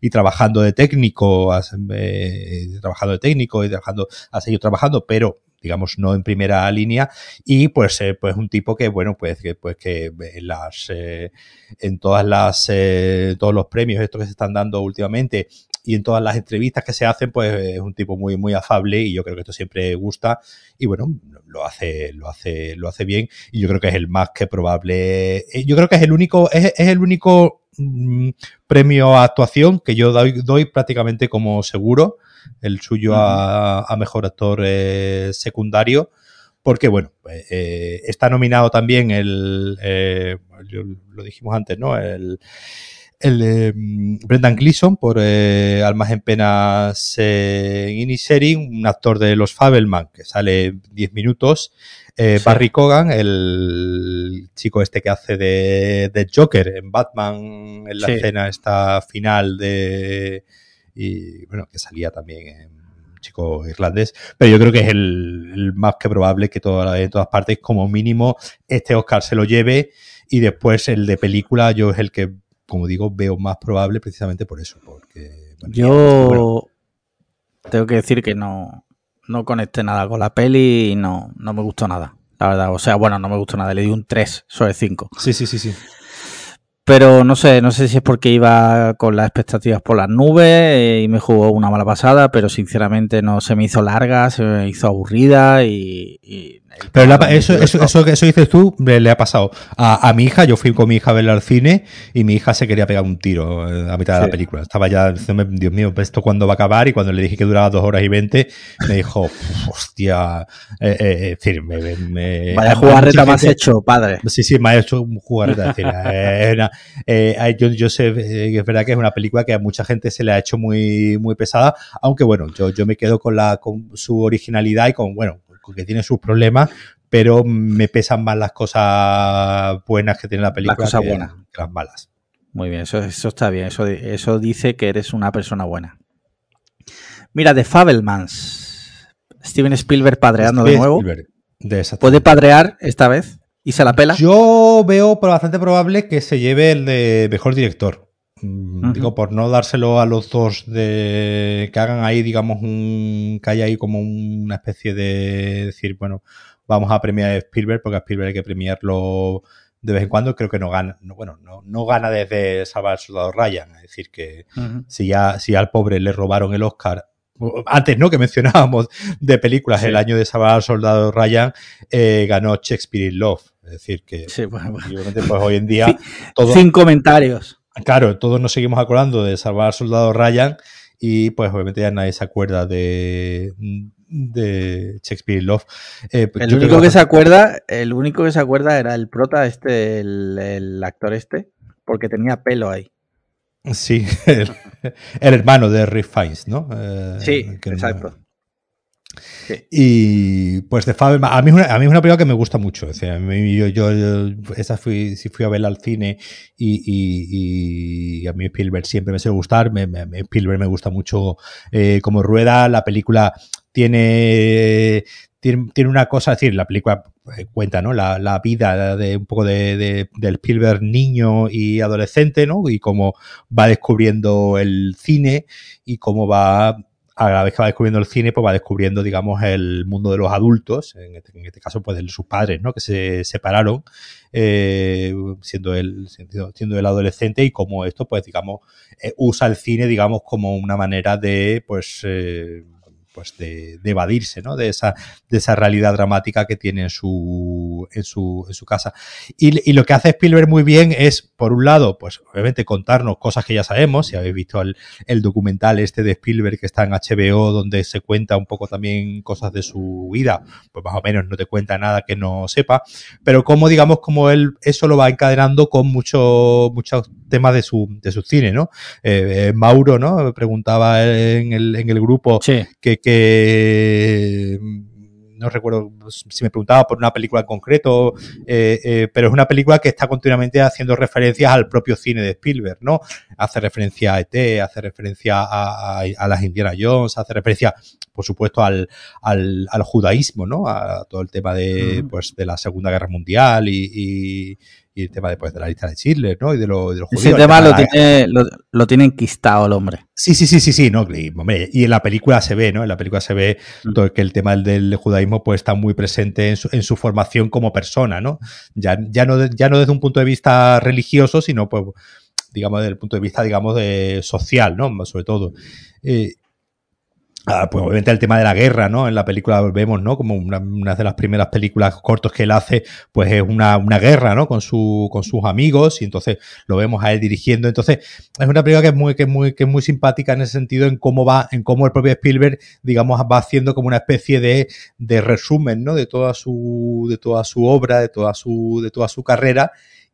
y trabajando de técnico, eh, trabajando de técnico y trabajando, ha seguido trabajando, pero digamos, no en primera línea, y pues, eh, pues un tipo que, bueno, pues que, pues que en las, eh, en todas las, eh, todos los premios estos que se están dando últimamente, y en todas las entrevistas que se hacen, pues es un tipo muy, muy afable y yo creo que esto siempre gusta y bueno, lo hace, lo hace, lo hace bien y yo creo que es el más que probable, eh, yo creo que es el único, es, el único mm, premio a actuación que yo doy, doy prácticamente como seguro, el suyo a, mejor actor eh, secundario porque bueno, pues, eh, está nominado también el, lo dijimos antes, ¿no? El, el de mm, Brendan Gleeson por eh, Almas en Penas eh, Inisherin, un actor de los Fabelman que sale 10 minutos. Eh, Barry Cogan, el chico este que hace de, Joker en Batman en la escena esta final de... Y bueno, que salía también en chico irlandés, pero yo creo que es el, más que probable que toda, en todas partes, como mínimo, este Oscar se lo lleve y después el de película yo es el que como digo, veo más probable precisamente por eso. Porque,
Yo tengo que decir que no, no conecté nada con la peli y no, no me gustó nada. La verdad, o sea, bueno, no me gustó nada, le di un 3 sobre 5.
Sí, sí, sí, sí.
Pero no sé, no sé si es porque iba con las expectativas por las nubes y me jugó una mala pasada, pero sinceramente no se me hizo larga, se me hizo aburrida y
pero eso, eso, eso, eso dices tú le, ha pasado a, mi hija. Yo fui con mi hija a verla al cine y mi hija se quería pegar un tiro eh, a mitad de la película. Estaba ya Dios mío, ¿esto cuándo va a acabar? Y cuando le dije que duraba dos horas y veinte, me dijo, hostia. Eh, eh, decir, me, me,
Vaya jugarreta más hecho, padre.
Sí, sí, me ha hecho un jugarreta. yo, yo sé que es verdad que es una película que a mucha gente se le ha hecho muy, muy pesada, aunque bueno, yo, yo me quedo con, la, con su originalidad y con, bueno, que tiene sus problemas, pero me pesan más las cosas buenas que tiene la película
las cosas buenas.
que las malas.
Muy bien, eso, eso está bien, eso, eso dice que eres una persona buena. Mira, de Fabelmans, Steven Spielberg padreando de nuevo. ¿Puede padrear esta vez? ¿Y se la pela?
Yo veo bastante probable que se lleve el de mejor director. Digo, por no dárselo a los dos de que hagan ahí, digamos, un que haya ahí como una especie de decir, bueno, vamos a premiar a Spielberg, porque a Spielberg hay que premiarlo de vez en cuando, creo que no gana, no, bueno, no, no gana desde Salvar al Soldado Ryan, es decir, que si ya, si al pobre le robaron el Oscar antes, ¿no? Que mencionábamos de películas, el año de Salvar al Soldado Ryan eh, ganó Shakespeare in Love. Es decir, que
sí, bueno,
pues hoy en día.
Sin comentarios.
Claro, todos nos seguimos acordando de salvar al soldado Ryan y pues obviamente ya nadie se acuerda de, de Shakespeare Love.
Eh, pues el único que, se acuerda, el único que se acuerda era el prota este, el, actor este, porque tenía pelo ahí.
Sí, el, hermano de Rick Fiennes, ¿no?
Eh, sí, exacto.
Y pues de Fabelman, a mí, es una, a mí es una película que me gusta mucho. O sea, yo, yo, esa fui, si fui a verla al cine y, y, a mí Spielberg siempre me suele gustar. Me, Spielberg me gusta mucho eh, como rueda. La película tiene, tiene, una cosa, es decir, la película eh, cuenta, ¿no? La, la vida de un poco de, de, del Spielberg niño y adolescente, ¿no? Y cómo va descubriendo el cine y cómo va a la vez que va descubriendo el cine, pues va descubriendo, digamos, el mundo de los adultos, en este, este caso, pues de sus padres, ¿no? Que se separaron, eh, siendo él, siendo, el adolescente, y cómo esto, pues, digamos, eh, usa el cine, digamos, como una manera de, pues, eh, pues de, evadirse ¿no? de, esa, de esa realidad dramática que tiene en su, en su, en su casa. Y, lo que hace Spielberg muy bien es, por un lado, pues obviamente contarnos cosas que ya sabemos, si habéis visto el, documental este de Spielberg que está en HBO, donde se cuenta un poco también cosas de su vida, pues más o menos no te cuenta nada que no sepa, pero como digamos, como él eso lo va encadenando con muchos muchos temas de su, de su cine, ¿no? Eh, eh, Mauro, ¿no? Preguntaba en el, en el grupo que que no recuerdo si me preguntaba por una película en concreto, eh, eh, pero es una película que está continuamente haciendo referencias al propio cine de Spielberg, ¿no? Hace referencia a ET, hace referencia a, las Indiana Jones, hace referencia, por supuesto, al, al, judaísmo, ¿no? A todo el tema de, pues, de la Segunda Guerra Mundial y y el tema después de la lista de Schindler, ¿no? Y de, lo, de los
judíos. Ese tema lo, tiene, lo, tiene enquistado el hombre.
Sí, sí, sí, sí, sí, no, y, hombre, y en la película se ve, ¿no? En la película se ve mm. todo que el tema del, judaísmo pues está muy presente en su, en su, formación como persona, ¿no? Ya, ya, no ya no desde un punto de vista religioso, sino pues digamos desde el punto de vista, digamos, de social, ¿no? Sobre todo. Eh, Ah, pues obviamente el tema de la guerra, ¿no? En la película vemos, ¿no? Como una, de las primeras películas cortos que él hace, pues es una, una, guerra, ¿no? Con, su, con sus amigos y entonces lo vemos a él dirigiendo. Entonces es una película que es muy, que es muy, que es muy simpática en ese sentido, en cómo va, en cómo el propio Spielberg, digamos, va haciendo como una especie de, de resumen, ¿no? De toda su, de toda su obra, de toda su, de toda su carrera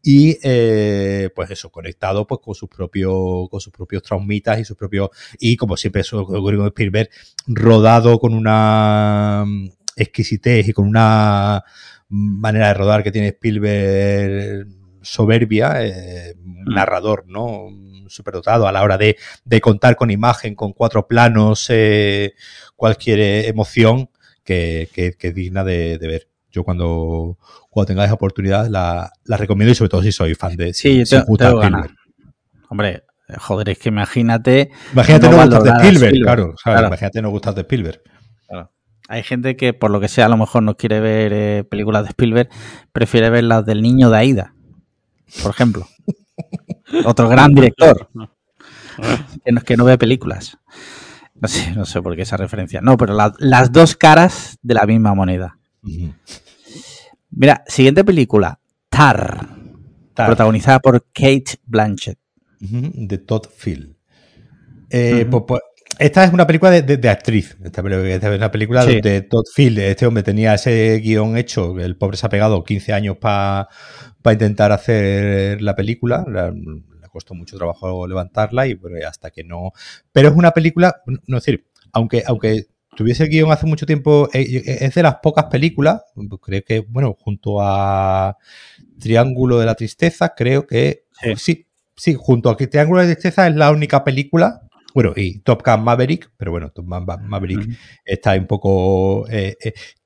y eh, pues eso, conectado pues con sus propios, con sus propios traumitas y sus propios, y como siempre eso con Spielberg, rodado con una exquisitez y con una manera de rodar que tiene Spielberg soberbia, eh, mm. narrador, ¿no? Superdotado a la hora de, contar con imagen, con cuatro planos, eh, cualquier emoción que, es digna de, ver. Yo cuando, cuando tengáis oportunidad la, recomiendo y sobre todo si soy fan de
sí, te, Hombre, joder, es que imagínate.
Imagínate no, gustas de Spielberg, Claro, Imagínate no gustas de Spielberg.
Hay gente que, por lo que sea, a lo mejor no quiere ver eh, películas de Spielberg, prefiere ver las del niño de Aida por ejemplo. Otro gran director que no, que no ve películas. No sé, no sé por qué esa referencia. No, pero las dos caras de la misma moneda. Mira, siguiente película. Tar, Protagonizada por Kate Blanchett.
De Todd Field. Eh, pues, pues, esta es una película de, actriz. Esta, es una película de Todd Field. Este hombre tenía ese guion hecho. El pobre se ha pegado 15 años para para intentar hacer la película. le costó mucho trabajo levantarla y bueno, hasta que no. Pero es una película, no es decir, aunque, aunque tuviese el guion hace mucho tiempo, eh, eh, es de las pocas películas, creo que, bueno, junto a Triángulo de la Tristeza, creo que sí, sí, junto a Triángulo de la Tristeza es la única película bueno, y Top Gun Maverick, pero bueno, Top Gun Maverick está un poco. Eh,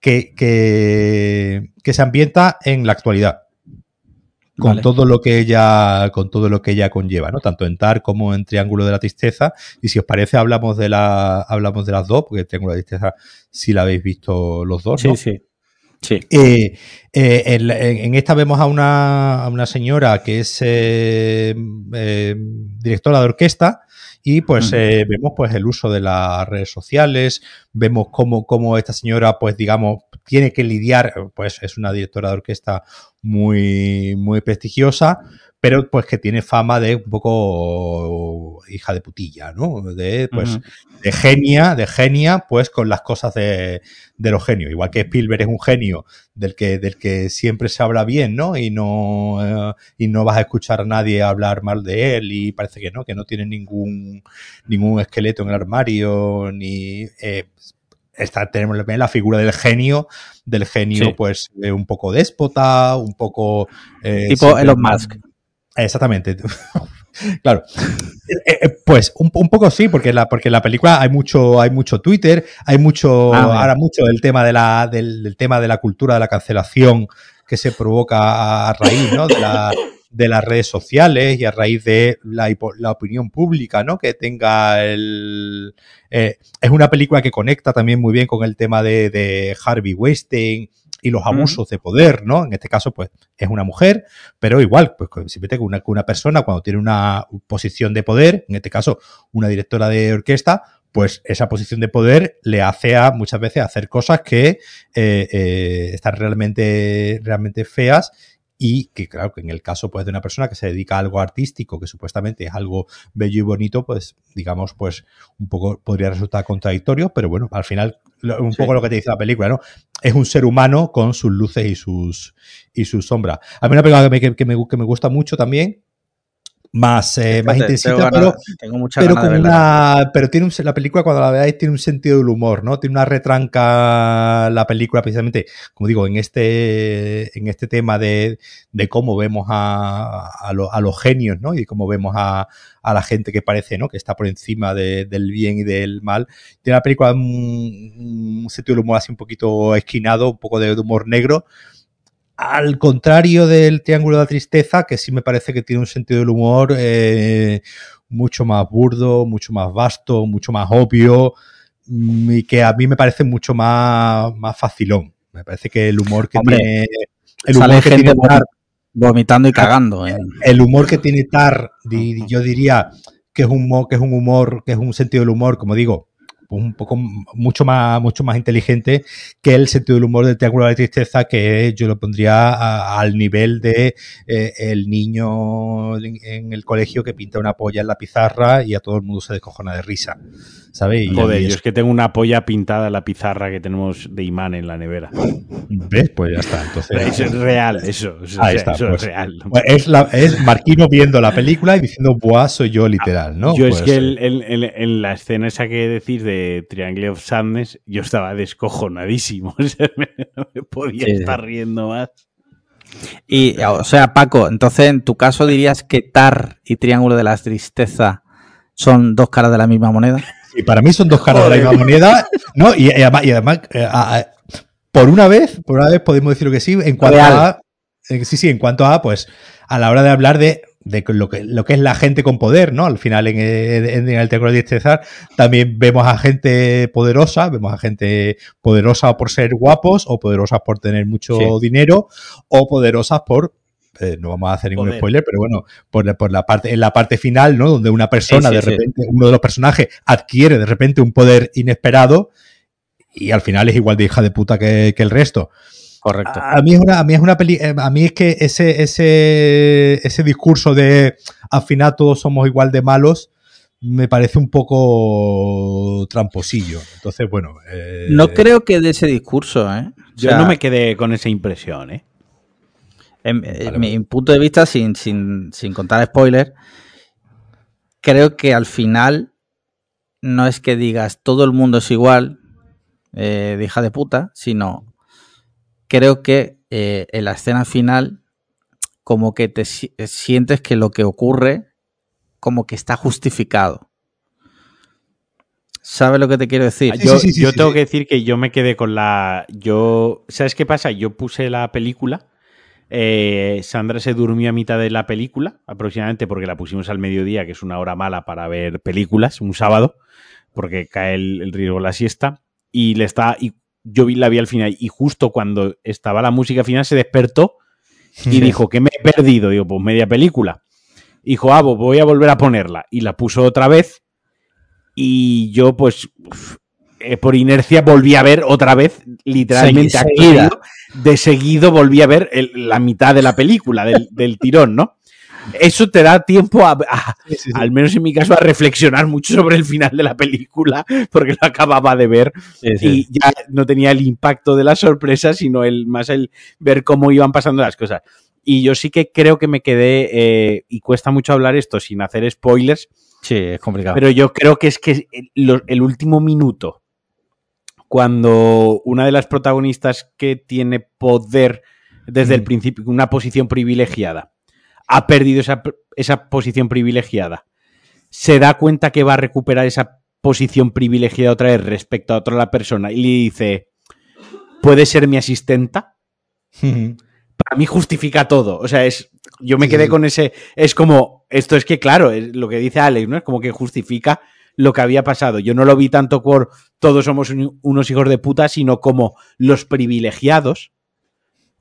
que, que, se ambienta en la actualidad con todo lo que ella con todo lo que ella conlleva, ¿no? Tanto en TAR como en Triángulo de la Tristeza. Y si os parece, hablamos de la hablamos de las dos, porque Triángulo de la Tristeza sí la habéis visto los dos,
¿no? Sí, sí. Sí.
Eh, eh, en, esta vemos a una, a una señora que es eh, directora de orquesta y pues vemos pues el uso de las redes sociales, vemos cómo, cómo esta señora pues digamos tiene que lidiar, pues es una directora de orquesta muy, muy prestigiosa, pero pues que tiene fama de un poco hija de putilla, ¿no? De, pues, de genia, de genia, pues con las cosas de, de los genios. Igual que Spielberg es un genio del que, del que siempre se habla bien, ¿no? Y no, eh, y no vas a escuchar a nadie hablar mal de él y parece que no, que no tiene ningún, ningún esqueleto en el armario, ni, eh, está, tenemos la figura del genio, del genio, pues, eh, un poco déspota, un poco.
Tipo Elon Musk.
Exactamente. claro. Eh, pues un, poco sí, porque la, porque la película hay mucho, hay mucho Twitter, hay mucho, ah, ahora mucho del tema de la, del, tema de la cultura de la cancelación que se provoca a raíz, ¿no? De la, de las redes sociales y a raíz de la, la opinión pública, ¿no? Que tenga el... Eh, es una película que conecta también muy bien con el tema de, de Harvey Weinstein y los abusos de poder, ¿no? En este caso, pues, es una mujer, pero igual, pues, siempre que una, una persona cuando tiene una posición de poder, en este caso, una directora de orquesta, pues esa posición de poder le hace a muchas veces hacer cosas que eh, eh, están realmente, realmente feas y que claro que en el caso pues de una persona que se dedica a algo artístico que supuestamente es algo bello y bonito pues digamos pues un poco podría resultar contradictorio pero bueno al final un poco lo que te dice la película no es un ser humano con sus luces y sus y sus sombras. A mí una película que me, que, me, que me gusta mucho también más, eh, más intensita, pero, pero, una, pero tiene la película cuando la veáis tiene un sentido del humor, ¿no? Tiene una retranca la película precisamente, como digo, en este, en este tema de, de cómo vemos a, a, a, los genios, ¿no? Y cómo vemos a, a la gente que parece, ¿no? Que está por encima de, del bien y del mal. Tiene la película un, un sentido del humor así un poquito esquinado, un poco de humor negro, al contrario del Triángulo de la Tristeza, que sí me parece que tiene un sentido del humor eh, mucho más burdo, mucho más vasto, mucho más obvio mm, y que a mí me parece mucho más, más facilón. Me parece que el humor que tiene... El
humor que tiene Tar, vomitando y cagando.
¿eh? El humor que tiene Tar, yo diría que es un que es un humor, que es un sentido del humor, como digo, un poco mucho más, mucho más inteligente que el sentido del humor del Triángulo de Tristeza, que yo lo pondría al nivel de eh, el niño en, el colegio que pinta una polla en la pizarra y a todo el mundo se descojona de risa. ¿Sabes?
Joder, yo es que tengo una polla pintada en la pizarra que tenemos de imán en la nevera.
¿Ves? Pues ya está. Entonces,
es real, eso.
Ahí está, es pues. real. Pues es, es, Marquino viendo la película y diciendo, buah, soy yo literal, ¿no?
Yo es pues, que en la escena esa que decís de Triangle of Sadness, yo estaba descojonadísimo. no me podía estar riendo más.
Y, o sea, Paco, entonces en tu caso dirías que Tar y Triángulo de la Tristeza son dos caras de la misma moneda.
Y para mí son dos caras de la misma moneda. No, y, además, eh, por una vez, por una vez podemos decirlo que sí, en cuanto a. Eh, sí, sí, en cuanto a, pues, a la hora de hablar de de lo que, lo que es la gente con poder, ¿no? Al final en, el Triángulo de César también vemos a gente poderosa, vemos a gente poderosa por ser guapos o poderosas por tener mucho dinero o poderosas por eh, no vamos a hacer ningún spoiler, pero bueno, por, por, la parte, en la parte final, ¿no? Donde una persona, de repente, uno de los personajes adquiere de repente un poder inesperado y al final es igual de hija de puta que, que el resto.
Correcto.
A, mí es una, a mí es una peli, eh, a mí es que ese, ese, ese discurso de al final todos somos igual de malos me parece un poco tramposillo. Entonces, bueno.
Eh, no creo que de ese discurso, ¿eh?
Yo no me quedé con esa impresión, ¿eh?
En, mi punto de vista, sin, sin, sin contar spoilers, creo que al final no es que digas todo el mundo es igual, eh, de hija de puta, sino creo que eh, en la escena final como que te sientes que lo que ocurre como que está justificado. ¿Sabes lo que te quiero decir?
yo, yo tengo que decir que yo me quedé con la... Yo, ¿Sabes qué pasa? Yo puse la película. Eh, Sandra se durmió a mitad de la película, aproximadamente porque la pusimos al mediodía, que es una hora mala para ver películas, un sábado, porque cae el, riesgo de la siesta. Y le está, y yo vi, la vi al final y justo cuando estaba la música final se despertó y dijo que me he perdido. Digo, pues media película. Dijo, ah, pues voy a volver a ponerla. Y la puso otra vez y yo pues eh, por inercia volví a ver otra vez, literalmente aquí, de seguido volví a ver la mitad de la película, del, del tirón, ¿no? eso te da tiempo a, al menos en mi caso, a reflexionar mucho sobre el final de la película, porque lo acababa de ver y ya no tenía el impacto de la sorpresa, sino el más el ver cómo iban pasando las cosas. Y yo sí que creo que me quedé, eh, y cuesta mucho hablar esto sin hacer spoilers.
Sí, es complicado.
Pero yo creo que es que el, último minuto, cuando una de las protagonistas que tiene poder desde el principio, una posición privilegiada, ha perdido esa, posición privilegiada, se da cuenta que va a recuperar esa posición privilegiada otra vez respecto a otra persona y le dice, ¿puede ser mi asistenta? Para mí justifica todo. O sea, es. Yo me quedé con ese. Es como. Esto es que, claro, es lo que dice Alex, ¿no? Es como que justifica lo que había pasado. Yo no lo vi tanto por todos somos unos hijos de puta, sino como los privilegiados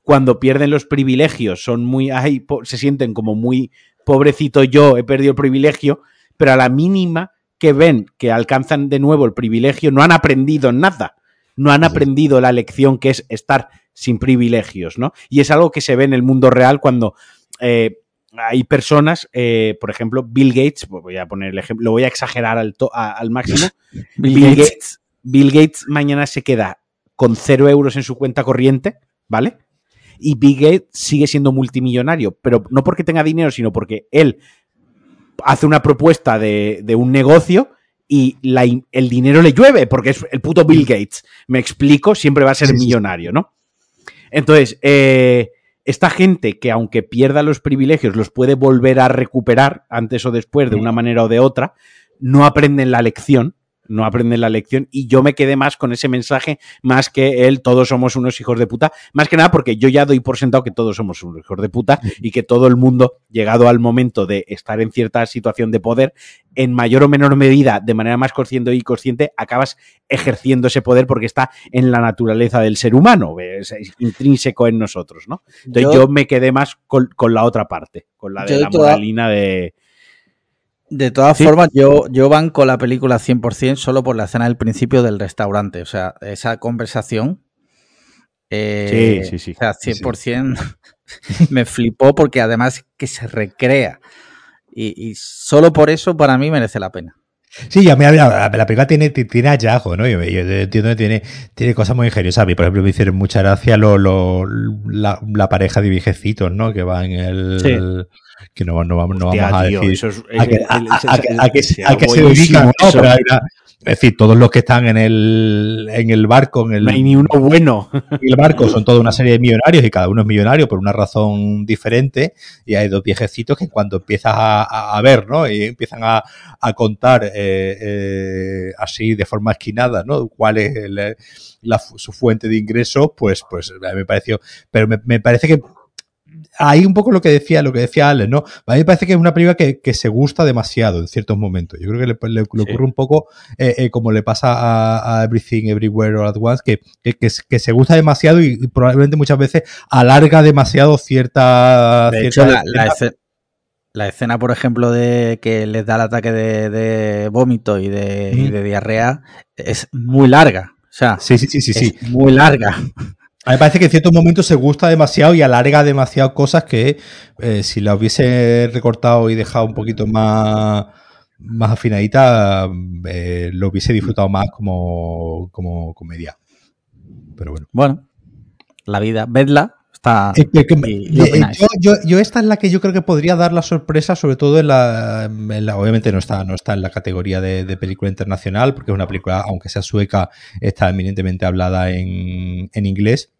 cuando pierden los privilegios, son muy, ay, se sienten como muy, pobrecito yo, he perdido el privilegio, pero a la mínima que ven que alcanzan de nuevo el privilegio, no han aprendido nada, no han aprendido la lección que es estar sin privilegios, ¿no? Y es algo que se ve en el mundo real cuando eh, hay personas, eh, por ejemplo, Bill Gates, voy a poner el ejemplo, lo voy a exagerar al, al máximo. Bill, Gates. Bill Gates mañana se queda con cero euros en su cuenta corriente, ¿vale? y Big Gates sigue siendo multimillonario, pero no porque tenga dinero, sino porque él hace una propuesta de, un negocio y el dinero le llueve, porque es el puto Bill Gates. Me explico, siempre va a ser millonario, ¿no? Entonces, eh, esta gente que aunque pierda los privilegios, los puede volver a recuperar antes o después de una manera o de otra, no aprenden la lección no aprenden la lección y yo me quedé más con ese mensaje más que él, todos somos unos hijos de puta, más que nada porque yo ya doy por sentado que todos somos unos hijos de puta y que todo el mundo, llegado al momento de estar en cierta situación de poder, en mayor o menor medida, de manera más consciente y consciente, acabas ejerciendo ese poder porque está en la naturaleza del ser humano, es, intrínseco en nosotros, ¿no? Entonces yo, me quedé más con, la otra parte, con la de la moralina de
De todas formas, yo, yo banco la película 100% solo por la escena del principio del restaurante. O sea, esa conversación.
Eh, sí, sí, sí.
O sea, 100% me flipó porque además que se recrea. Y, solo por eso para mí merece la pena.
Sí, a mí la, la, película tiene, tiene hallazgo, ¿no? Yo, entiendo que tiene, tiene cosas muy ingeniosas. A mí, por ejemplo, me hicieron mucha gracia lo, lo, la, la, pareja de viejecitos, ¿no? Que va en el que no, no, vamos, no vamos a decir a que se dedican, ¿no? Pero es decir, todos los que están en el, en el barco, en el,
no hay ni uno bueno.
el barco son toda una serie de millonarios y cada uno es millonario por una razón diferente. Y hay dos viejecitos que cuando empiezas a, a ver, ¿no? Y empiezan a, a contar eh, eh, así de forma esquinada, ¿no? Cuál es el, la, su fuente de ingresos, pues, pues me pareció. Pero me, me parece que ahí un poco lo que decía, lo que decía Alex, ¿no? A mí me parece que es una película que, que se gusta demasiado en ciertos momentos. Yo creo que le, le, ocurre un poco eh, eh, como le pasa a, a, Everything Everywhere All at Once, que, que, que, se gusta demasiado y, y, probablemente muchas veces alarga demasiado cierta.
De
cierta
hecho, la, la, escena, la, escena, por ejemplo, de que les da el ataque de, de vómito y de, mm. y de, diarrea es muy larga. O sea,
sí, sí, sí, sí, sí.
muy larga.
A mí me parece que en ciertos momentos se gusta demasiado y alarga demasiado cosas que eh, si la hubiese recortado y dejado un poquito más, más afinadita, eh, lo hubiese disfrutado más como, como comedia. Pero bueno.
Bueno, la vida, vedla. Está,
eh, que, y, y yo, yo, yo, esta es la que yo creo que podría dar la sorpresa, sobre todo en la, en la obviamente no está, no está en la categoría de, de, película internacional, porque es una película, aunque sea sueca, está eminentemente hablada en, en inglés.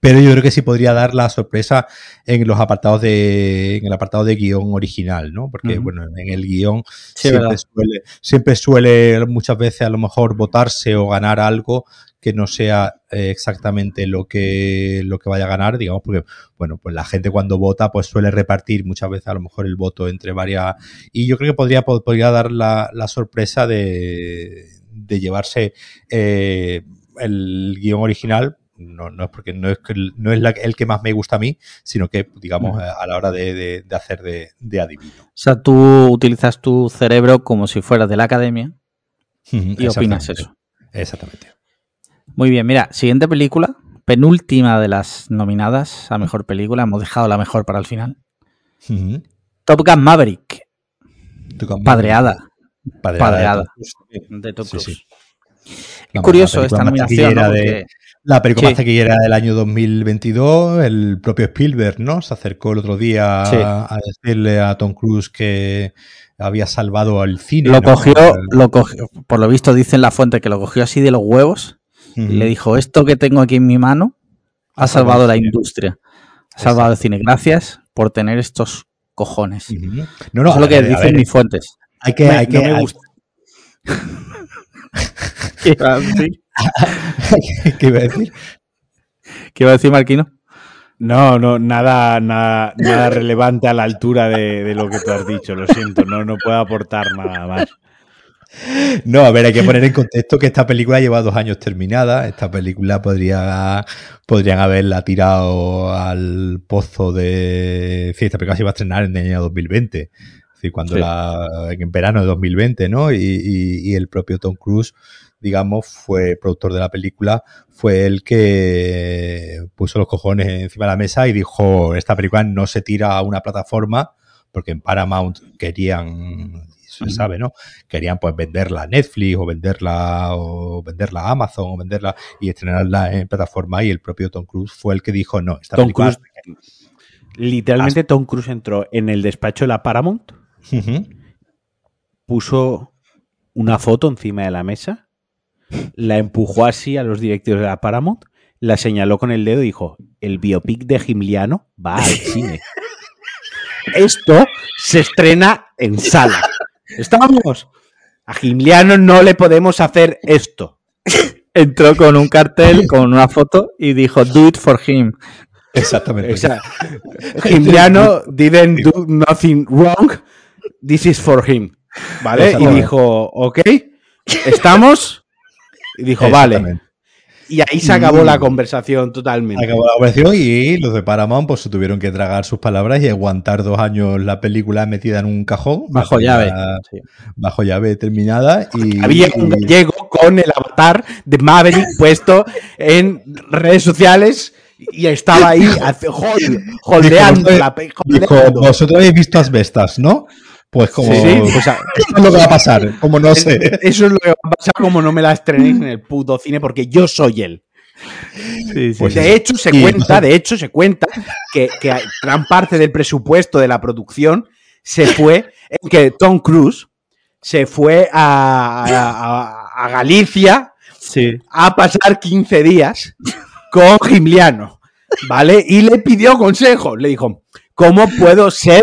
Pero yo creo que sí podría dar la sorpresa en los apartados de, en el apartado de guion original, ¿no? Porque, uh -huh. bueno, en el guion sí, siempre, suele, siempre, suele, muchas veces a lo mejor votarse o ganar algo que no sea eh, exactamente lo que, lo que vaya a ganar, digamos, porque, bueno, pues la gente cuando vota, pues suele repartir muchas veces a lo mejor el voto entre varias, y yo creo que podría, podría dar la, la sorpresa de, de llevarse eh, el guion original, no, no, es porque no es, no es la, el que más me gusta a mí, sino que, digamos, a la hora de, de, de hacer de, de, adivino.
O sea, tú utilizas tu cerebro como si fueras de la academia y opinas eso.
Exactamente.
Muy bien, mira, siguiente película, penúltima de las nominadas a mejor película, hemos dejado la mejor para el final. Uh -huh. Top Gun Maverick. Padreada.
Padreada. Padreada.
De Top Cruise. Sí, sí. Es curioso esta nominación, ¿no?
De, la película sí. más taquillera del año 2022, el propio Spielberg, ¿no? Se acercó el otro día a decirle a Tom Cruise que había salvado al cine.
Lo, ¿no? cogió, lo cogió, por lo visto dice en la fuente que lo cogió así de los huevos y le dijo, esto que tengo aquí en mi mano ha salvado la industria, ha salvado el cine. Gracias por tener estos cojones. -huh. no, no, Eso es lo que ver, dicen mis fuentes.
Hay que...
Me,
hay que
no me gusta. ¿Qué iba a decir?
¿Qué iba a decir?
¿Qué iba a decir Marquino?
No, no, nada, nada, nada relevante a la altura de, de, lo que tú has dicho, lo siento, no, no puedo aportar nada más.
No, a ver, hay que poner en contexto que esta película lleva dos años terminada. Esta película podría, podrían haberla tirado al pozo de. Sí, esta película se iba a estrenar en el año 2020. Es decir, cuando sí. la. en verano de 2020, ¿no? Y, y, y el propio Tom Cruise digamos, fue productor de la película, fue el que puso los cojones encima de la mesa y dijo, esta película no se tira a una plataforma, porque en Paramount querían, se sabe, ¿no? Querían pues venderla a Netflix o venderla o venderla a Amazon o venderla y estrenarla en plataforma y el propio Tom Cruise fue el que dijo, no, esta
Tom. Cruise, literalmente Tom Cruise entró en el despacho de la Paramount, uh -huh. puso una foto encima de la mesa la empujó así a los directivos de la Paramount, la señaló con el dedo y dijo, el biopic de Gimliano va al cine. Esto se estrena en sala. ¿Estamos? A Gimliano no le podemos hacer esto.
Entró con un cartel, con una foto y dijo, do it for him.
Exactamente.
O sea, Gimliano didn't do nothing wrong. This is for him. ¿Vale? Y dijo, ok, estamos. Y dijo, vale. Y ahí se acabó la conversación totalmente.
acabó la conversación y los de Paramount pues se tuvieron que tragar sus palabras y aguantar dos años la película metida en un cajón.
Bajo llave.
Bajo llave terminada. Y,
Había un gallego con el avatar de Maverick puesto en redes sociales y estaba ahí holdeando la
Vosotros habéis visto asbestas, ¿no? Pues como. eso es lo que va a pasar, como no sé.
Eso es lo que va a pasar, como no me la estrenéis en el puto cine, porque yo soy él. Pues de hecho, se cuenta, de hecho, se cuenta que, gran parte del presupuesto de la producción se fue en que Tom Cruise se fue a, Galicia a pasar 15 días con Gimliano, ¿vale? Y le pidió consejo. Le dijo, ¿cómo puedo ser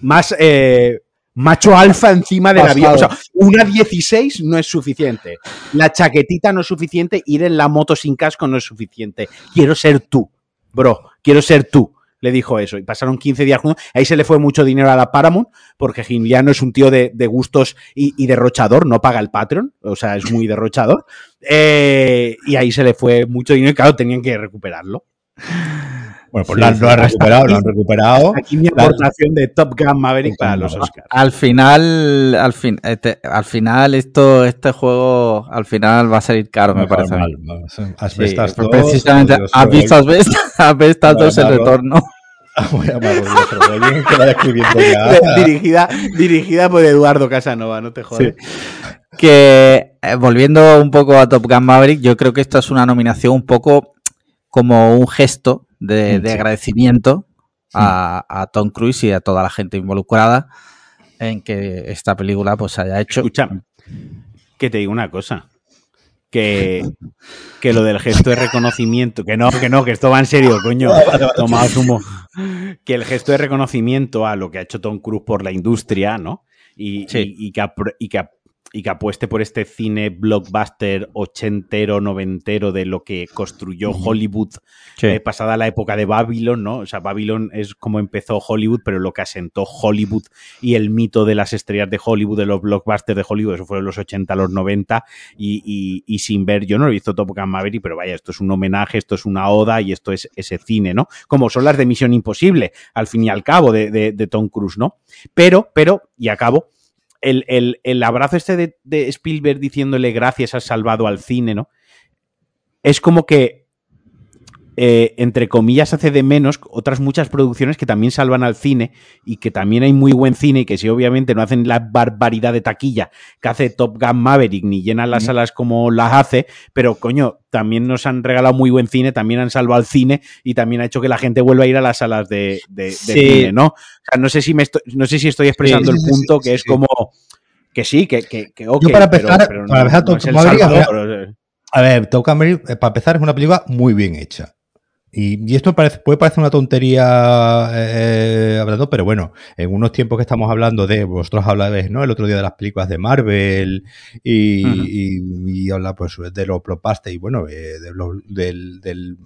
más eh, macho alfa encima del avión. O sea, una 16 no es suficiente. La chaquetita no es suficiente. Ir en la moto sin casco no es suficiente. Quiero ser tú, bro. Quiero ser tú. Le dijo eso. Y pasaron 15 días juntos. Ahí se le fue mucho dinero a la Paramount, porque Gimliano es un tío de, gustos y, derrochador. No paga el Patreon. O sea, es muy derrochador. Eh, y ahí se le fue mucho dinero y claro, tenían que recuperarlo.
Bueno, pues lo, han recuperado, lo han recuperado.
Aquí mi aportación de Top Gun Maverick para los Oscars.
Al final, al, fin, este, al final esto, este juego, al final va a salir caro, me parece. Mal,
Asbestas sí,
precisamente, has visto Asbestas 2 el retorno.
dirigida, dirigida por Eduardo Casanova, no te jodas.
Que eh, volviendo un poco a Top Gun Maverick, yo creo que esto es una nominación un poco como un gesto de, agradecimiento a, Tom Cruise y a toda la gente involucrada en que esta película pues haya hecho.
Escucha, que te digo una cosa. Que, que lo del gesto de reconocimiento, que no, que no, que esto va en serio, coño. Toma, asumo. Que el gesto de reconocimiento a lo que ha hecho Tom Cruise por la industria, ¿no? Y, y, que, y que y que apueste por este cine blockbuster ochentero, noventero de lo que construyó Hollywood eh, pasada la época de Babylon, ¿no? O sea, Babylon es como empezó Hollywood, pero lo que asentó Hollywood y el mito de las estrellas de Hollywood, de los blockbusters de Hollywood, eso fueron los 80, los 90, y, y, sin ver, yo no he visto Top Gun Maverick, pero vaya, esto es un homenaje, esto es una oda y esto es ese cine, ¿no? Como son las de Misión Imposible, al fin y al cabo, de, de, de Tom Cruise, ¿no? Pero, pero, y acabo, el, abrazo este de, Spielberg diciéndole gracias, has salvado al cine, ¿no? Es como que, eh, entre comillas, hace de menos otras muchas producciones que también salvan al cine y que también hay muy buen cine y que sí, obviamente, no hacen la barbaridad de taquilla que hace Top Gun Maverick ni llenan las salas como las hace, pero coño, también nos han regalado muy buen cine, también han salvado al cine y también ha hecho que la gente vuelva a ir a las salas de, cine, ¿no? O sea, no sé si, me estoy, no sé si estoy expresando el punto que es como que sí, que, que, que
okay, para empezar, pero, para empezar, no, a ver, Top Gun Maverick, eh, para empezar, es una película muy bien hecha. Y, esto parece, puede parecer una tontería eh, hablando, pero bueno, en unos tiempos que estamos hablando de, vosotros hablabais, ¿no? El otro día de las películas de Marvel y, y, habla pues de los blockbusters y bueno, eh, de del, del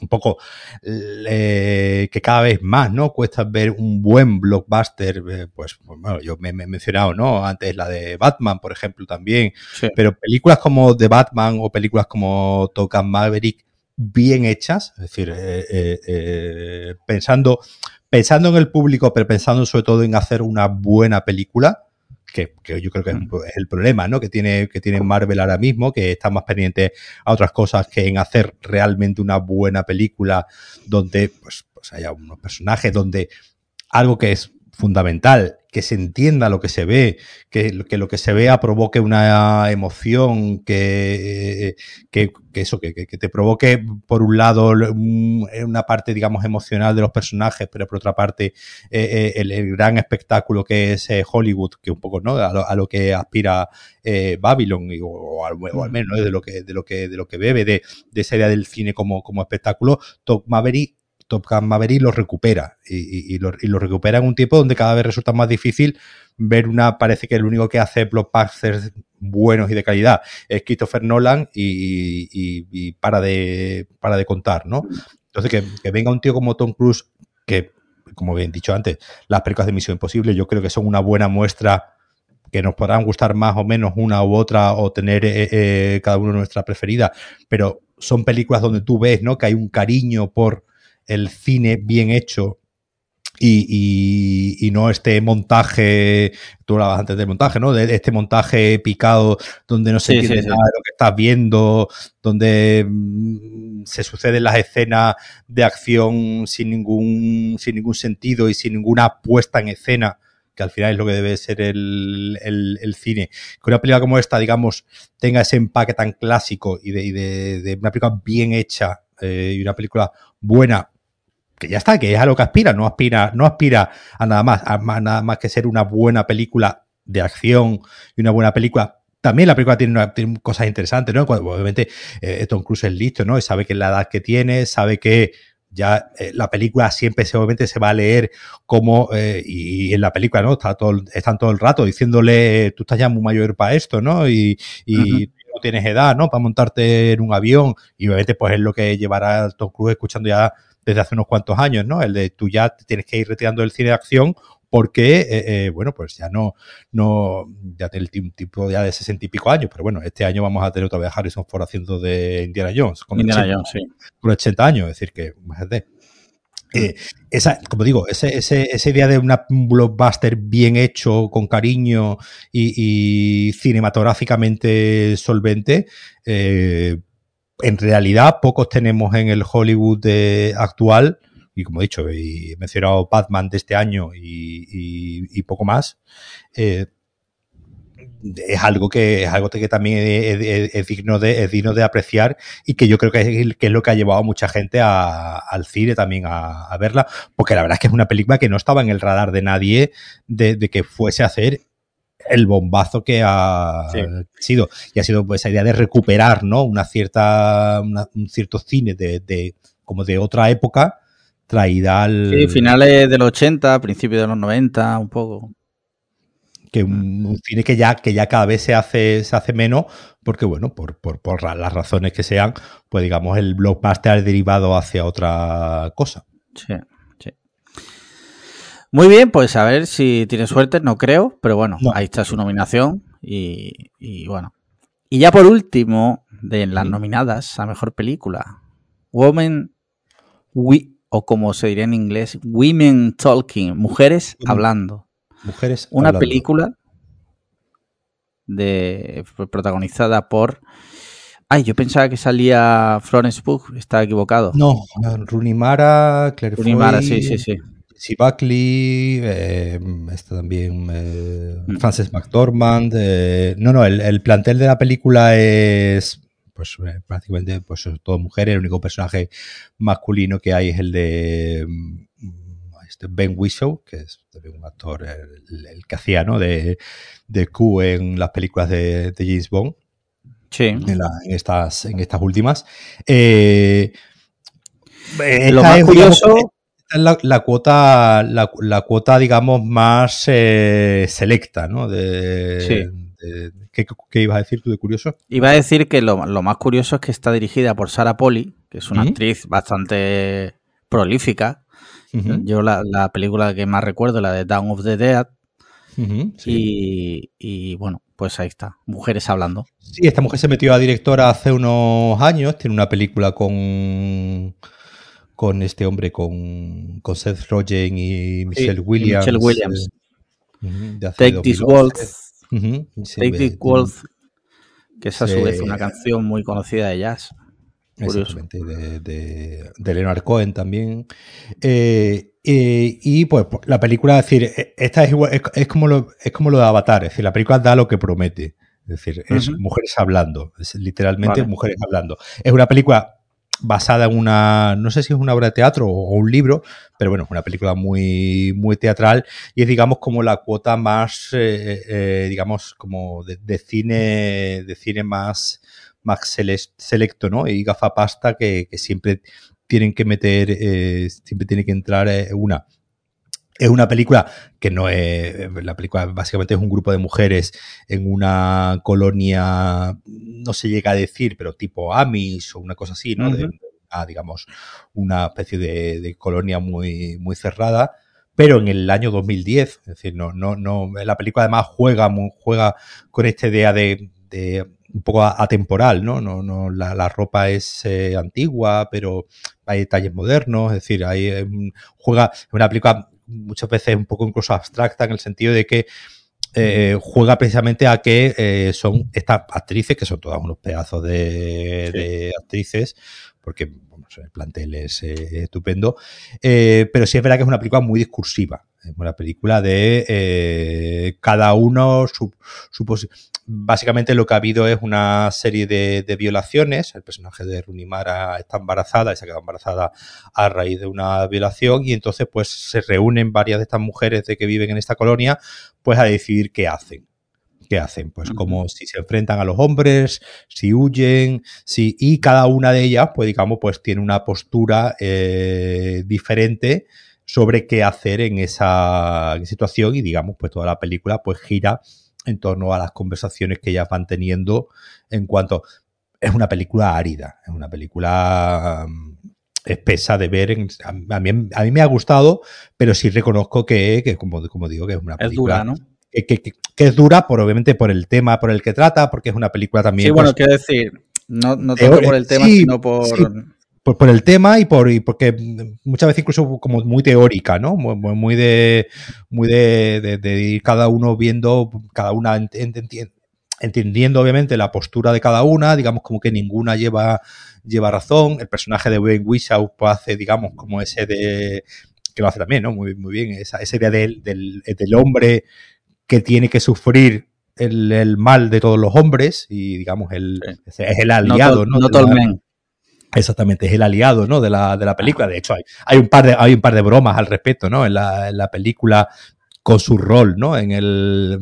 un poco que cada vez más, ¿no? Cuesta ver un buen blockbuster, eh, pues, pues, bueno, yo me, he mencionado, ¿no? Antes la de Batman, por ejemplo, también, pero películas como de Batman o películas como Tocan Maverick bien hechas, es decir, eh, eh, eh, pensando, pensando en el público, pero pensando sobre todo en hacer una buena película, que, yo creo que es el problema, ¿no? Que tiene, que tiene Marvel ahora mismo, que está más pendiente a otras cosas que en hacer realmente una buena película donde pues, pues haya unos personajes, donde algo que es fundamental, que se entienda lo que se ve, que, que lo que se vea provoque una emoción, que, que, eso, que, te provoque por un lado una parte, digamos, emocional de los personajes, pero por otra parte eh, eh, el, gran espectáculo que es eh, Hollywood, que un poco, ¿no? A lo, que aspira Babylon, o, al, menos de lo que, de lo que, de lo que bebe de, de esa idea del cine como, como espectáculo, Top Maverick Top Gun Maverick lo recupera y, lo, recupera en un tiempo donde cada vez resulta más difícil ver una, parece que el único que hace blockbusters buenos y de calidad es Christopher Nolan y, para, de, para de contar, ¿no? Entonces que, venga un tío como Tom Cruise, que como bien dicho antes, las películas de Misión Imposible yo creo que son una buena muestra que nos podrán gustar más o menos una u otra o tener eh, eh, cada uno nuestra preferida, pero son películas donde tú ves, ¿no? Que hay un cariño por el cine bien hecho y, no este montaje, tú hablabas antes del montaje, ¿no? De este montaje picado donde no se entiende nada de lo que estás viendo, donde mm, se suceden las escenas de acción sin ningún, sin ningún sentido y sin ninguna puesta en escena que al final es lo que debe ser el, cine. Que una película como esta, digamos, tenga ese empaque tan clásico y de, una película bien hecha eh, y una película buena, que ya está, que es a lo que aspira, no aspira, no aspira a nada más, a, nada más que ser una buena película de acción y una buena película también la película tiene, cosas interesantes, ¿no? obviamente eh, Tom Cruise es listo, ¿no? Y sabe que la edad que tiene, sabe que ya eh, la película siempre obviamente se va a leer como, eh, y, en la película, ¿no? Está todo, están todo el rato diciéndole, tú estás ya muy mayor para esto, ¿no? Y, no tienes edad, ¿no? Para montarte en un avión. Y obviamente, pues es lo que llevará a Tom Cruise escuchando ya desde hace unos cuantos años, ¿no? El de tú ya tienes que ir retirando del cine de acción porque, eh, eh, bueno, pues ya no, no, ya tiene el tipo ya de sesenta y pico años, pero bueno, este año vamos a tener otra vez a Harrison Ford haciendo de Indiana Jones.
Con Indiana Jones, sí.
Con 80 años, es decir, que, eh, esa, como digo, ese, ese, esa idea de una, un blockbuster bien hecho, con cariño y, cinematográficamente solvente, en realidad pocos tenemos en el Hollywood actual y como he dicho, he mencionado Batman de este año y, poco más, eh, es algo que es algo que también es, digno de digno de apreciar y que yo creo que es, que es lo que ha llevado a mucha gente al cine también a, verla porque la verdad es que es una película que no estaba en el radar de nadie de, que fuese a hacer el bombazo que ha sido y ha sido pues, esa idea de recuperar no una cierta un cierto cine de, de como de otra época traída al...
Sí, finales de los 80, principios de los 90, un poco.
Que un, cine que ya, que ya cada vez se hace, se hace menos, porque bueno, por, por, por las razones que sean, pues digamos el blockbuster ha derivado hacia otra cosa.
Sí. Muy bien, pues a ver si tiene suerte, no creo, pero bueno, ahí está su nominación y, y, bueno. Y ya por último, de las nominadas a Mejor Película, Woman We o como se diría en inglés, Women Talking, mujeres hablando.
Mujeres
Una película de protagonizada por Ay, yo pensaba que salía Florence Pugh, estaba equivocado.
No, Runimara, Claire
Runimara, sí, sí, sí.
Si Buckley, eh, está también eh, mm. Frances McDormand. Eh, no, no, el, plantel de la película es pues eh, prácticamente pues todo mujeres, el único personaje masculino que hay es el de mm, este Ben Whishaw, que es un actor, el, que hacía ¿no? de, de Q en las películas de, James Bond.
Sí.
En, estas, en estas últimas.
Lo más curioso.
Es la, cuota, la, cuota, digamos, más eh, selecta, ¿no? De, sí. ¿qué, ibas a decir tú de curioso?
Iba a decir que lo, más curioso es que está dirigida por Sarah Polly, que es una actriz bastante prolífica. Yo la, película que más recuerdo, la de Down of the Dead. y, bueno, pues ahí está, mujeres hablando.
Sí, esta mujer se metió a directora hace unos años, tiene una película con con este hombre, con, con Seth Rogen y Michelle Williams.
Michelle Williams. Eh, Take This World Take Wolf, que es a su vez una canción muy conocida de jazz.
Exactamente, de, de, de, Leonard Cohen también. Eh, eh, y pues la película, es decir, e, esta es, igual, es, como lo, es como lo de Avatar, es decir, la película da lo que promete. Es decir, es mujeres hablando, es literalmente mujeres hablando. Es una película basada en una, no sé si es una obra de teatro o, un libro, pero bueno, es una película muy, muy teatral y es, digamos, como la cuota más, eh, eh, digamos, como de, cine, de cine más, más selecto, ¿no? Y gafapasta que, que siempre tienen que meter, eh, siempre tiene que entrar una. Es una película que no es. La película básicamente es un grupo de mujeres en una colonia, no se llega a decir, pero tipo Amish o una cosa así, ¿no? de, digamos, una especie de, colonia muy, muy cerrada pero en el año 2010. Es decir, no, no, no, la película además juega, juega con esta idea de, de un poco atemporal, ¿no? no, no la, la ropa es eh, antigua, pero hay detalles modernos, es decir, hay eh, juega una película muchas veces un poco incluso abstracta en el sentido de que eh, juega precisamente a que eh, son estas actrices, que son todas unos pedazos de, de actrices, porque el plantel es eh, estupendo, pero sí es verdad que es una película muy discursiva, una película de eh, cada uno su, su básicamente lo que ha habido es una serie de, de, violaciones. El personaje de Runimara está embarazada y se ha quedado embarazada a raíz de una violación y entonces pues se reúnen varias de estas mujeres de que viven en esta colonia pues a decidir qué hacen. ¿Qué hacen? Pues como si se enfrentan a los hombres, si huyen, si, y cada una de ellas, pues digamos, pues tiene una postura eh, diferente sobre qué hacer en esa situación y digamos, pues toda la película pues gira en torno a las conversaciones que ellas van teniendo en cuanto es una película árida, es una película um, espesa de ver. A, mí, a, mí, me ha gustado, pero sí reconozco que, que como, como, digo, que es una película.
Es dura, ¿no?
Que, que, que, es dura, por, obviamente por el tema por el que trata, porque es una película también.
Sí, bueno, pues, quiero decir, no, no tanto por el tema, sí, sino por. Sí
por, por, el tema y por y porque muchas veces incluso como muy teórica, ¿no? Muy, muy de muy de, de, de, ir cada uno viendo, cada una ent, ent, ent, entendiendo obviamente la postura de cada una, digamos como que ninguna lleva lleva razón. El personaje de Ben Whishaw pues, hace, digamos, como ese de que lo hace también, ¿no? Muy, muy bien, esa, esa idea del, del, del hombre que tiene que sufrir el, el, mal de todos los hombres y digamos el, sí. es el aliado,
¿no?
¿no?
Not all men.
Exactamente, es el aliado ¿no? de, la, de la película. De hecho, hay, hay, un par de, hay un par de bromas al respecto, ¿no? En la, en la película con su rol, ¿no? En el.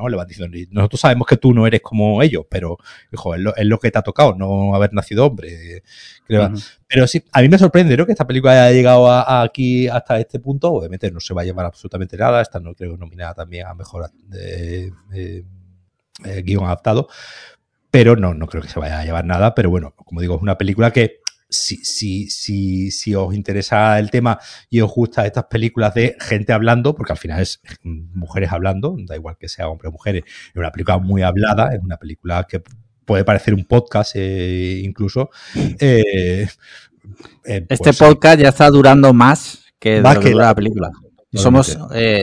¿no? Le van diciendo, nosotros sabemos que tú no eres como ellos, pero, hijo, es lo, es lo que te ha tocado, no haber nacido hombre. Creo. Uh -huh. Pero sí, a mí me sorprende, ¿no? Que esta película haya llegado a, a aquí hasta este punto. Obviamente no se va a llevar absolutamente nada. Esta no creo nominada también a mejor eh, eh, eh, guion adaptado pero no, no creo que se vaya a llevar nada. Pero bueno, como digo, es una película que si, si, si, si os interesa el tema y os gusta estas películas de gente hablando, porque al final es mujeres hablando, da igual que sea hombre o mujeres, es una película muy hablada, es una película que puede parecer un podcast eh, incluso. Eh,
eh, este pues, podcast ya está durando más que, más que, la película. Somos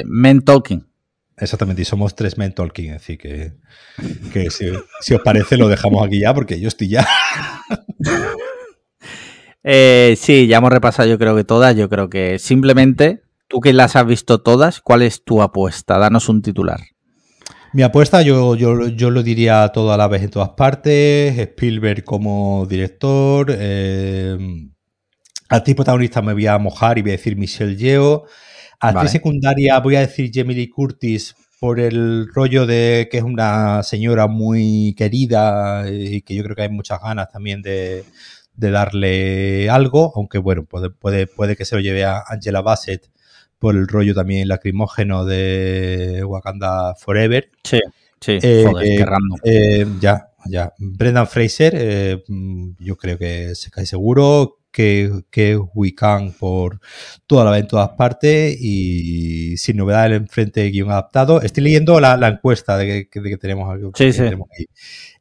men talking.
Exactamente, y somos tres men talking, así que, que si, si, os parece lo dejamos aquí ya porque yo estoy ya.
eh, sí, ya hemos repasado yo creo que todas, yo creo que simplemente, tú que las has visto todas, ¿cuál es tu apuesta? Danos un titular.
Mi apuesta, yo, yo, yo lo diría todo a la vez en todas partes, Spielberg como director, eh, actriz protagonista me voy a mojar y voy a decir Michelle Yeoh, Actriz vale. secundaria voy a decir Jamie Lee Curtis por el rollo de que es una señora muy querida y que yo creo que hay muchas ganas también de, de darle algo, aunque bueno, puede, puede, puede, que se lo lleve a Angela Bassett por el rollo también lacrimógeno de Wakanda Forever.
Sí, sí, eh, joder, eh, qué random.
Eh, ya, ya. Brendan Fraser, eh, yo creo que se cae seguro que, que Wiccan por toda la vez en todas partes y sin novedad el enfrente de guion adaptado. Estoy leyendo la, la encuesta de que, de que tenemos,
sí,
que
sí.
tenemos ahí.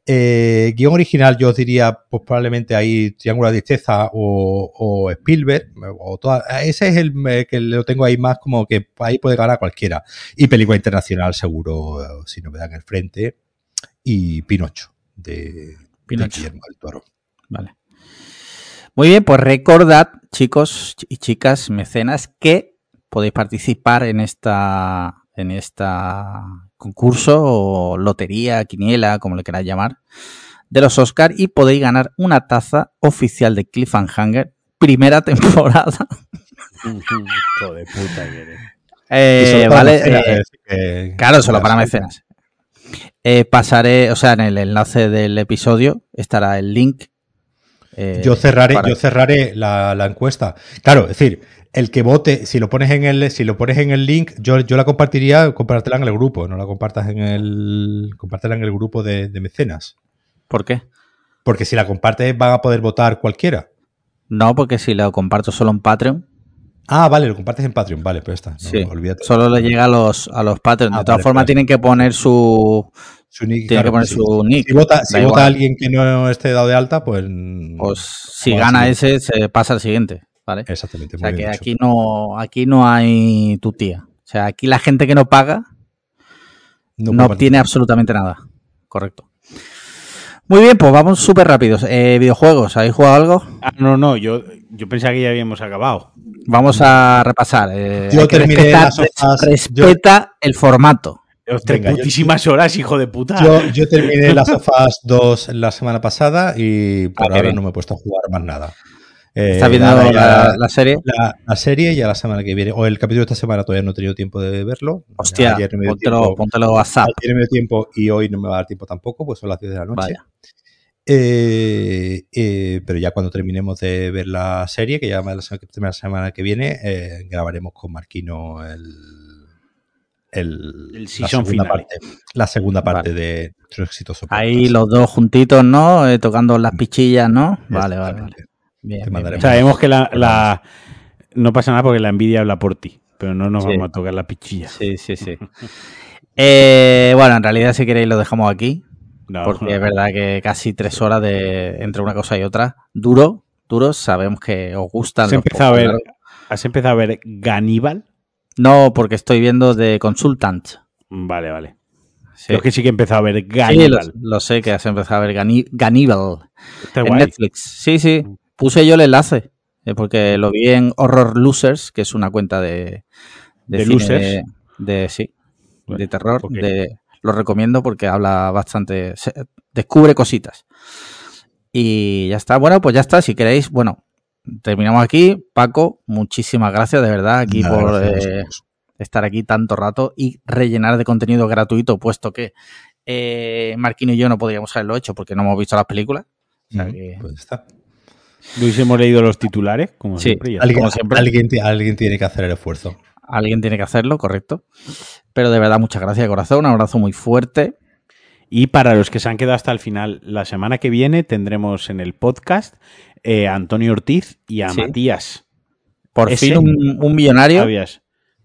Eh, guion original, yo os diría, pues probablemente ahí Triángulo de Tristeza o, o Spielberg. O toda, ese es el que lo tengo ahí más como que ahí puede ganar cualquiera. Y película internacional, seguro, sin novedad en el frente. Y Pinocho, de,
Pinocho.
de Guillermo del Toro.
Vale. Muy bien, pues recordad, chicos y chicas, mecenas, que podéis participar en esta en esta concurso o lotería, quiniela, como le queráis llamar, de los Oscar y podéis ganar una taza oficial de Cliffhanger, primera temporada.
Hijo de puta que eres.
Eh, vale, eh, que... claro, solo para mecenas. Eh, pasaré, o sea, en el enlace del episodio estará el link
eh, yo cerraré, para... yo cerraré la, la, encuesta. Claro, es decir, el que vote, si lo pones en el, si lo pones en el link, yo, yo la compartiría, compártela en el grupo, no la compartas en el, compártela en el grupo de, de mecenas.
¿Por qué?
Porque si la compartes van a poder votar cualquiera.
No, porque si lo comparto solo en Patreon.
Ah, vale, lo compartes en Patreon, vale, pues está.
sí, olvídate. Solo le llega a los, a los Patreon. de ah, todas formas, tienen que poner su,
su nick. Tiene que poner su nick. Si vota, si vota alguien que no esté dado de alta, pues.
Pues si gana ese, se pasa al siguiente. ¿vale?
Exactamente.
o sea que aquí no, aquí no hay tu tía. O sea, aquí la gente que no paga no, obtiene absolutamente nada. Correcto. Muy bien, pues vamos súper rápidos. Eh, videojuegos, ¿habéis jugado algo?
Ah, no, no, yo, yo pensaba que ya habíamos acabado.
Vamos a repasar. Eh,
yo terminé
respeta el formato.
Venga, putísimas horas, hijo de puta.
Yo, terminé las sofás 2 la semana pasada y por ah, ahora no me he puesto a jugar más nada.
Eh, ¿Estás viendo la, serie?
La, serie ya la semana que viene. O el capítulo de esta semana todavía no he tenido tiempo de verlo.
Hostia, ayer no póntelo, a WhatsApp.
Ayer me dio tiempo y hoy no me va a dar tiempo tampoco, pues son las 10 de la noche. Eh, eh, pero ya cuando terminemos de ver la serie, que ya la semana, semana que viene, grabaremos con Marquino el el,
la segunda
parte, la segunda parte de nuestro exitoso
Ahí los dos juntitos, ¿no? Eh, tocando las pichillas, ¿no? Vale, vale,
vale. Sabemos que la, no pasa nada porque la envidia habla por ti, pero no nos vamos a tocar la pichilla.
Sí, sí, sí. Eh, bueno, en realidad si queréis lo dejamos aquí. porque es verdad que casi tres horas de entre una cosa y otra. Duro, duro. Sabemos que os gustan.
¿Has, empezado a, ver, ¿has empezado a ver Ganíbal?
No, porque estoy viendo de Consultant.
Vale, vale. Creo que sí que he empezado a ver Gannibal.
Sí, lo, sé que has empezado a ver Gannibal en Netflix. Sí, sí. Puse yo el enlace eh, porque lo vi en Horror Losers, que es una cuenta de
de, losers?
de, sí, de terror. De, lo recomiendo porque habla bastante, descubre cositas. Y ya está. Bueno, pues ya está. Si queréis, bueno, terminamos aquí. Paco, muchísimas gracias de verdad aquí por eh, estar aquí tanto rato y rellenar de contenido gratuito, puesto que eh, Marquino y yo no podríamos haberlo hecho porque no hemos visto las películas.
pues está.
Luis, hemos leído los titulares, como siempre.
Alguien, Alguien, tiene que hacer el esfuerzo.
Alguien tiene que hacerlo, correcto. Pero de verdad, muchas gracias, corazón. Un abrazo muy fuerte.
Y para los que se han quedado hasta el final, la semana que viene tendremos en el podcast eh, a Antonio Ortiz y a Matías.
Por fin un, millonario.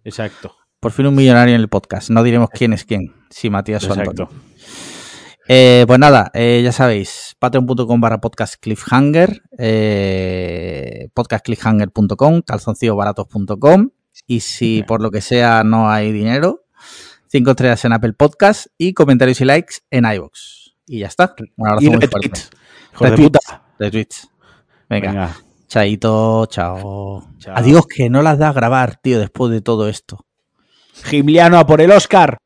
Exacto.
Por fin un millonario en el podcast. No diremos quién es quién, si Matías o Antonio. Eh, pues nada, eh, ya sabéis, patreon.com barra podcast cliffhanger, podcastcliffhanger.com, calzoncillobaratos.com y si por lo que sea no hay dinero, cinco estrellas en Apple Podcast y comentarios y likes en iVoox. Y ya está.
Un abrazo muy fuerte. de
Venga. Chaito, chao. chao. Adiós, que no las da a grabar, tío, después de todo esto.
Gimliano a por el Oscar.